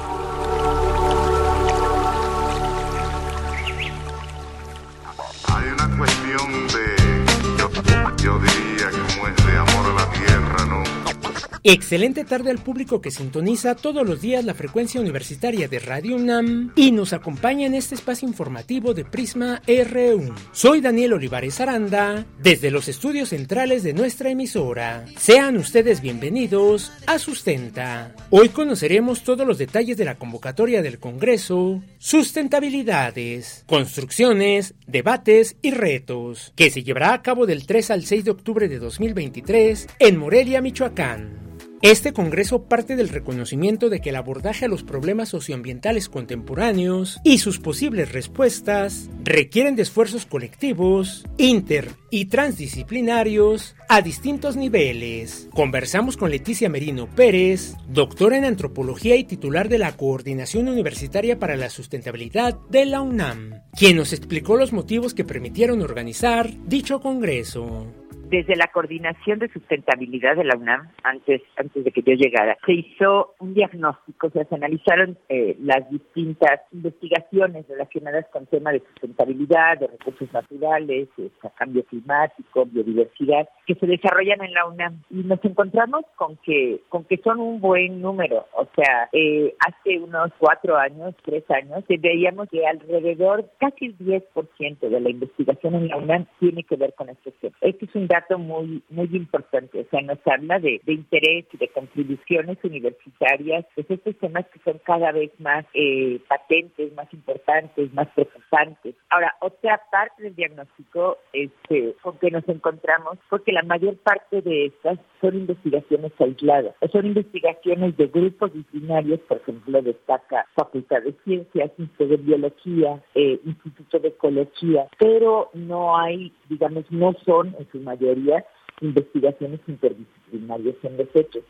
Excelente tarde al público que sintoniza todos los días la frecuencia universitaria de Radio UNAM y nos acompaña en este espacio informativo de Prisma RU. Soy Daniel Olivares Aranda, desde los estudios centrales de nuestra emisora. Sean ustedes bienvenidos a Sustenta. Hoy conoceremos todos los detalles de la convocatoria del Congreso, sustentabilidades, construcciones, debates y retos, que se llevará a cabo del 3 al 6 de octubre de 2023 en Morelia, Michoacán. Este Congreso parte del reconocimiento de que el abordaje a los problemas socioambientales contemporáneos y sus posibles respuestas requieren de esfuerzos colectivos, inter y transdisciplinarios a distintos niveles. Conversamos con Leticia Merino Pérez, doctora en antropología y titular de la Coordinación Universitaria para la Sustentabilidad de la UNAM, quien nos explicó los motivos que permitieron organizar dicho Congreso desde la coordinación de sustentabilidad de la UNAM, antes, antes de que yo llegara, se hizo un diagnóstico, o sea, se analizaron eh, las distintas investigaciones relacionadas con temas de sustentabilidad, de recursos naturales, de cambio climático, biodiversidad, que se desarrollan en la UNAM. Y nos encontramos con que, con que son un buen número. O sea, eh, hace unos cuatro años, tres años, veíamos que alrededor, casi el 10% de la investigación en la UNAM tiene que ver con este tema. Este es un dato dato muy muy importante, o sea, nos habla de, interés y de contribuciones universitarias, pues estos temas que son cada vez más eh, patentes, más importantes, más preocupantes. Ahora, otra parte del diagnóstico este, con que nos encontramos, porque la mayor parte de estas son investigaciones aisladas, son investigaciones de grupos disciplinarios, por ejemplo, destaca Facultad de Ciencias, Instituto de Biología, eh, Instituto de Ecología, pero no hay, digamos, no son en su investigaciones interdisciplinarias en los hechos.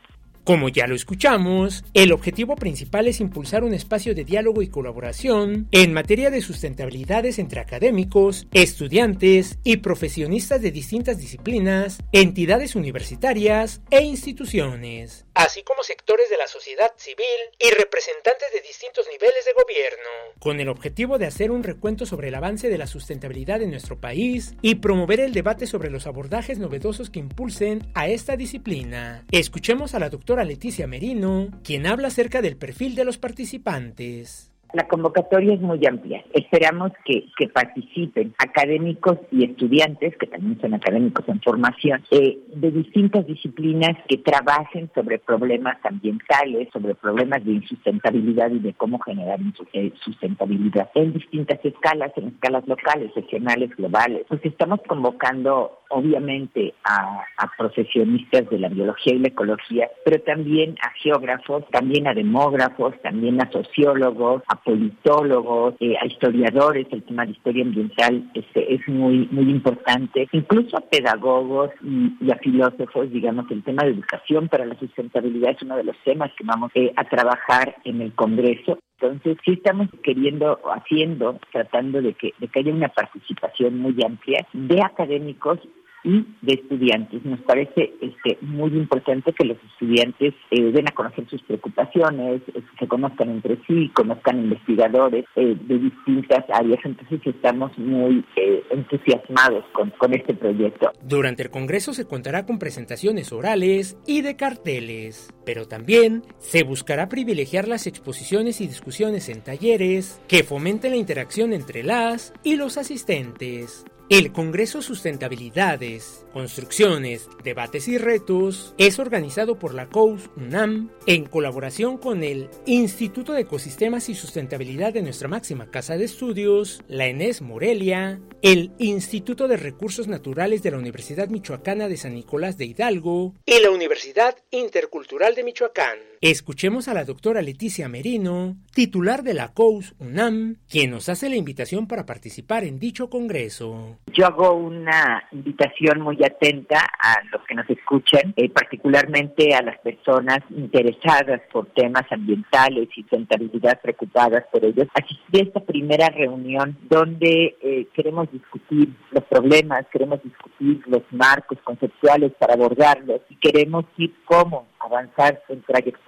Como ya lo escuchamos, el objetivo principal es impulsar un espacio de diálogo y colaboración en materia de sustentabilidades entre académicos, estudiantes y profesionistas de distintas disciplinas, entidades universitarias e instituciones, así como sectores de la sociedad civil y representantes de distintos niveles de gobierno, con el objetivo de hacer un recuento sobre el avance de la sustentabilidad en nuestro país y promover el debate sobre los abordajes novedosos que impulsen a esta disciplina. Escuchemos a la doctora Leticia Merino, quien habla acerca del perfil de los participantes. La convocatoria es muy amplia. Esperamos que, participen académicos y estudiantes, que también son académicos en formación, eh, de distintas disciplinas que trabajen sobre problemas ambientales, sobre problemas de insustentabilidad y de cómo generar eh, sustentabilidad en distintas escalas, en escalas locales, regionales, globales. Pues estamos convocando obviamente a, profesionistas de la biología y la ecología, pero también a geógrafos, también a demógrafos, también a sociólogos, a politólogos, eh, a historiadores, el tema de historia ambiental este, es muy, muy importante, incluso a pedagogos y, a filósofos, digamos, el tema de educación para la sustentabilidad es uno de los temas que vamos eh, a trabajar en el Congreso. Entonces, sí estamos queriendo, haciendo, tratando de que, de que haya una participación muy amplia de académicos y de estudiantes. Nos parece este, muy importante que los estudiantes eh, den a conocer sus preocupaciones, eh, se conozcan entre sí, conozcan investigadores eh, de distintas áreas. Entonces estamos muy entusiasmados con, con este proyecto. Durante el Congreso se contará con presentaciones orales y de carteles, pero también se buscará privilegiar las exposiciones y discusiones en talleres que fomenten la interacción entre las y los asistentes. El Congreso Sustentabilidades, Construcciones, Debates y Retos es organizado por la COUS UNAM en colaboración con el Instituto de Ecosistemas y Sustentabilidad de nuestra máxima casa de estudios, la ENES Morelia, el Instituto de Recursos Naturales de la Universidad Michoacana de San Nicolás de Hidalgo y la Universidad Intercultural de Michoacán. Escuchemos a la doctora Leticia Merino, titular de la COUS UNAM, quien nos hace la invitación para participar en dicho congreso. Yo hago una invitación muy atenta a los que nos escuchan, eh, particularmente a las personas interesadas por temas ambientales y sustentabilidad preocupadas por ellos, asistir a esta primera reunión donde eh, queremos discutir los problemas, queremos discutir los marcos conceptuales para abordarlos y queremos ir cómo avanzar en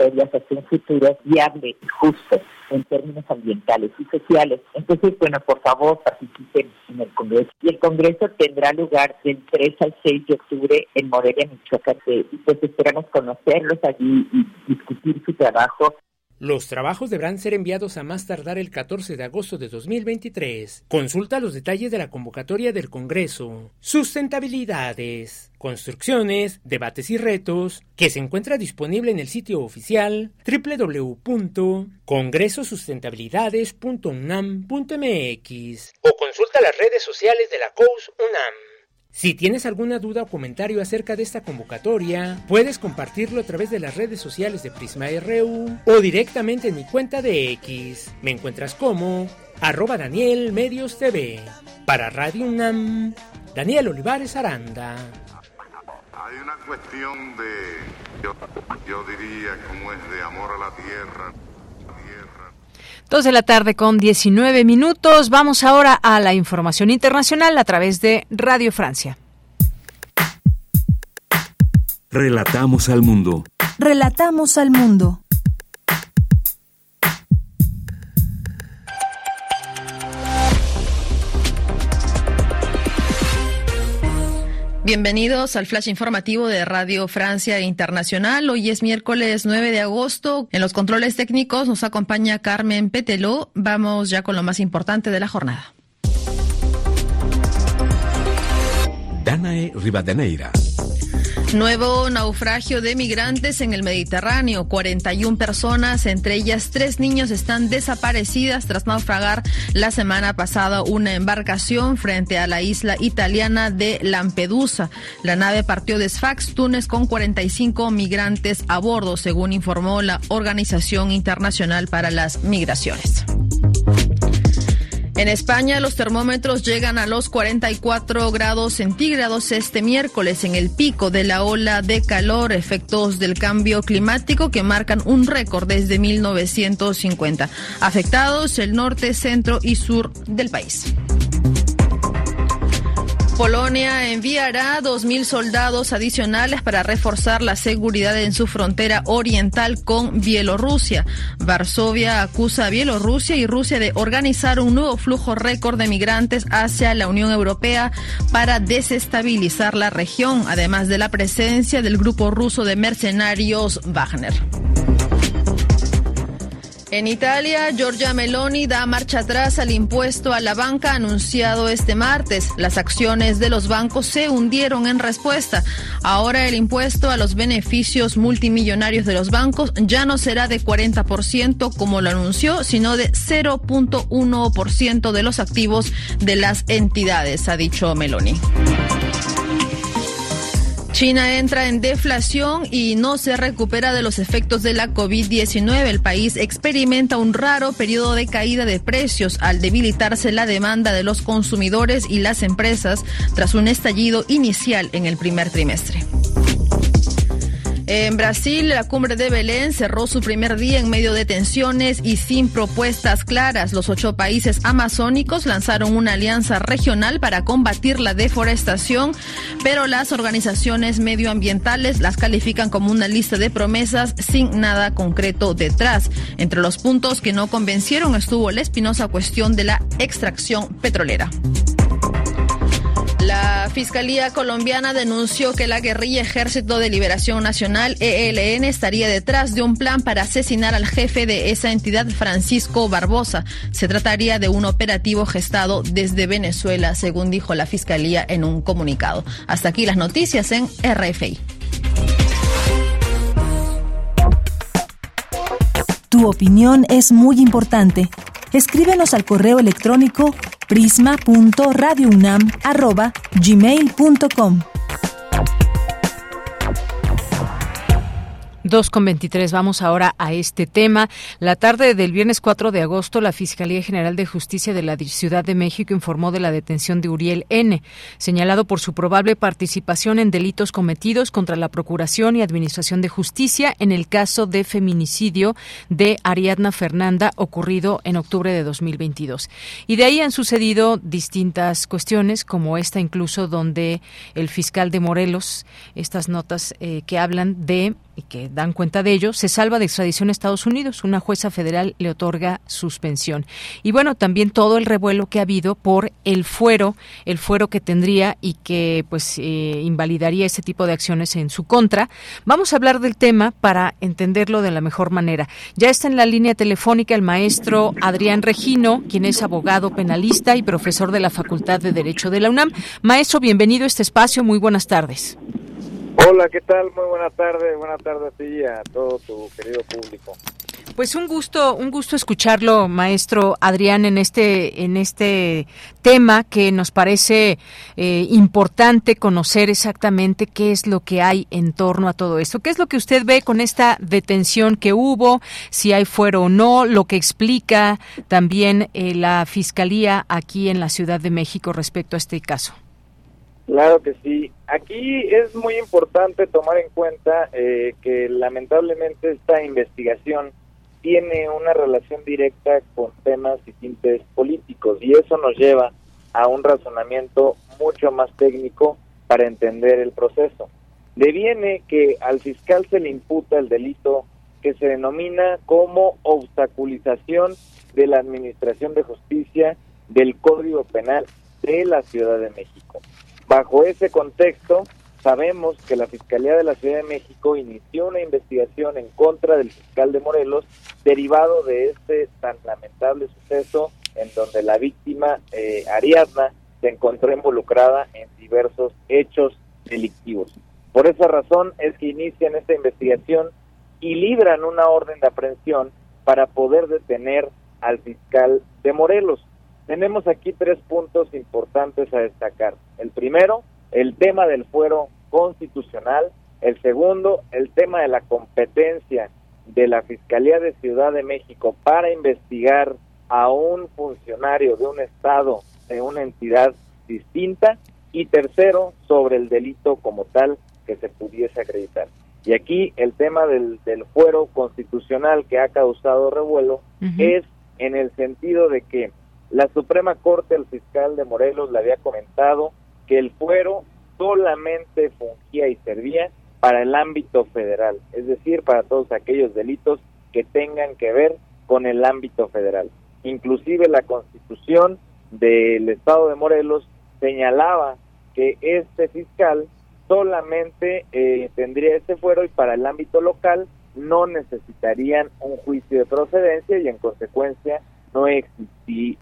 trayectorias hacia un futuro viable y justo en términos ambientales y sociales. Entonces, bueno, por favor, participen en el Congreso. Y el Congreso tendrá lugar del 3 al 6 de octubre en Morelia, Michoacán. Y pues esperamos conocerlos allí y discutir su trabajo los trabajos deberán ser enviados a más tardar el 14 de agosto de 2023. Consulta los detalles de la convocatoria del Congreso. Sustentabilidades, construcciones, debates y retos, que se encuentra disponible en el sitio oficial www.congresosustentabilidades.unam.mx o consulta las redes sociales de la COUS UNAM. Si tienes alguna duda o comentario acerca de esta convocatoria, puedes compartirlo a través de las redes sociales de Prisma RU o directamente en mi cuenta de X. Me encuentras como arroba Daniel Medios TV. Para Radio UNAM, Daniel Olivares Aranda. Hay una cuestión de, yo, yo diría, como es de amor a la tierra. Dos de la tarde con 19 minutos. Vamos ahora a la información internacional a través de Radio Francia. Relatamos al mundo. Relatamos al mundo. Bienvenidos al flash informativo de Radio Francia Internacional. Hoy es miércoles 9 de agosto. En los controles técnicos nos acompaña Carmen Peteló. Vamos ya con lo más importante de la jornada. Danae Rivadeneira. Nuevo naufragio de migrantes en el Mediterráneo. 41 personas, entre ellas tres niños, están desaparecidas tras naufragar la semana pasada una embarcación frente a la isla italiana de Lampedusa. La nave partió de Sfax, Túnez, con 45 migrantes a bordo, según informó la Organización Internacional para las Migraciones. En España los termómetros llegan a los 44 grados centígrados este miércoles en el pico de la ola de calor, efectos del cambio climático que marcan un récord desde 1950. Afectados el norte, centro y sur del país. Polonia enviará 2.000 soldados adicionales para reforzar la seguridad en su frontera oriental con Bielorrusia. Varsovia acusa a Bielorrusia y Rusia de organizar un nuevo flujo récord de migrantes hacia la Unión Europea para desestabilizar la región, además de la presencia del grupo ruso de mercenarios Wagner. En Italia, Giorgia Meloni da marcha atrás al impuesto a la banca anunciado este martes. Las acciones de los bancos se hundieron en respuesta. Ahora el impuesto a los beneficios multimillonarios de los bancos ya no será de 40% como lo anunció, sino de 0.1% de los activos de las entidades, ha dicho Meloni. China entra en deflación y no se recupera de los efectos de la COVID-19. El país experimenta un raro periodo de caída de precios al debilitarse la demanda de los consumidores y las empresas tras un estallido inicial en el primer trimestre. En Brasil, la cumbre de Belén cerró su primer día en medio de tensiones y sin propuestas claras. Los ocho países amazónicos lanzaron una alianza regional para combatir la deforestación, pero las organizaciones medioambientales las califican como una lista de promesas sin nada concreto detrás. Entre los puntos que no convencieron estuvo la espinosa cuestión de la extracción petrolera. La Fiscalía colombiana denunció que la guerrilla Ejército de Liberación Nacional, ELN, estaría detrás de un plan para asesinar al jefe de esa entidad, Francisco Barbosa. Se trataría de un operativo gestado desde Venezuela, según dijo la Fiscalía en un comunicado. Hasta aquí las noticias en RFI. Tu opinión es muy importante. Escríbenos al correo electrónico prisma.radiounam@gmail.com gmail.com. 2.23. Vamos ahora a este tema. La tarde del viernes 4 de agosto, la Fiscalía General de Justicia de la Ciudad de México informó de la detención de Uriel N., señalado por su probable participación en delitos cometidos contra la Procuración y Administración de Justicia en el caso de feminicidio de Ariadna Fernanda ocurrido en octubre de 2022. Y de ahí han sucedido distintas cuestiones, como esta incluso donde el fiscal de Morelos, estas notas eh, que hablan de y que dan cuenta de ello, se salva de extradición a Estados Unidos. Una jueza federal le otorga suspensión. Y bueno, también todo el revuelo que ha habido por el fuero, el fuero que tendría y que pues eh, invalidaría ese tipo de acciones en su contra. Vamos a hablar del tema para entenderlo de la mejor manera. Ya está en la línea telefónica el maestro Adrián Regino, quien es abogado penalista y profesor de la Facultad de Derecho de la UNAM. Maestro, bienvenido a este espacio. Muy buenas tardes. Hola, ¿qué tal? Muy buena tarde, buena tarde a ti y a todo tu querido público. Pues un gusto, un gusto escucharlo, maestro Adrián, en este, en este tema que nos parece eh, importante conocer exactamente qué es lo que hay en torno a todo esto. ¿Qué es lo que usted ve con esta detención que hubo, si hay fuero o no, lo que explica también eh, la fiscalía aquí en la Ciudad de México respecto a este caso? Claro que sí. Aquí es muy importante tomar en cuenta eh, que lamentablemente esta investigación tiene una relación directa con temas y tintes políticos y eso nos lleva a un razonamiento mucho más técnico para entender el proceso. Deviene que al fiscal se le imputa el delito que se denomina como obstaculización de la Administración de Justicia del Código Penal de la Ciudad de México. Bajo ese contexto, sabemos que la Fiscalía de la Ciudad de México inició una investigación en contra del fiscal de Morelos derivado de este tan lamentable suceso en donde la víctima, eh, Ariadna, se encontró involucrada en diversos hechos delictivos. Por esa razón es que inician esta investigación y libran una orden de aprehensión para poder detener al fiscal de Morelos. Tenemos aquí tres puntos importantes a destacar. El primero, el tema del fuero constitucional. El segundo, el tema de la competencia de la Fiscalía de Ciudad de México para investigar a un funcionario de un Estado, de una entidad distinta. Y tercero, sobre el delito como tal que se pudiese acreditar. Y aquí el tema del, del fuero constitucional que ha causado revuelo es en el sentido de que la Suprema Corte, el fiscal de Morelos, le había comentado que el fuero solamente fungía y servía para el ámbito federal, es decir, para todos aquellos delitos que tengan que ver con el ámbito federal. Inclusive la constitución del estado de Morelos señalaba que este fiscal solamente eh, tendría este fuero y para el ámbito local no necesitarían un juicio de procedencia y en consecuencia no,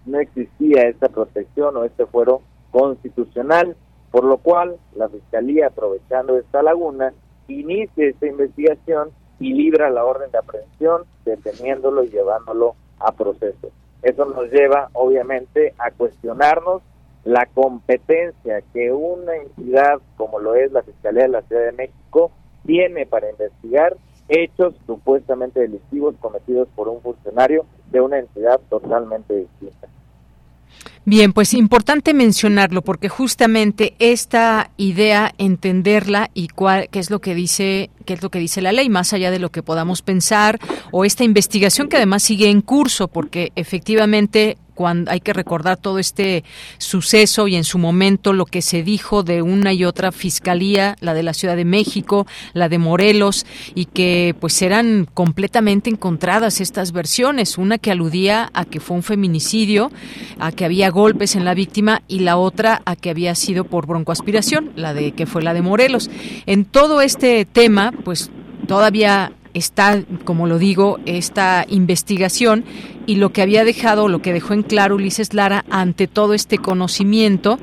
no existía esta protección o este fuero constitucional, por lo cual la Fiscalía, aprovechando esta laguna, inicia esta investigación y libra la orden de aprehensión, deteniéndolo y llevándolo a proceso. Eso nos lleva, obviamente, a cuestionarnos la competencia que una entidad como lo es la Fiscalía de la Ciudad de México tiene para investigar hechos supuestamente delictivos cometidos por un funcionario de una entidad totalmente distinta. Bien, pues importante mencionarlo porque justamente esta idea entenderla y cuál qué es lo que dice qué es lo que dice la ley más allá de lo que podamos pensar o esta investigación que además sigue en curso porque efectivamente cuando hay que recordar todo este suceso y en su momento lo que se dijo de una y otra fiscalía, la de la Ciudad de México, la de Morelos, y que pues eran completamente encontradas estas versiones, una que aludía a que fue un feminicidio, a que había golpes en la víctima y la otra a que había sido por broncoaspiración, la de que fue la de Morelos. En todo este tema, pues todavía está, como lo digo, esta investigación y lo que había dejado, lo que dejó en claro Ulises Lara ante todo este conocimiento,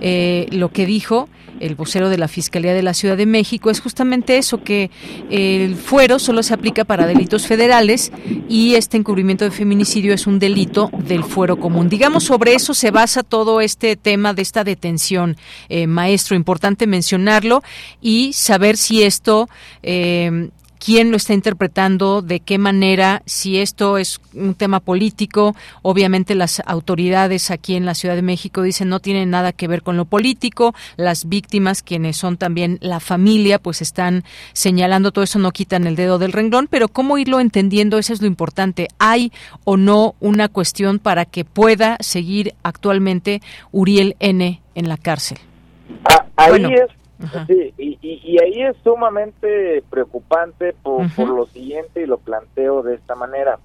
eh, lo que dijo el vocero de la Fiscalía de la Ciudad de México es justamente eso, que el fuero solo se aplica para delitos federales y este encubrimiento de feminicidio es un delito del fuero común. Digamos, sobre eso se basa todo este tema de esta detención, eh, maestro. Importante mencionarlo y saber si esto eh, quién lo está interpretando, de qué manera, si esto es un tema político. Obviamente las autoridades aquí en la Ciudad de México dicen no tiene nada que ver con lo político. Las víctimas, quienes son también la familia, pues están señalando todo eso, no quitan el dedo del renglón, pero cómo irlo entendiendo, eso es lo importante. ¿Hay o no una cuestión para que pueda seguir actualmente Uriel N en la cárcel? Ah, ahí es Sí, y, ahí es sumamente preocupante por, lo siguiente y lo planteo de esta manera.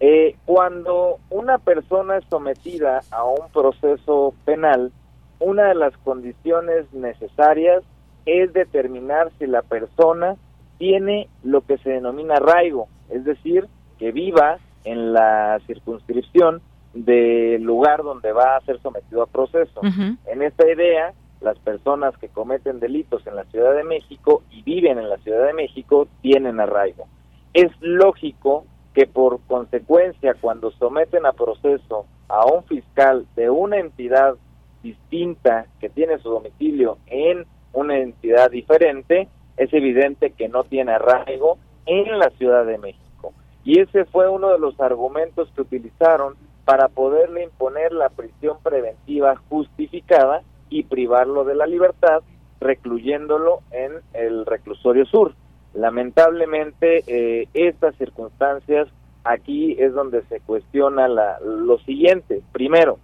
Eh, cuando una persona es sometida a un proceso penal, una de las condiciones necesarias es determinar si la persona tiene lo que se denomina arraigo, es decir, que viva en la circunscripción del lugar donde va a ser sometido a proceso. En esta idea, las personas que cometen delitos en la Ciudad de México y viven en la Ciudad de México tienen arraigo. Es lógico que por consecuencia cuando someten a proceso a un fiscal de una entidad distinta que tiene su domicilio en una entidad diferente, es evidente que no tiene arraigo en la Ciudad de México. Y ese fue uno de los argumentos que utilizaron para poderle imponer la prisión preventiva justificada y privarlo de la libertad, recluyéndolo en el reclusorio sur. Lamentablemente, eh, estas circunstancias aquí es donde se cuestiona la, lo siguiente. Primero,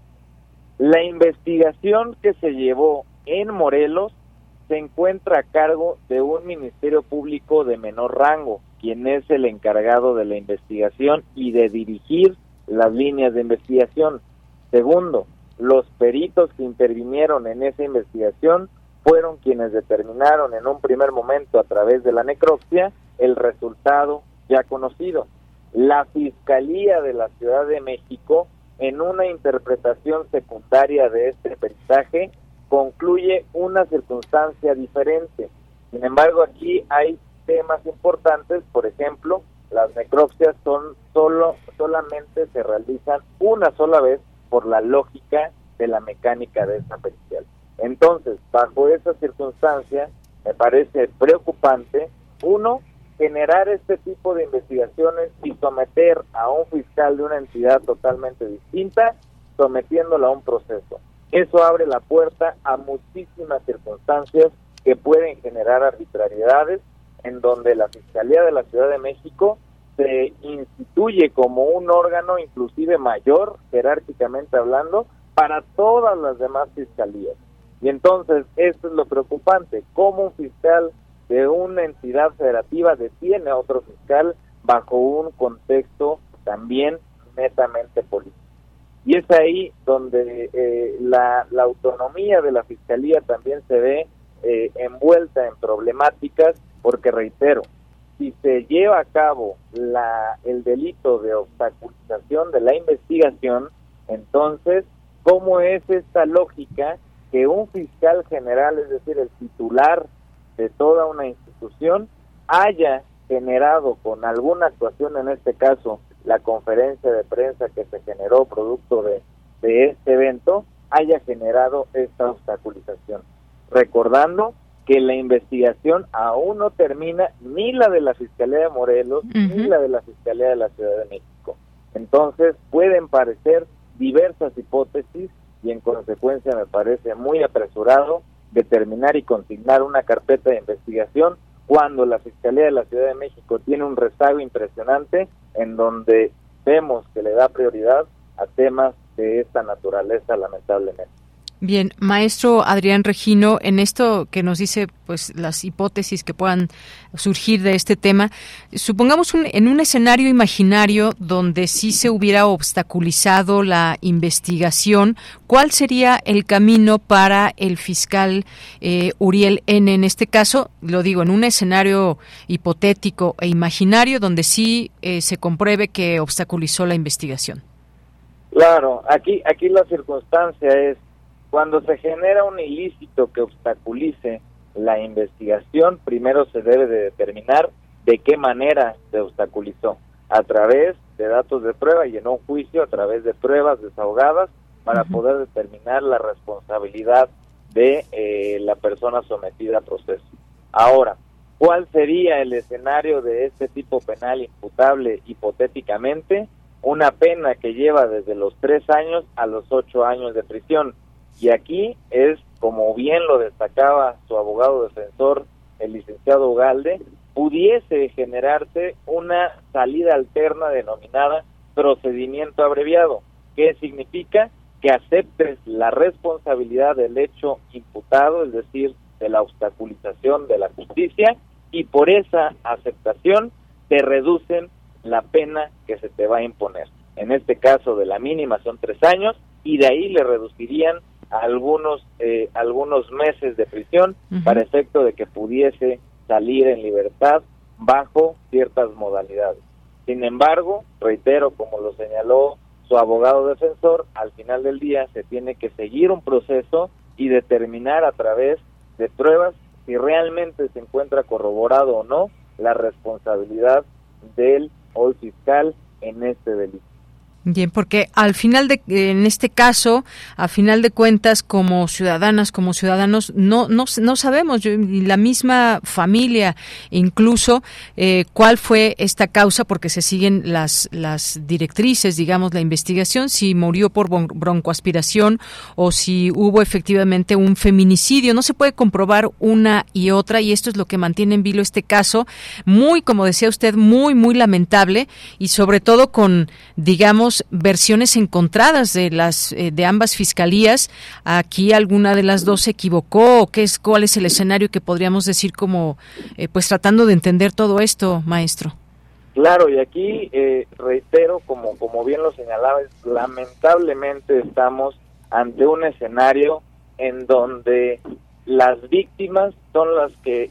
la investigación que se llevó en Morelos se encuentra a cargo de un ministerio público de menor rango, quien es el encargado de la investigación y de dirigir las líneas de investigación. Segundo, los peritos que intervinieron en esa investigación fueron quienes determinaron en un primer momento a través de la necropsia el resultado ya conocido. La Fiscalía de la Ciudad de México en una interpretación secundaria de este peritaje concluye una circunstancia diferente. Sin embargo, aquí hay temas importantes, por ejemplo, las necropsias son solo solamente se realizan una sola vez por la lógica de la mecánica de esta pericial. Entonces, bajo esa circunstancia, me parece preocupante, uno, generar este tipo de investigaciones y someter a un fiscal de una entidad totalmente distinta, sometiéndolo a un proceso. Eso abre la puerta a muchísimas circunstancias que pueden generar arbitrariedades en donde la Fiscalía de la Ciudad de México se instituye como un órgano inclusive mayor, jerárquicamente hablando, para todas las demás fiscalías. Y entonces, esto es lo preocupante, cómo un fiscal de una entidad federativa detiene a otro fiscal bajo un contexto también netamente político. Y es ahí donde eh, la, la, autonomía de la fiscalía también se ve eh, envuelta en problemáticas, porque reitero, si se lleva a cabo la, el delito de obstaculización de la investigación, entonces, ¿cómo es esta lógica que un fiscal general, es decir, el titular de toda una institución, haya generado con alguna actuación, en este caso la conferencia de prensa que se generó producto de, de este evento, haya generado esta obstaculización. Recordando que la investigación aún no termina ni la de la Fiscalía de Morelos ni la de la Fiscalía de la Ciudad de México. Entonces pueden parecer diversas hipótesis y en consecuencia me parece muy apresurado determinar y consignar una carpeta de investigación cuando la Fiscalía de la Ciudad de México tiene un rezago impresionante en donde vemos que le da prioridad a temas de esta naturaleza lamentablemente. Bien, maestro Adrián Regino, en esto que nos dice, pues las hipótesis que puedan surgir de este tema, supongamos un, en un escenario imaginario donde sí se hubiera obstaculizado la investigación, ¿cuál sería el camino para el fiscal eh, Uriel N en este caso? Lo digo, en un escenario hipotético e imaginario donde sí eh, se compruebe que obstaculizó la investigación. Claro, aquí, aquí la circunstancia es cuando se genera un ilícito que obstaculice la investigación, primero se debe de determinar de qué manera se obstaculizó, a través de datos de prueba y en un juicio a través de pruebas desahogadas para poder determinar la responsabilidad de eh, la persona sometida a proceso. Ahora, ¿cuál sería el escenario de este tipo penal imputable hipotéticamente? Una pena que lleva desde los tres años a los ocho años de prisión y aquí es, como bien lo destacaba su abogado defensor, el licenciado Ugalde, pudiese generarse una salida alterna denominada procedimiento abreviado. ¿Qué significa? Que aceptes la responsabilidad del hecho imputado, es decir, de la obstaculización de la justicia, y por esa aceptación te reducen la pena que se te va a imponer. En este caso de la mínima son tres años y de ahí le reducirían algunos eh, algunos meses de prisión para efecto de que pudiese salir en libertad bajo ciertas modalidades. Sin embargo, reitero, como lo señaló su abogado defensor, al final del día se tiene que seguir un proceso y determinar a través de pruebas si realmente se encuentra corroborado o no la responsabilidad del hoy fiscal en este delito. Bien, porque al final de, en este caso, a final de cuentas, como ciudadanas, como ciudadanos, no, no, no sabemos, la misma familia, incluso, eh, cuál fue esta causa, porque se siguen las, las directrices, digamos, la investigación, si murió por broncoaspiración o si hubo efectivamente un feminicidio. No se puede comprobar una y otra, y esto es lo que mantiene en vilo este caso, muy, como decía usted, muy, muy lamentable, y sobre todo con, digamos, versiones encontradas de las eh, de ambas fiscalías. Aquí alguna de las dos se equivocó. ¿Qué es cuál es el escenario que podríamos decir como eh, pues tratando de entender todo esto, maestro? Claro, y aquí eh, reitero, como, como bien lo señalaba, lamentablemente estamos ante un escenario en donde las víctimas son las que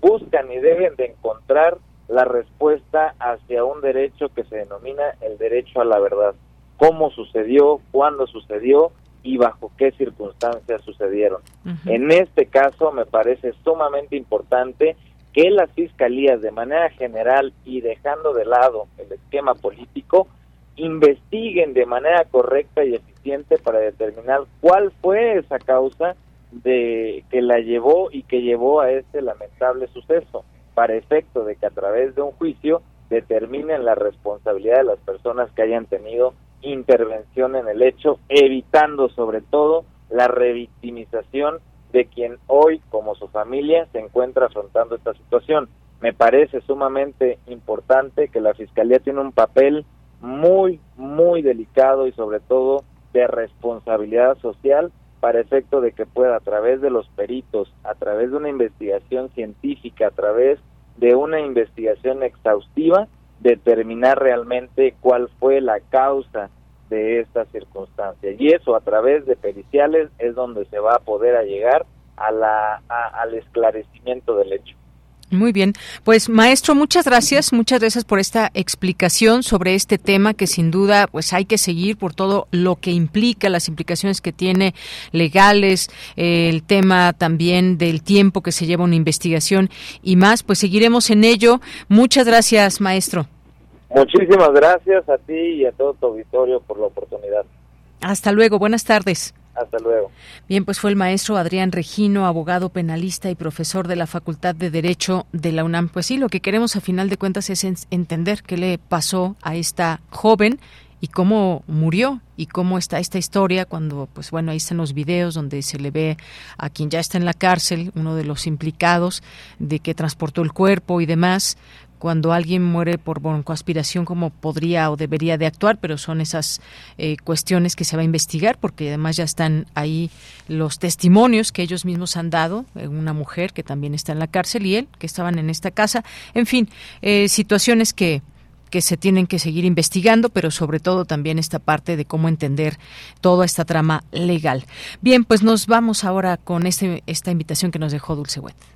buscan y deben de encontrar la respuesta hacia un derecho que se denomina el derecho a la verdad. cómo sucedió, cuándo sucedió y bajo qué circunstancias sucedieron. En este caso me parece sumamente importante que las fiscalías de manera general y dejando de lado el esquema político investiguen de manera correcta y eficiente para determinar cuál fue esa causa de que la llevó y que llevó a este lamentable suceso para efecto de que a través de un juicio determinen la responsabilidad de las personas que hayan tenido intervención en el hecho, evitando sobre todo la revictimización de quien hoy, como su familia, se encuentra afrontando esta situación. Me parece sumamente importante que la Fiscalía tiene un papel muy, muy delicado y sobre todo de responsabilidad social para efecto de que pueda a través de los peritos, a través de una investigación científica, a través de una investigación exhaustiva, determinar realmente cuál fue la causa de esta circunstancia. Y eso a través de periciales es donde se va a poder llegar a la, al esclarecimiento del hecho. Muy bien, pues maestro, muchas gracias, muchas gracias por esta explicación sobre este tema que sin duda pues hay que seguir por todo lo que implica, las implicaciones que tiene legales, el tema también del tiempo que se lleva una investigación y más, pues seguiremos en ello. Muchas gracias, maestro. Muchísimas gracias a ti y a todo tu auditorio por la oportunidad. Hasta luego, buenas tardes. Hasta luego. Bien, pues fue el maestro Adrián Regino, abogado penalista y profesor de la Facultad de Derecho de la UNAM. Pues sí, lo que queremos a final de cuentas es entender qué le pasó a esta joven y cómo murió y cómo está esta historia cuando, pues bueno, ahí están los videos donde se le ve a quien ya está en la cárcel, uno de los implicados de que transportó el cuerpo y demás, cuando alguien muere por broncoaspiración, cómo podría o debería de actuar, pero son esas eh, cuestiones que se va a investigar, porque además ya están ahí los testimonios que ellos mismos han dado, eh, una mujer que también está en la cárcel y él, que estaban en esta casa. En fin, eh, situaciones que que se tienen que seguir investigando, pero sobre todo también esta parte de cómo entender toda esta trama legal. Bien, pues nos vamos ahora con este, esta invitación que nos dejó Dulce Wet.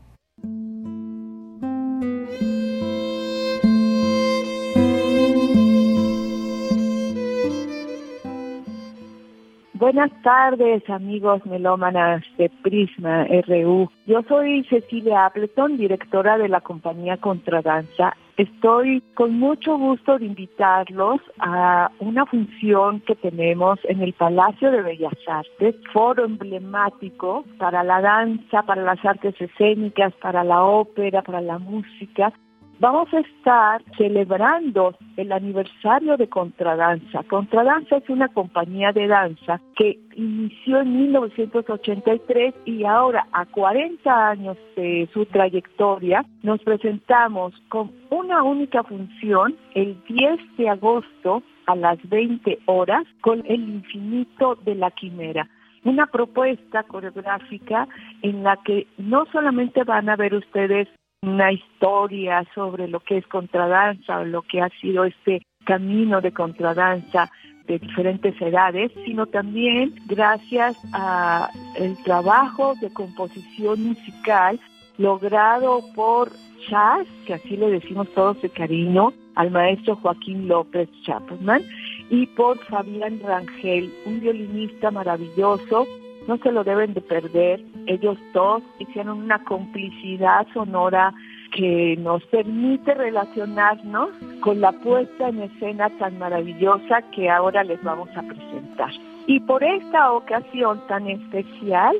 Buenas tardes, amigos melómanas de Prisma RU. Yo soy Cecilia Appleton, directora de la compañía Contradanza. Estoy con mucho gusto de invitarlos a una función que tenemos en el Palacio de Bellas Artes, foro emblemático para la danza, para las artes escénicas, para la ópera, para la música vamos a estar celebrando el aniversario de Contradanza. Contradanza es una compañía de danza que inició en 1983 y ahora a 40 años de su trayectoria nos presentamos con una única función el 10 de agosto a las 20 horas con el infinito de la quimera una propuesta coreográfica en la que no solamente van a ver ustedes una historia sobre lo que es contradanza o lo que ha sido este camino de contradanza de diferentes edades, sino también gracias a el trabajo de composición musical logrado por Chas, que así le decimos todos de cariño, al maestro Joaquín López Chapman, y por Fabián Rangel, un violinista maravilloso no se lo deben de perder. Ellos dos hicieron una complicidad sonora que nos permite relacionarnos con la puesta en escena tan maravillosa que ahora les vamos a presentar. Y por esta ocasión tan especial,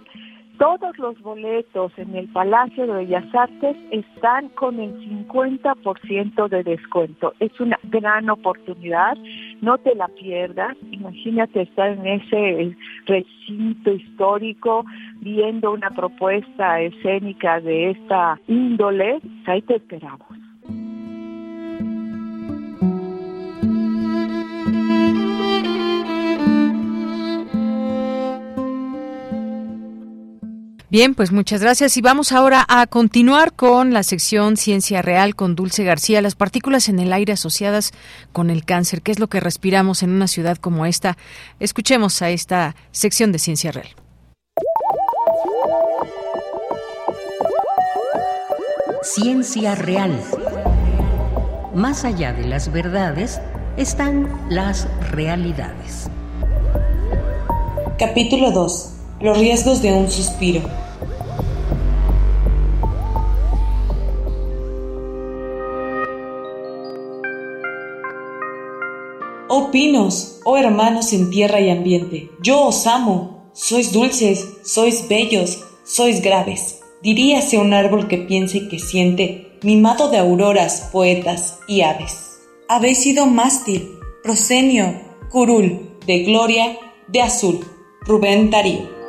todos los boletos en el Palacio de Bellas Artes están con el 50% de descuento. Es una gran oportunidad, no te la pierdas. Imagínate estar en ese recinto histórico viendo una propuesta escénica de esta índole. Ahí te esperamos. Bien, pues muchas gracias y vamos ahora a continuar con la sección Ciencia Real con Dulce García, las partículas en el aire asociadas con el cáncer, qué es lo que respiramos en una ciudad como esta. Escuchemos a esta sección de Ciencia Real. Ciencia Real. Más allá de las verdades, están las realidades. Capítulo 2. Los riesgos de un suspiro. Oh pinos, oh hermanos en tierra y ambiente, yo os amo, sois dulces, sois bellos, sois graves. Diríase un árbol que piense y que siente, mimado de auroras, poetas y aves. Habéis sido mástil, prosenio, curul, de gloria, de azul. Rubén Darío.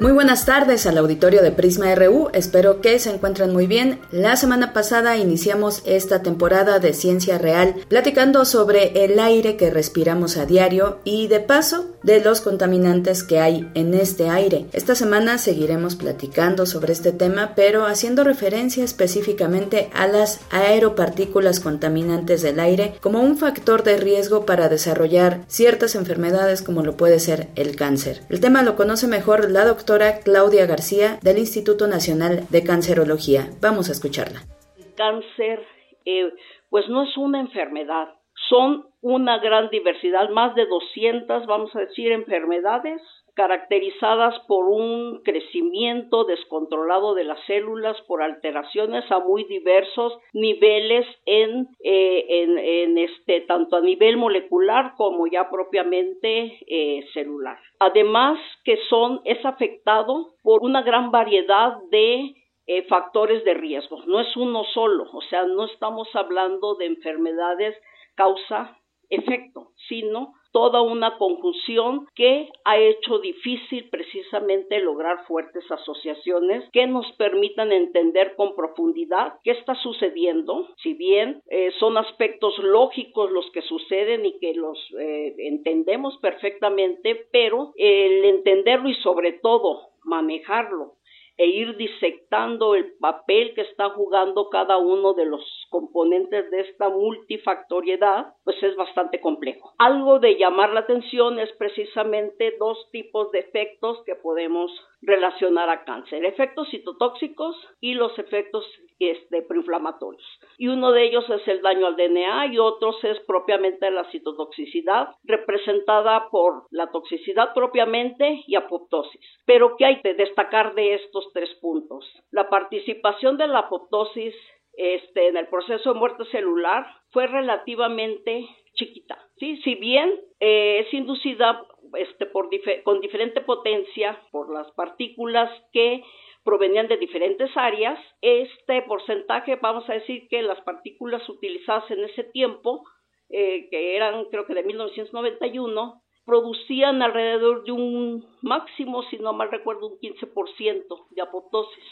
Muy buenas tardes al auditorio de Prisma RU, espero que se encuentren muy bien. La semana pasada iniciamos esta temporada de Ciencia Real platicando sobre el aire que respiramos a diario y de paso de los contaminantes que hay en este aire. Esta semana seguiremos platicando sobre este tema pero haciendo referencia específicamente a las aeropartículas contaminantes del aire como un factor de riesgo para desarrollar ciertas enfermedades como lo puede ser el cáncer. El tema lo conoce mejor la doctora Claudia García del Instituto Nacional de Cancerología. Vamos a escucharla. El cáncer, eh, pues no es una enfermedad, son una gran diversidad, más de 200, vamos a decir, enfermedades caracterizadas por un crecimiento descontrolado de las células, por alteraciones a muy diversos niveles en, eh, en, este, tanto a nivel molecular como ya propiamente eh, celular. Además que son, es afectado por una gran variedad de eh, factores de riesgo. No es uno solo, o sea, no estamos hablando de enfermedades causa efecto, sino toda una conjunción que ha hecho difícil precisamente lograr fuertes asociaciones que nos permitan entender con profundidad qué está sucediendo, si bien eh, son aspectos lógicos los que suceden y que los eh, entendemos perfectamente, pero el entenderlo y sobre todo manejarlo e ir disectando el papel que está jugando cada uno de los componentes de esta multifactoriedad, pues es bastante complejo. Algo de llamar la atención es precisamente dos tipos de efectos que podemos relacionar a cáncer, efectos citotóxicos y los efectos este, proinflamatorios. Y uno de ellos es el daño al DNA y otros es propiamente la citotoxicidad, representada por la toxicidad propiamente y apoptosis. Pero ¿qué hay que destacar de estos tres puntos? La participación de la apoptosis este, en el proceso de muerte celular fue relativamente chiquita. ¿sí? Si bien eh, es inducida este, por con diferente potencia por las partículas que provenían de diferentes áreas. Este porcentaje, vamos a decir que las partículas utilizadas en ese tiempo, eh, que eran creo que de 1991, producían alrededor de un máximo, si no mal recuerdo, un 15% de apoptosis.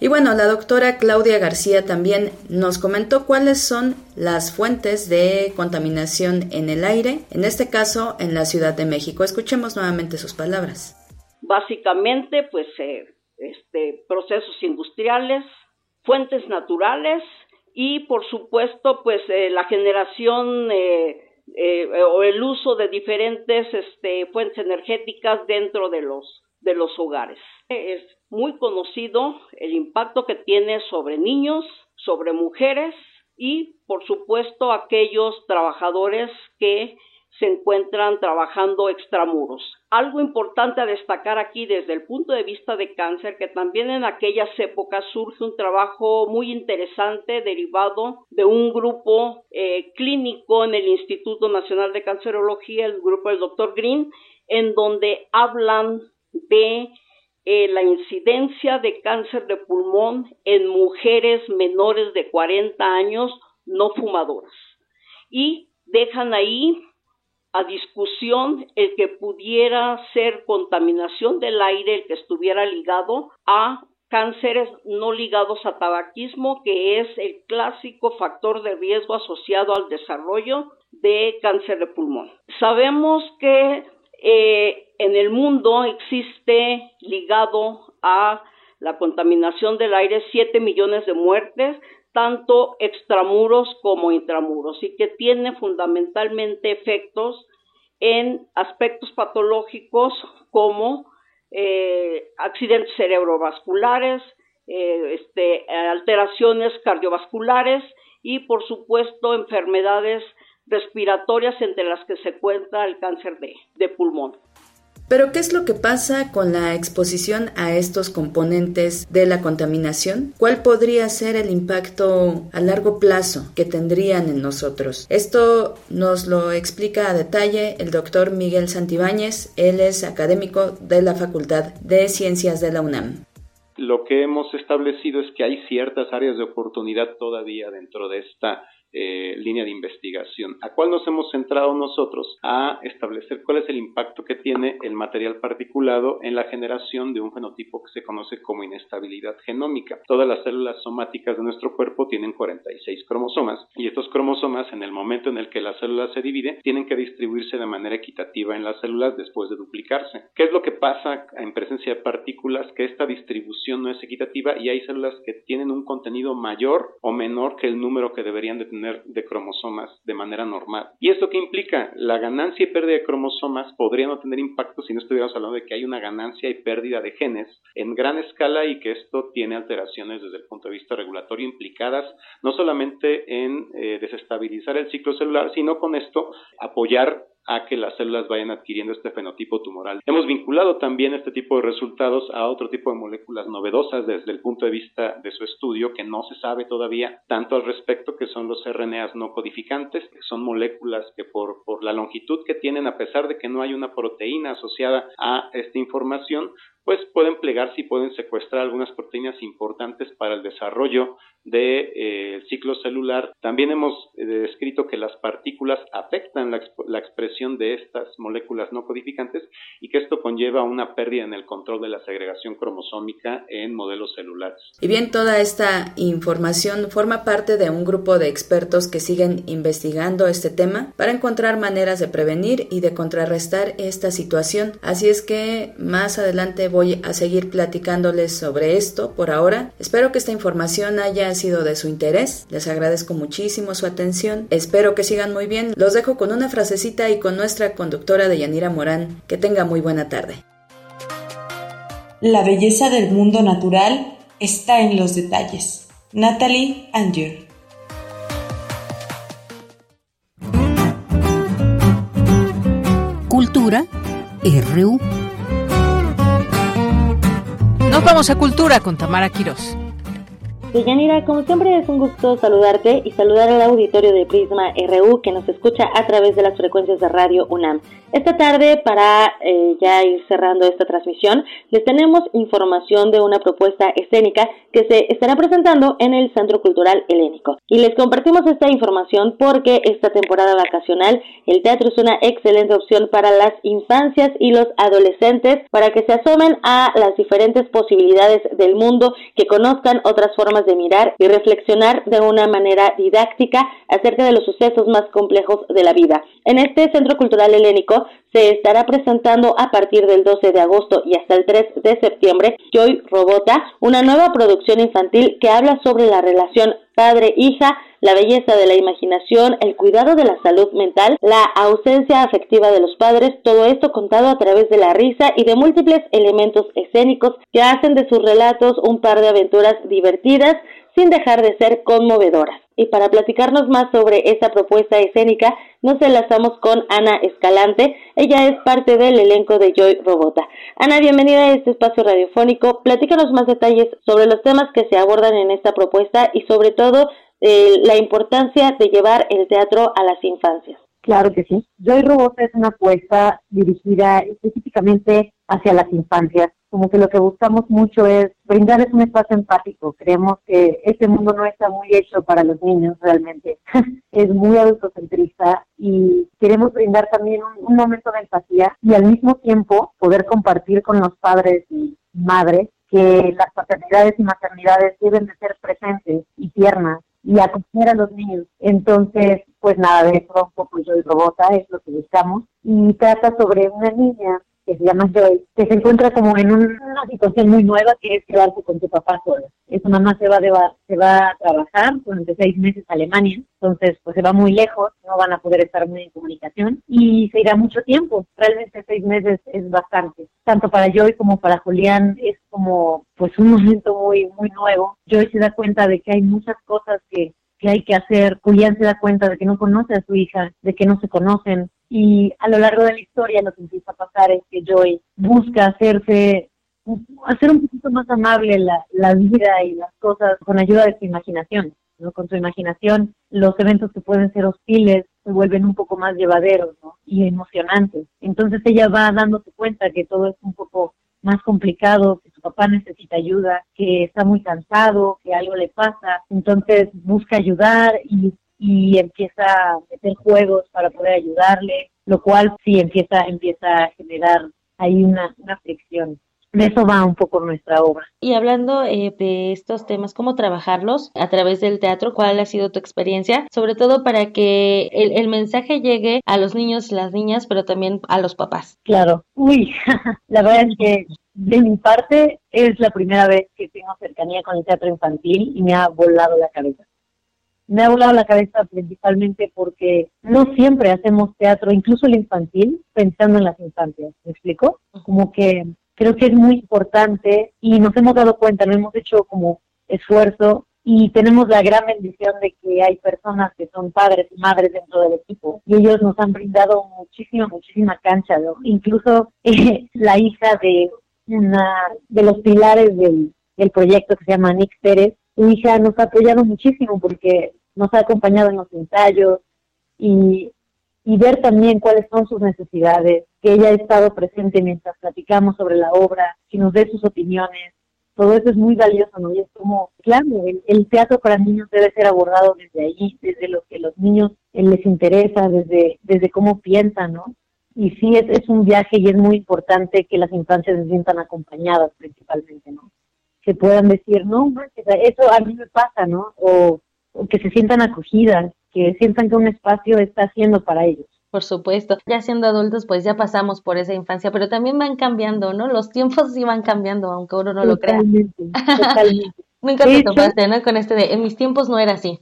Y bueno, la doctora Claudia García también nos comentó cuáles son las fuentes de contaminación en el aire, en este caso en la Ciudad de México. Escuchemos nuevamente sus palabras. Básicamente, pues, eh, este, procesos industriales, fuentes naturales y, por supuesto, pues, eh, la generación eh, o el uso de diferentes este, fuentes energéticas dentro de los, de los hogares. Es muy conocido el impacto que tiene sobre niños, sobre mujeres y, por supuesto, aquellos trabajadores que se encuentran trabajando extramuros. Algo importante a destacar aquí desde el punto de vista de cáncer, que también en aquellas épocas surge un trabajo muy interesante derivado de un grupo eh, clínico en el Instituto Nacional de Cancerología, el grupo del Dr. Green, en donde hablan de la incidencia de cáncer de pulmón en mujeres menores de 40 años no fumadoras. Y dejan ahí a discusión el que pudiera ser contaminación del aire, el que estuviera ligado a cánceres no ligados a tabaquismo, que es el clásico factor de riesgo asociado al desarrollo de cáncer de pulmón. Sabemos que eh, en el mundo existe ligado a la contaminación del aire 7 millones de muertes, tanto extramuros como intramuros, y que tiene fundamentalmente efectos en aspectos patológicos como eh, accidentes cerebrovasculares, eh, este, alteraciones cardiovasculares y por supuesto enfermedades respiratorias entre las que se cuenta el cáncer de, de pulmón. Pero ¿qué es lo que pasa con la exposición a estos componentes de la contaminación? ¿Cuál podría ser el impacto a largo plazo que tendrían en nosotros? Esto nos lo explica a detalle el doctor Miguel Santibáñez. Él es académico de la Facultad de Ciencias de la UNAM. Lo que hemos establecido es que hay ciertas áreas de oportunidad todavía dentro de esta eh, línea de investigación. ¿A cuál nos hemos centrado nosotros? A establecer cuál es el impacto que tiene el material particulado en la generación de un fenotipo que se conoce como inestabilidad genómica. Todas las células somáticas de nuestro cuerpo tienen 46 cromosomas y estos cromosomas en el momento en el que la célula se divide tienen que distribuirse de manera equitativa en las células después de duplicarse. ¿Qué es lo que pasa en presencia de partículas? Que esta distribución no es equitativa y hay células que tienen un contenido mayor o menor que el número que deberían de tener de cromosomas de manera normal. ¿Y esto qué implica? La ganancia y pérdida de cromosomas podría no tener impacto si no estuviéramos hablando de que hay una ganancia y pérdida de genes en gran escala y que esto tiene alteraciones desde el punto de vista regulatorio implicadas no solamente en eh, desestabilizar el ciclo celular, sino con esto apoyar a que las células vayan adquiriendo este fenotipo tumoral. Hemos vinculado también este tipo de resultados a otro tipo de moléculas novedosas desde el punto de vista de su estudio que no se sabe todavía tanto al respecto que son los RNAs no codificantes, que son moléculas que por, por la longitud que tienen, a pesar de que no hay una proteína asociada a esta información, pues pueden plegarse y pueden secuestrar algunas proteínas importantes para el desarrollo del de, eh, ciclo celular. También hemos eh, descrito que las partículas afectan la, la, expresión de estas moléculas no codificantes y que esto conlleva una pérdida en el control de la segregación cromosómica en modelos celulares. Y bien, toda esta información forma parte de un grupo de expertos que siguen investigando este tema para encontrar maneras de prevenir y de contrarrestar esta situación. Así es que más adelante voy a seguir platicándoles sobre esto por ahora. Espero que esta información haya sido de su interés. Les agradezco muchísimo su atención. Espero que sigan muy bien. Los dejo con una frasecita y con nuestra conductora de Yanira Morán. Que tenga muy buena tarde. La belleza del mundo natural está en los detalles. Natalie Anger. Cultura RU. Nos vamos a Cultura con Tamara Quirós. Deyanira, como siempre es un gusto saludarte y saludar al auditorio de Prisma RU que nos escucha a través de las frecuencias de Radio UNAM. Esta tarde, para eh, ya ir cerrando esta transmisión, les tenemos información de una propuesta escénica que se estará presentando en el Centro Cultural Helénico. Y les compartimos esta información porque esta temporada vacacional el teatro es una excelente opción para las infancias y los adolescentes para que se asomen a las diferentes posibilidades del mundo, que conozcan otras formas de mirar y reflexionar de una manera didáctica acerca de los sucesos más complejos de la vida. En este Centro Cultural Helénico se estará presentando a partir del 12 de agosto y hasta el 3 de septiembre Joy Robota, una nueva producción infantil que habla sobre la relación padre-hija, la belleza de la imaginación, el cuidado de la salud mental, la ausencia afectiva de los padres, todo esto contado a través de la risa y de múltiples elementos escénicos que hacen de sus relatos un par de aventuras divertidas sin dejar de ser conmovedoras. Y para platicarnos más sobre esta propuesta escénica, nos enlazamos con Ana Escalante. Ella es parte del elenco de Joy Robota. Ana, bienvenida a este espacio radiofónico. Platícanos más detalles sobre los temas que se abordan en esta propuesta y sobre todo eh, la importancia de llevar el teatro a las infancias. Claro que sí. Joy Robota es una apuesta dirigida específicamente hacia las infancias como que lo que buscamos mucho es brindarles un espacio empático. Creemos que este mundo no está muy hecho para los niños realmente. es muy adultocentrista y queremos brindar también un, momento de empatía y al mismo tiempo poder compartir con los padres y madres que las paternidades y maternidades deben de ser presentes y tiernas y acoger a los niños. Entonces, pues nada, de eso un poco yo y Robota es lo que buscamos. Y trata sobre una niña que se llama Joy, que se encuentra como en una situación muy nueva que es quedarse con su papá solo. Su mamá se va, de, se va a trabajar durante seis meses a Alemania, entonces pues se va muy lejos, no van a poder estar muy en comunicación y se irá mucho tiempo. Realmente seis meses es bastante. Tanto para Joy como para Julián es como pues un momento muy, muy nuevo. Joy se da cuenta de que hay muchas cosas que qué hay que hacer. Julián se da cuenta de que no conoce a su hija, de que no se conocen. Y a lo largo de la historia lo que empieza a pasar es que Joy busca hacerse, hacer un poquito más amable la, la vida y las cosas con ayuda de su imaginación. ¿no? Con su imaginación, los eventos que pueden ser hostiles se vuelven un poco más llevaderos y emocionantes. Entonces ella va dándose cuenta que todo es un poco más complicado, que su papá necesita ayuda, que está muy cansado, que algo le pasa. Entonces busca ayudar y, y empieza a meter juegos para poder ayudarle, lo cual sí empieza, empieza a generar ahí una, una fricción de eso va un poco nuestra obra. Y hablando eh, de estos temas, ¿cómo trabajarlos a través del teatro? ¿Cuál ha sido tu experiencia? Sobre todo para que el, el mensaje llegue a los niños y las niñas, pero también a los papás. Claro. Uy, la verdad es que de mi parte es la primera vez que tengo cercanía con el teatro infantil y me ha volado la cabeza. Me ha volado la cabeza principalmente porque no siempre hacemos teatro, incluso el infantil, pensando en las infancias. ¿Me explico? Como que creo que es muy importante y nos hemos dado cuenta, no hemos hecho como esfuerzo y tenemos la gran bendición de que hay personas que son padres y madres dentro del equipo y ellos nos han brindado muchísima, muchísima cancha, ¿no? incluso eh, la hija de una de los pilares del, del proyecto que se llama Nick Pérez, su hija nos ha apoyado muchísimo porque nos ha acompañado en los ensayos y y ver también cuáles son sus necesidades, que ella ha estado presente mientras platicamos sobre la obra, que nos dé sus opiniones. Todo eso es muy valioso, ¿no? Y es como, claro, el, teatro para niños debe ser abordado desde ahí, desde lo que los niños eh, les interesa, desde, desde cómo piensan, ¿no? Y sí, es, es un viaje y es muy importante que las infancias se sientan acompañadas principalmente, ¿no? Que puedan decir, no, eso a mí me pasa, ¿no? Que se sientan acogidas, que sientan que un espacio está haciendo para ellos. Por supuesto, ya siendo adultos pues ya pasamos por esa infancia, pero también van cambiando, ¿no? Los tiempos sí van cambiando, aunque uno no lo crea. Totalmente. Nunca te topaste, ¿no? Con este de, en mis tiempos no era así.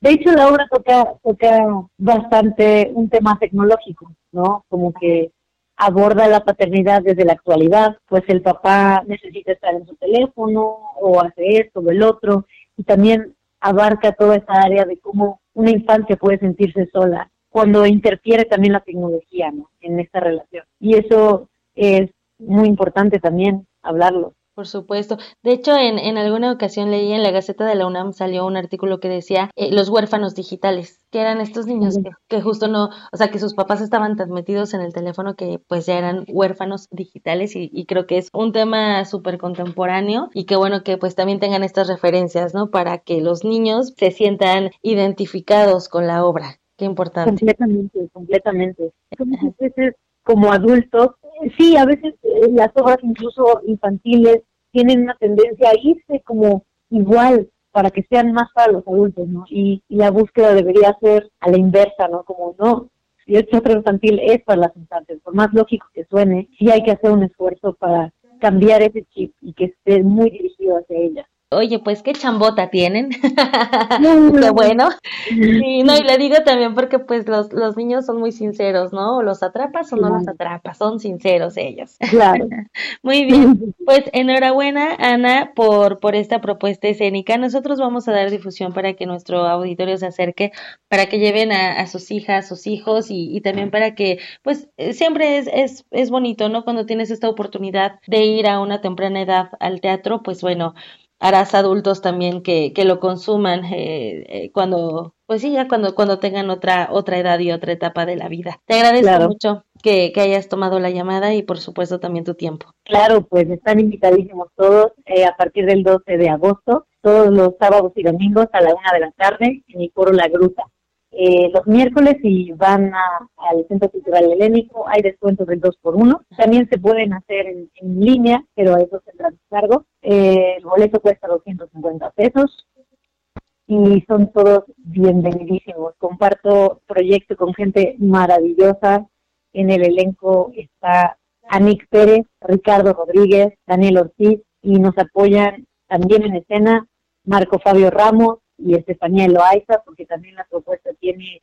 de hecho, la obra toca, toca bastante un tema tecnológico, ¿no? Como que aborda la paternidad desde la actualidad, pues el papá necesita estar en su teléfono o hace esto o el otro, y también abarca toda esa área de cómo una infancia puede sentirse sola cuando interfiere también la tecnología ¿no? en esta relación. Y eso es muy importante también hablarlo. Por supuesto. De hecho, en, en alguna ocasión leí en la Gaceta de la UNAM salió un artículo que decía eh, los huérfanos digitales, que eran estos niños que, que, justo no, o sea, que sus papás estaban tan metidos en el teléfono que pues ya eran huérfanos digitales y, y creo que es un tema súper contemporáneo y que bueno que pues también tengan estas referencias, ¿no? Para que los niños se sientan identificados con la obra. Qué importante. Completamente, completamente. Como adultos sí, a veces eh, las obras incluso infantiles tienen una tendencia a irse como igual para que sean más para los adultos, ¿no? Y, la búsqueda debería ser a la inversa, ¿no? Como no, si el teatro infantil es para las infantes, por más lógico que suene, sí hay que hacer un esfuerzo para cambiar ese chip y que esté muy dirigido hacia ella oye, pues qué chambota tienen. qué bueno. Y no, y le digo también porque pues los, los niños son muy sinceros, ¿no? O los atrapas o no los atrapas, son sinceros ellos. Claro. muy bien. Pues enhorabuena, Ana, por, por esta propuesta escénica. Nosotros vamos a dar difusión para que nuestro auditorio se acerque, para que lleven a, a sus hijas, sus hijos y, y también para que, pues siempre es, es, es bonito, ¿no? Cuando tienes esta oportunidad de ir a una temprana edad al teatro, pues bueno, harás adultos también que, que lo consuman eh, eh, cuando, pues sí, ya cuando, cuando tengan otra, otra edad y otra etapa de la vida. Te agradezco mucho que, que, hayas tomado la llamada y por supuesto también tu tiempo. Claro, pues están invitadísimos todos eh, a partir del 12 de agosto, todos los sábados y domingos a la una de la tarde en el foro La Gruta. Eh, los miércoles y van al Centro Cultural Helénico, hay descuentos del 2 por 1 También se pueden hacer en, línea, pero a eso tendrá cargo. Eh, el boleto cuesta 250 pesos y son todos bienvenidísimos. Comparto proyecto con gente maravillosa. En el elenco está Anik Pérez, Ricardo Rodríguez, Daniel Ortiz y nos apoyan también en escena Marco Fabio Ramos, y Estefanía Eloaiza, porque también la propuesta tiene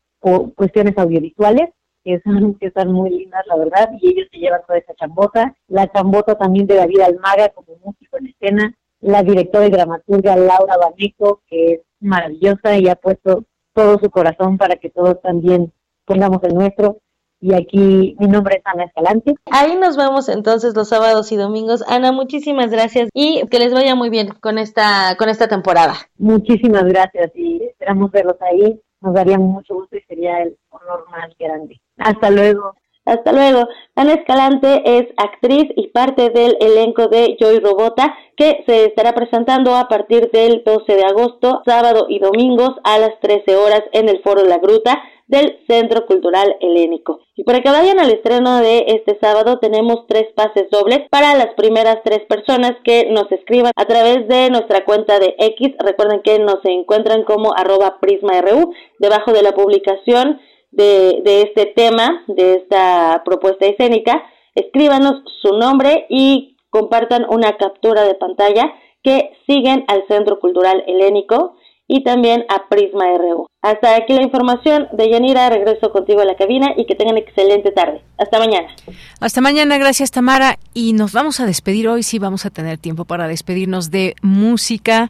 cuestiones audiovisuales que están, que están muy lindas, la verdad, y ellos se llevan toda esa chambota. La chambota también de David Almaga como músico en escena, la directora y dramaturga Laura Baneco, que es maravillosa y ha puesto todo su corazón para que todos también pongamos el nuestro. Y aquí mi nombre es Ana Escalante. Ahí nos vemos entonces los sábados y domingos. Ana, muchísimas gracias y que les vaya muy bien con esta con esta temporada. Muchísimas gracias y esperamos verlos ahí. Nos daría mucho gusto y sería el honor más grande. Hasta luego. Hasta luego. Ana Escalante es actriz y parte del elenco de Joy Robota, que se estará presentando a partir del 12 de agosto, sábado y domingos a las 13 horas en el Foro La Gruta del Centro Cultural Helénico. Y para que vayan al estreno de este sábado tenemos tres pases dobles para las primeras tres personas que nos escriban a través de nuestra cuenta de X. Recuerden que nos encuentran como arroba prisma.ru debajo de la publicación de, de este tema, de esta propuesta escénica, escríbanos su nombre y compartan una captura de pantalla que siguen al Centro Cultural Helénico y también a Prisma RU. Hasta aquí la información de Yanira, regreso contigo a la cabina y que tengan excelente tarde. Hasta mañana. Hasta mañana, gracias Tamara. Y nos vamos a despedir hoy, sí vamos a tener tiempo para despedirnos de música.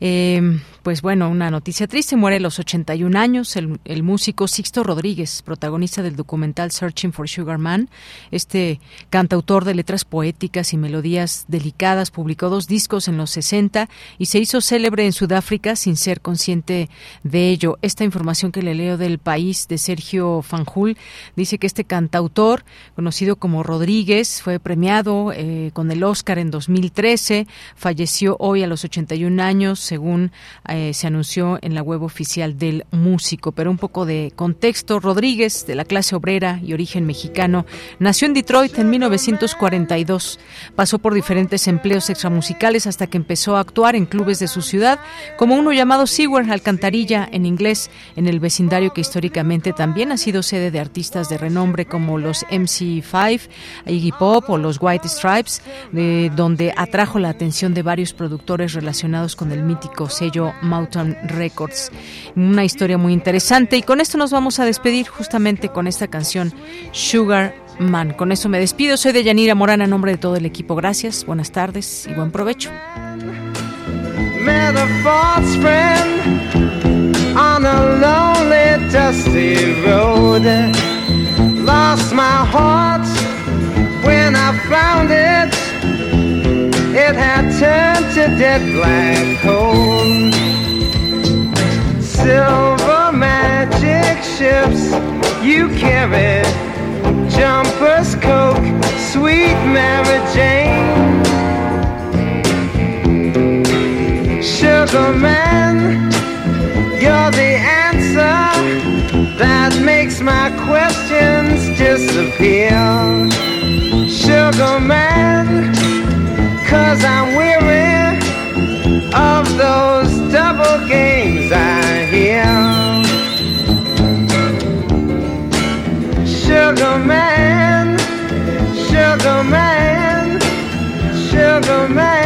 Eh, pues bueno, una noticia triste, muere a los 81 años el, el, músico Sixto Rodríguez, protagonista del documental Searching for Sugar Man. Este cantautor de letras poéticas y melodías delicadas publicó dos discos en los 60 y se hizo célebre en Sudáfrica sin ser consciente de ello. Esta información que le leo del país de Sergio Fanjul dice que este cantautor, conocido como Rodríguez, fue premiado eh, con el Oscar en 2013, falleció hoy a los 81 años, según eh, se anunció en la web oficial del músico. Pero un poco de contexto, Rodríguez, de la clase obrera y origen mexicano, nació en Detroit en 1942. Pasó por diferentes empleos extramusicales hasta que empezó a actuar en clubes de su ciudad, como uno llamado Seaward Alcantarilla en inglés, en el vecindario que históricamente también ha sido sede de artistas de renombre como los MC5, Iggy Pop o los White Stripes, de donde atrajo la atención de varios productores relacionados con el mítico sello Mountain Records. Una historia muy interesante y con esto nos vamos a despedir justamente con esta canción Sugar Man. Con eso me despido. Soy de Yanira Morán a nombre de todo el equipo. Gracias, buenas tardes y buen provecho. Friend on a lonely, dusty road. Lost my heart when I found it. It had turned to dead black. Silver magic ships you carry, jumpers, coke, sweet Mary Jane. Sugar man, you're the answer that makes my questions disappear. Sugar man, cause I'm weary of those double games I hear. Sugar man, sugar man, sugar man,